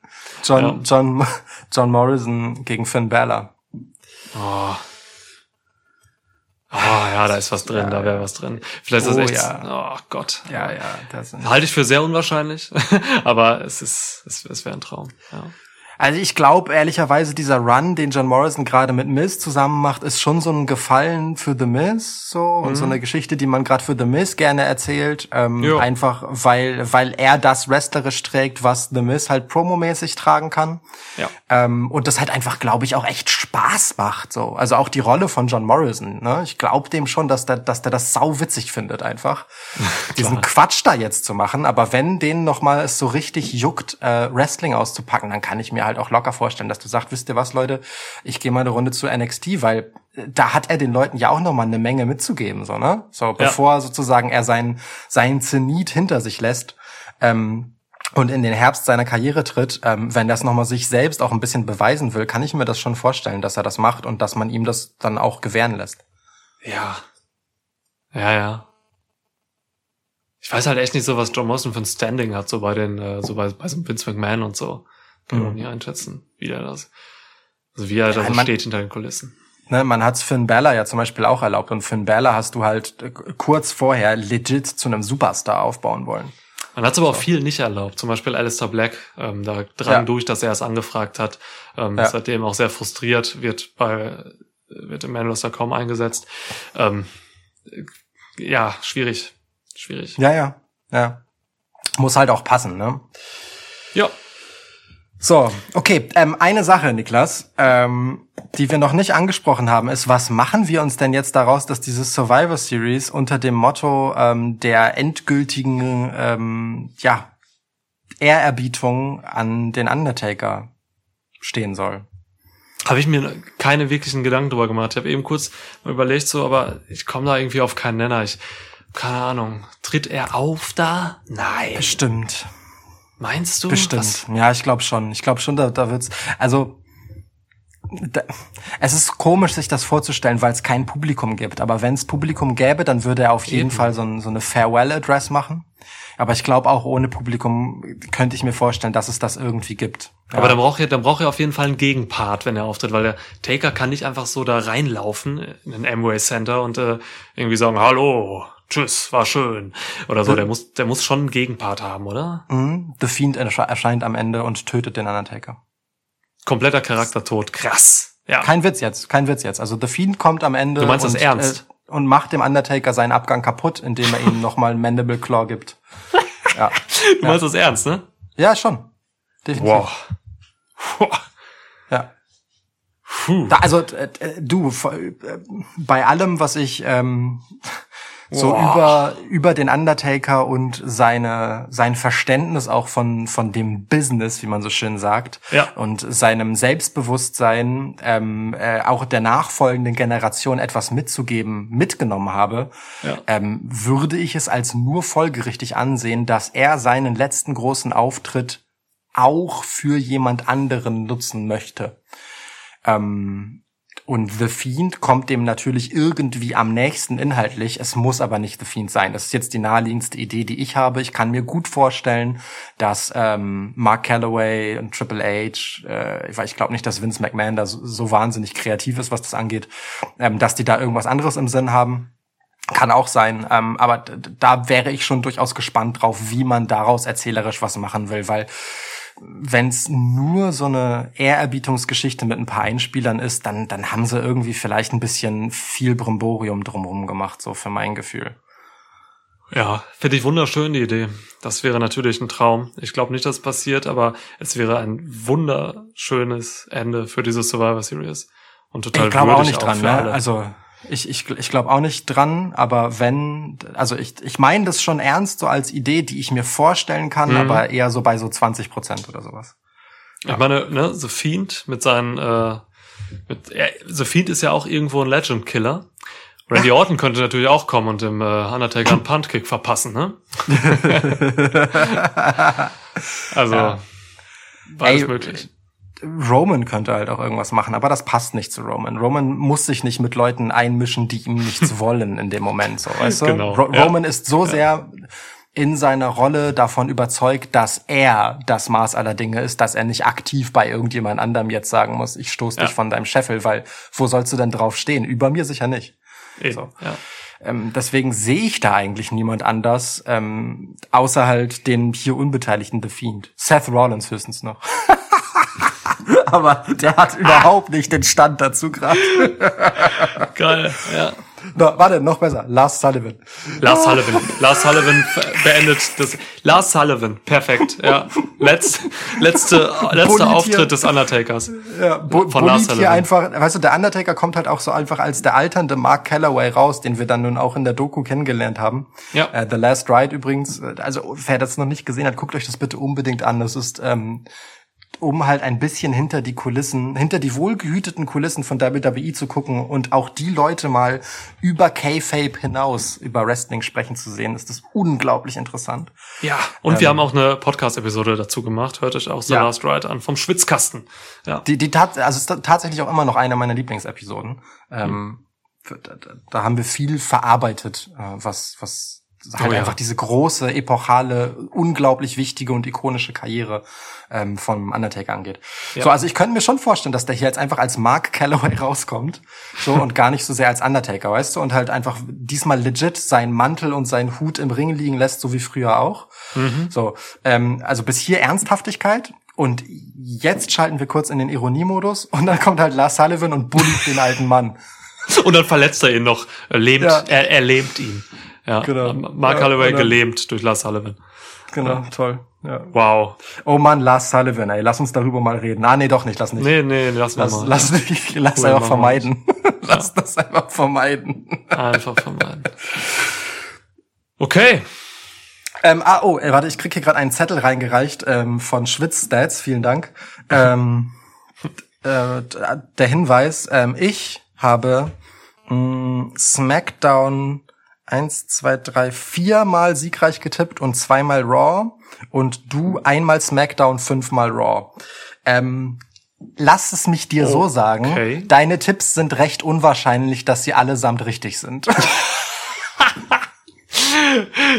B: John,
A: Ja.
B: John, John Morrison gegen Finn Balor.
A: Oh. Oh, ja, da ist was drin, da wäre was drin. Vielleicht ist das
B: Oh,
A: echt,
B: ja.
A: oh Gott.
B: Ja, ja, das
A: Halte ich für sehr unwahrscheinlich, aber es ist, es, es wäre ein Traum. Ja.
B: Also ich glaube ehrlicherweise, dieser Run, den John Morrison gerade mit Miz zusammen macht, ist schon so ein Gefallen für The Miz, so und so eine Geschichte, die man gerade für The Miz gerne erzählt, ähm, einfach weil weil er das wrestlerisch trägt, was The Miz halt promomäßig tragen kann.
A: Ja.
B: Ähm, und das halt einfach, glaube ich, auch echt Spaß macht. So, also auch die Rolle von John Morrison. Ne? Ich glaube dem schon, dass der, dass der das sau witzig findet, einfach diesen Quatsch da jetzt zu machen. Aber wenn denen noch mal es so richtig juckt, äh, Wrestling auszupacken, dann kann ich mir halt auch locker vorstellen, dass du sagst, wisst ihr was, Leute, ich gehe mal eine Runde zu NXT, weil äh, da hat er den Leuten ja auch noch mal eine Menge mitzugeben, so ne? So bevor sozusagen er seinen seinen Zenit hinter sich lässt. Ähm, und in den Herbst seiner Karriere tritt, ähm, wenn das nochmal sich selbst auch ein bisschen beweisen will, kann ich mir das schon vorstellen, dass er das macht und dass man ihm das dann auch gewähren lässt.
A: Ja. Ja, ja. Ich weiß halt echt nicht so, was John Morrison für ein Standing hat, so bei den, äh, so bei, bei so Vince McMahon und so. Kann man
B: Mhm.
A: nie einschätzen, wie er das, also wie er da so steht hinter den Kulissen.
B: Ne, man hat's Finn Balor ja zum Beispiel auch erlaubt und Finn Balor hast du halt äh, kurz vorher legit zu einem Superstar aufbauen wollen.
A: Man hat es aber auch viel nicht erlaubt. Zum Beispiel Alistair Black, ähm, da drang
B: Ja.
A: durch, dass er es angefragt hat. Ähm,
B: Ja.
A: Seitdem auch sehr frustriert, wird bei wird im Main Roster kaum eingesetzt. Ähm, äh, ja, schwierig. Schwierig.
B: Ja, ja, ja. Muss halt auch passen, ne?
A: Ja.
B: So, okay. Ähm, eine Sache, Niklas, ähm, die wir noch nicht angesprochen haben, ist, was machen wir uns denn jetzt daraus, dass diese Survivor Series unter dem Motto ähm, der endgültigen, ähm, ja, Ehrerbietung an den Undertaker stehen soll?
A: Habe ich mir keine wirklichen Gedanken drüber gemacht. Ich habe eben kurz mal überlegt, so, aber ich komme da irgendwie auf keinen Nenner. Ich, keine Ahnung. Tritt er auf da? Nein.
B: Bestimmt.
A: Meinst du?
B: Bestimmt.
A: Was?
B: Ja, ich glaube schon. Ich glaube schon, da, da wird's. Also da, es ist komisch, sich das vorzustellen, weil es kein Publikum gibt. Aber wenn es Publikum gäbe, dann würde er auf jeden
A: Eben.
B: Fall so, ein, so eine Farewell-Address machen. Aber ich glaube, auch ohne Publikum könnte ich mir vorstellen, dass es das irgendwie gibt. Ja.
A: Aber dann braucht er, dann braucht er auf jeden Fall einen Gegenpart, wenn er auftritt, weil der Taker kann nicht einfach so da reinlaufen in den Amway Center und äh, irgendwie sagen, hallo, tschüss, war schön. Oder so. Der muss, der muss schon einen Gegenpart haben, oder?
B: Mhm. The Fiend ersche- erscheint am Ende und tötet den Undertaker.
A: Kompletter Charaktertod. Krass. Ja.
B: Kein Witz jetzt, kein Witz jetzt. Also The Fiend kommt am Ende
A: Du meinst
B: und,
A: das ernst?
B: Äh, und macht dem Undertaker seinen Abgang kaputt, indem er ihm nochmal einen Mandible Claw gibt. Ja,
A: du meinst das ernst, ne?
B: ja schon. Definitiv.
A: Wow. Wow.
B: Ja.
A: Puh.
B: Da, also äh, äh, du, äh, bei allem, was ich ähm, so
A: Boah.
B: über über den Undertaker und seine sein Verständnis auch von von dem Business, wie man so schön sagt,
A: Ja.
B: und seinem Selbstbewusstsein ähm, äh, auch der nachfolgenden Generation etwas mitzugeben mitgenommen habe,
A: Ja.
B: ähm, würde ich es als nur folgerichtig ansehen, dass er seinen letzten großen Auftritt auch für jemand anderen nutzen möchte. Ähm, und The Fiend kommt dem natürlich irgendwie am nächsten inhaltlich. Es muss aber nicht The Fiend sein. Das ist jetzt die naheliegendste Idee, die ich habe. Ich kann mir gut vorstellen, dass ähm, Mark Calloway und Triple H, äh, ich, weiß- ich glaube nicht, dass Vince McMahon da so, so wahnsinnig kreativ ist, was das angeht, ähm, dass die da irgendwas anderes im Sinn haben. Kann auch sein, ähm, aber da wäre ich schon durchaus gespannt drauf, wie man daraus erzählerisch was machen will, weil wenn es nur so eine Ehrerbietungsgeschichte mit ein paar Einspielern ist, dann, dann haben sie irgendwie vielleicht ein bisschen viel Brimborium drumherum gemacht, so für mein Gefühl.
A: Ja, finde ich wunderschön, die Idee. Das wäre natürlich ein Traum. Ich glaube nicht, dass es passiert, aber es wäre ein wunderschönes Ende für diese Survivor Series. Und total
B: ich glaube auch nicht dran,
A: für
B: ne?
A: alle.
B: Also ich, ich, ich glaube auch nicht dran, aber wenn, also ich, ich meine das schon ernst, so als Idee, die ich mir vorstellen kann,
A: Mhm.
B: aber eher so bei so 20 Prozent oder sowas.
A: Ich meine, ne, The Fiend mit seinen, äh, mit, er, The Fiend ist ja auch irgendwo ein Legend-Killer. Randy Orton könnte natürlich auch kommen und dem äh, Undertaker einen Puntkick verpassen, ne? also,
B: Ja.
A: beides
B: Ey,
A: möglich.
B: Roman könnte halt auch irgendwas machen, aber das passt nicht zu Roman. Roman muss sich nicht mit Leuten einmischen, die ihm nichts wollen in dem Moment, so, weißt du?
A: Genau,
B: Ro
A: ja.
B: Roman ist so sehr in seiner Rolle davon überzeugt, dass er das Maß aller Dinge ist, dass er nicht aktiv bei irgendjemand anderem jetzt sagen muss, ich stoß
A: Ja.
B: dich von deinem Scheffel, weil wo sollst du denn drauf stehen? Über mir sicher nicht.
A: Eben,
B: so.
A: ja.
B: Ähm, deswegen sehe ich da eigentlich niemand anders, ähm, außer halt den hier unbeteiligten The Fiend. Seth Rollins höchstens noch. Aber der hat überhaupt nicht den Stand dazu gerade.
A: Geil, ja.
B: No, warte, noch besser. Lars Sullivan.
A: Lars Sullivan. Lars Sullivan beendet das. Lars Sullivan, perfekt. Ja, Letz, letzte, letzter
B: Bullied
A: Auftritt des Undertakers.
B: Ja, Bu
A: Von Lars Sullivan.
B: einfach, weißt du, der Undertaker kommt halt auch so einfach als der alternde Mark Calloway raus, den wir dann nun auch in der Doku kennengelernt haben.
A: Ja.
B: Äh, The Last Ride übrigens, also wer das noch nicht gesehen hat, guckt euch das bitte unbedingt an. Das ist ähm, um halt ein bisschen hinter die Kulissen, hinter die wohlgehüteten Kulissen von WWE zu gucken und auch die Leute mal über K-Fape hinaus über Wrestling sprechen zu sehen, ist das unglaublich interessant.
A: Ja. Und wir haben auch eine Podcast-Episode dazu gemacht. Hört euch auch The
B: Ja.
A: Last Ride an vom Schwitzkasten. Ja.
B: Die, die tat, also es ist tatsächlich auch immer noch eine meiner Lieblingsepisoden. Ähm, da, da, da haben wir viel verarbeitet, äh, was, was halt
A: Oh ja.
B: einfach diese große, epochale, unglaublich wichtige und ikonische Karriere ähm, vom Undertaker angeht.
A: Ja.
B: So, also ich könnte mir schon vorstellen, dass der hier jetzt einfach als Mark Calloway rauskommt, so und gar nicht so sehr als Undertaker, weißt du, und halt einfach diesmal legit seinen Mantel und seinen Hut im Ring liegen lässt, so wie früher auch. So, ähm, also bis hier Ernsthaftigkeit. Und jetzt schalten wir kurz in den Ironiemodus und dann kommt halt Lars Sullivan und bullied den alten Mann.
A: Und dann verletzt er ihn noch. Er lähmt,
B: Ja.
A: er, er lähmt ihn. Ja.
B: Genau.
A: Mark
B: Ja,
A: Holloway
B: dann-
A: gelähmt durch Lars Sullivan.
B: Genau, toll. Ja.
A: Wow.
B: Oh Mann, Lars Sullivan, ey, lass uns darüber mal reden. Ah, nee, doch nicht, lass nicht.
A: Nee, nee, lass mal
B: lass,
A: mal.
B: lass nicht, lass
A: Cool,
B: einfach vermeiden. lass das einfach vermeiden.
A: Einfach vermeiden. Okay.
B: Ähm, ah, oh, äh, warte, ich krieg hier gerade einen Zettel reingereicht ähm, von Schwitz-Stats, vielen Dank. Ähm, äh, der Hinweis, ähm, ich habe mh, SmackDown eins, zwei, drei, viermal siegreich getippt und zweimal Raw und du einmal SmackDown, fünfmal Raw. Ähm, lass es mich dir so sagen.
A: Okay.
B: Deine Tipps sind recht unwahrscheinlich, dass sie allesamt richtig sind.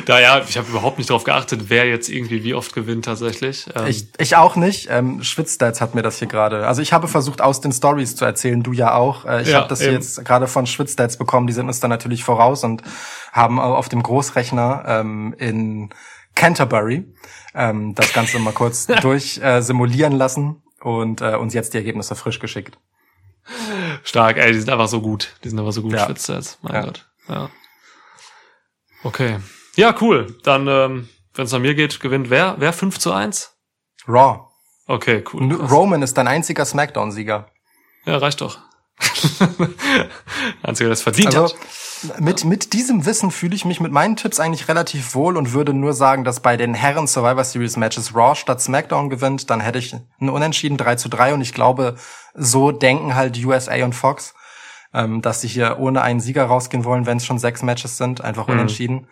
A: Naja, ich habe überhaupt nicht darauf geachtet, wer jetzt irgendwie wie oft gewinnt tatsächlich. Ähm,
B: Ich, ich auch nicht. Ähm, Schwitzstats hat mir das hier gerade. Also ich habe versucht, aus den Stories zu erzählen, du ja auch. Äh, ich
A: Ja,
B: habe das
A: eben.
B: jetzt gerade von Schwitzstats bekommen. Die sind uns dann natürlich voraus und haben au- auf dem Großrechner ähm, in Canterbury ähm, das Ganze mal kurz durch äh, simulieren lassen und äh, uns jetzt die Ergebnisse frisch geschickt.
A: stark, ey, die sind einfach so gut. Die sind einfach so gut,
B: Ja.
A: Schwitzer jetzt. Mein
B: Ja.
A: Gott. Ja. Okay. Ja, cool. Dann, ähm, wenn es nach mir geht, gewinnt wer? Wer 5 zu 1?
B: Raw.
A: Okay, cool. Krass.
B: Roman ist dein einziger Smackdown-Sieger.
A: Ja, reicht doch. Einziger, der es verdient
B: Also
A: hat.
B: mit, mit diesem Wissen fühle ich mich mit meinen Tipps eigentlich relativ wohl und würde nur sagen, dass bei den Herren Survivor Series Matches Raw statt SmackDown gewinnt. Dann hätte ich ein Unentschieden 3 zu 3 und ich glaube, so denken halt USA und Fox, ähm, dass sie hier ohne einen Sieger rausgehen wollen, wenn es schon sechs Matches sind, einfach unentschieden.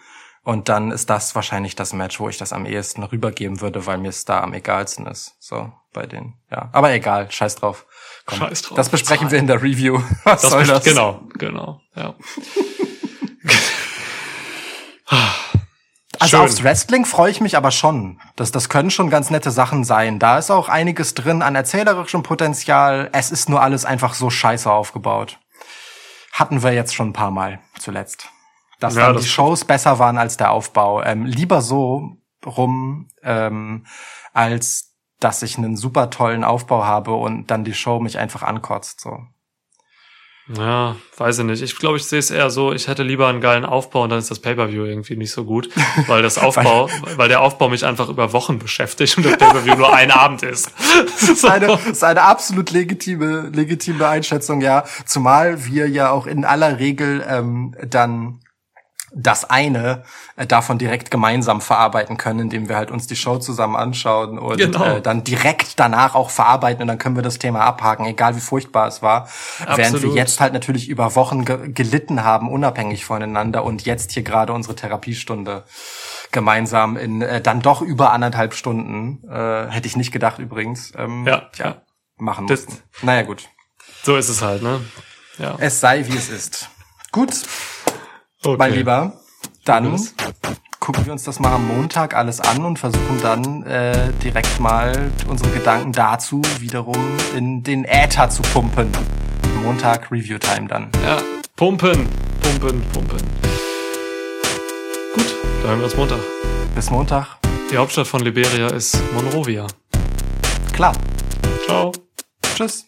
B: Und dann ist das wahrscheinlich das Match, wo ich das am ehesten rübergeben würde, weil mir es da am egalsten ist. So, bei den, ja. Aber egal, scheiß drauf. Komm,
A: Scheiß drauf.
B: Das besprechen wir in der Review. Was
A: Das
B: soll das?
A: Genau, genau. Ja.
B: Also
A: Schön.
B: aufs Wrestling freue ich mich aber schon. Das, das können schon ganz nette Sachen sein. Da ist auch einiges drin an erzählerischem Potenzial. Es ist nur alles einfach so scheiße aufgebaut. Hatten wir jetzt schon ein paar Mal zuletzt. Dass
A: Ja,
B: dann
A: das
B: die Shows besser waren als der Aufbau. Ähm, lieber so rum, ähm, als dass ich einen super tollen Aufbau habe und dann die Show mich einfach ankotzt. So.
A: Ja, weiß ich nicht. Ich glaube, ich sehe es eher so, ich hätte lieber einen geilen Aufbau und dann ist das Pay-Per-View irgendwie nicht so gut, weil das Aufbau, weil der Aufbau mich einfach über Wochen beschäftigt und das Pay-Per-View nur ein Abend ist.
B: Das ist eine, das ist eine absolut legitime, legitime Einschätzung, ja. Zumal wir ja auch in aller Regel ähm, dann das eine äh, davon direkt gemeinsam verarbeiten können, indem wir halt uns die Show zusammen anschauen und
A: Genau.
B: äh, dann direkt danach auch verarbeiten und dann können wir das Thema abhaken, egal wie furchtbar es war. Während wir
A: Absolut.
B: jetzt halt natürlich über Wochen ge gelitten haben, unabhängig voneinander und jetzt hier gerade unsere Therapiestunde gemeinsam in äh, dann doch über anderthalb Stunden, äh, hätte ich nicht gedacht übrigens, ähm,
A: Ja,
B: tja,
A: ja.
B: machen
A: Das-
B: mussten. Naja gut,
A: So ist es halt, ne? Ja.
B: es sei wie es ist. Gut,
A: Okay.
B: mein Lieber, dann gucken wir uns das mal am Montag alles an und versuchen dann äh, direkt mal unsere Gedanken dazu wiederum in den Äther zu pumpen. Montag Review Time dann.
A: Ja, pumpen, pumpen, pumpen. Gut, da hören wir uns Montag.
B: Bis Montag.
A: Die Hauptstadt von Liberia ist Monrovia.
B: Klar.
A: Ciao.
B: Tschüss.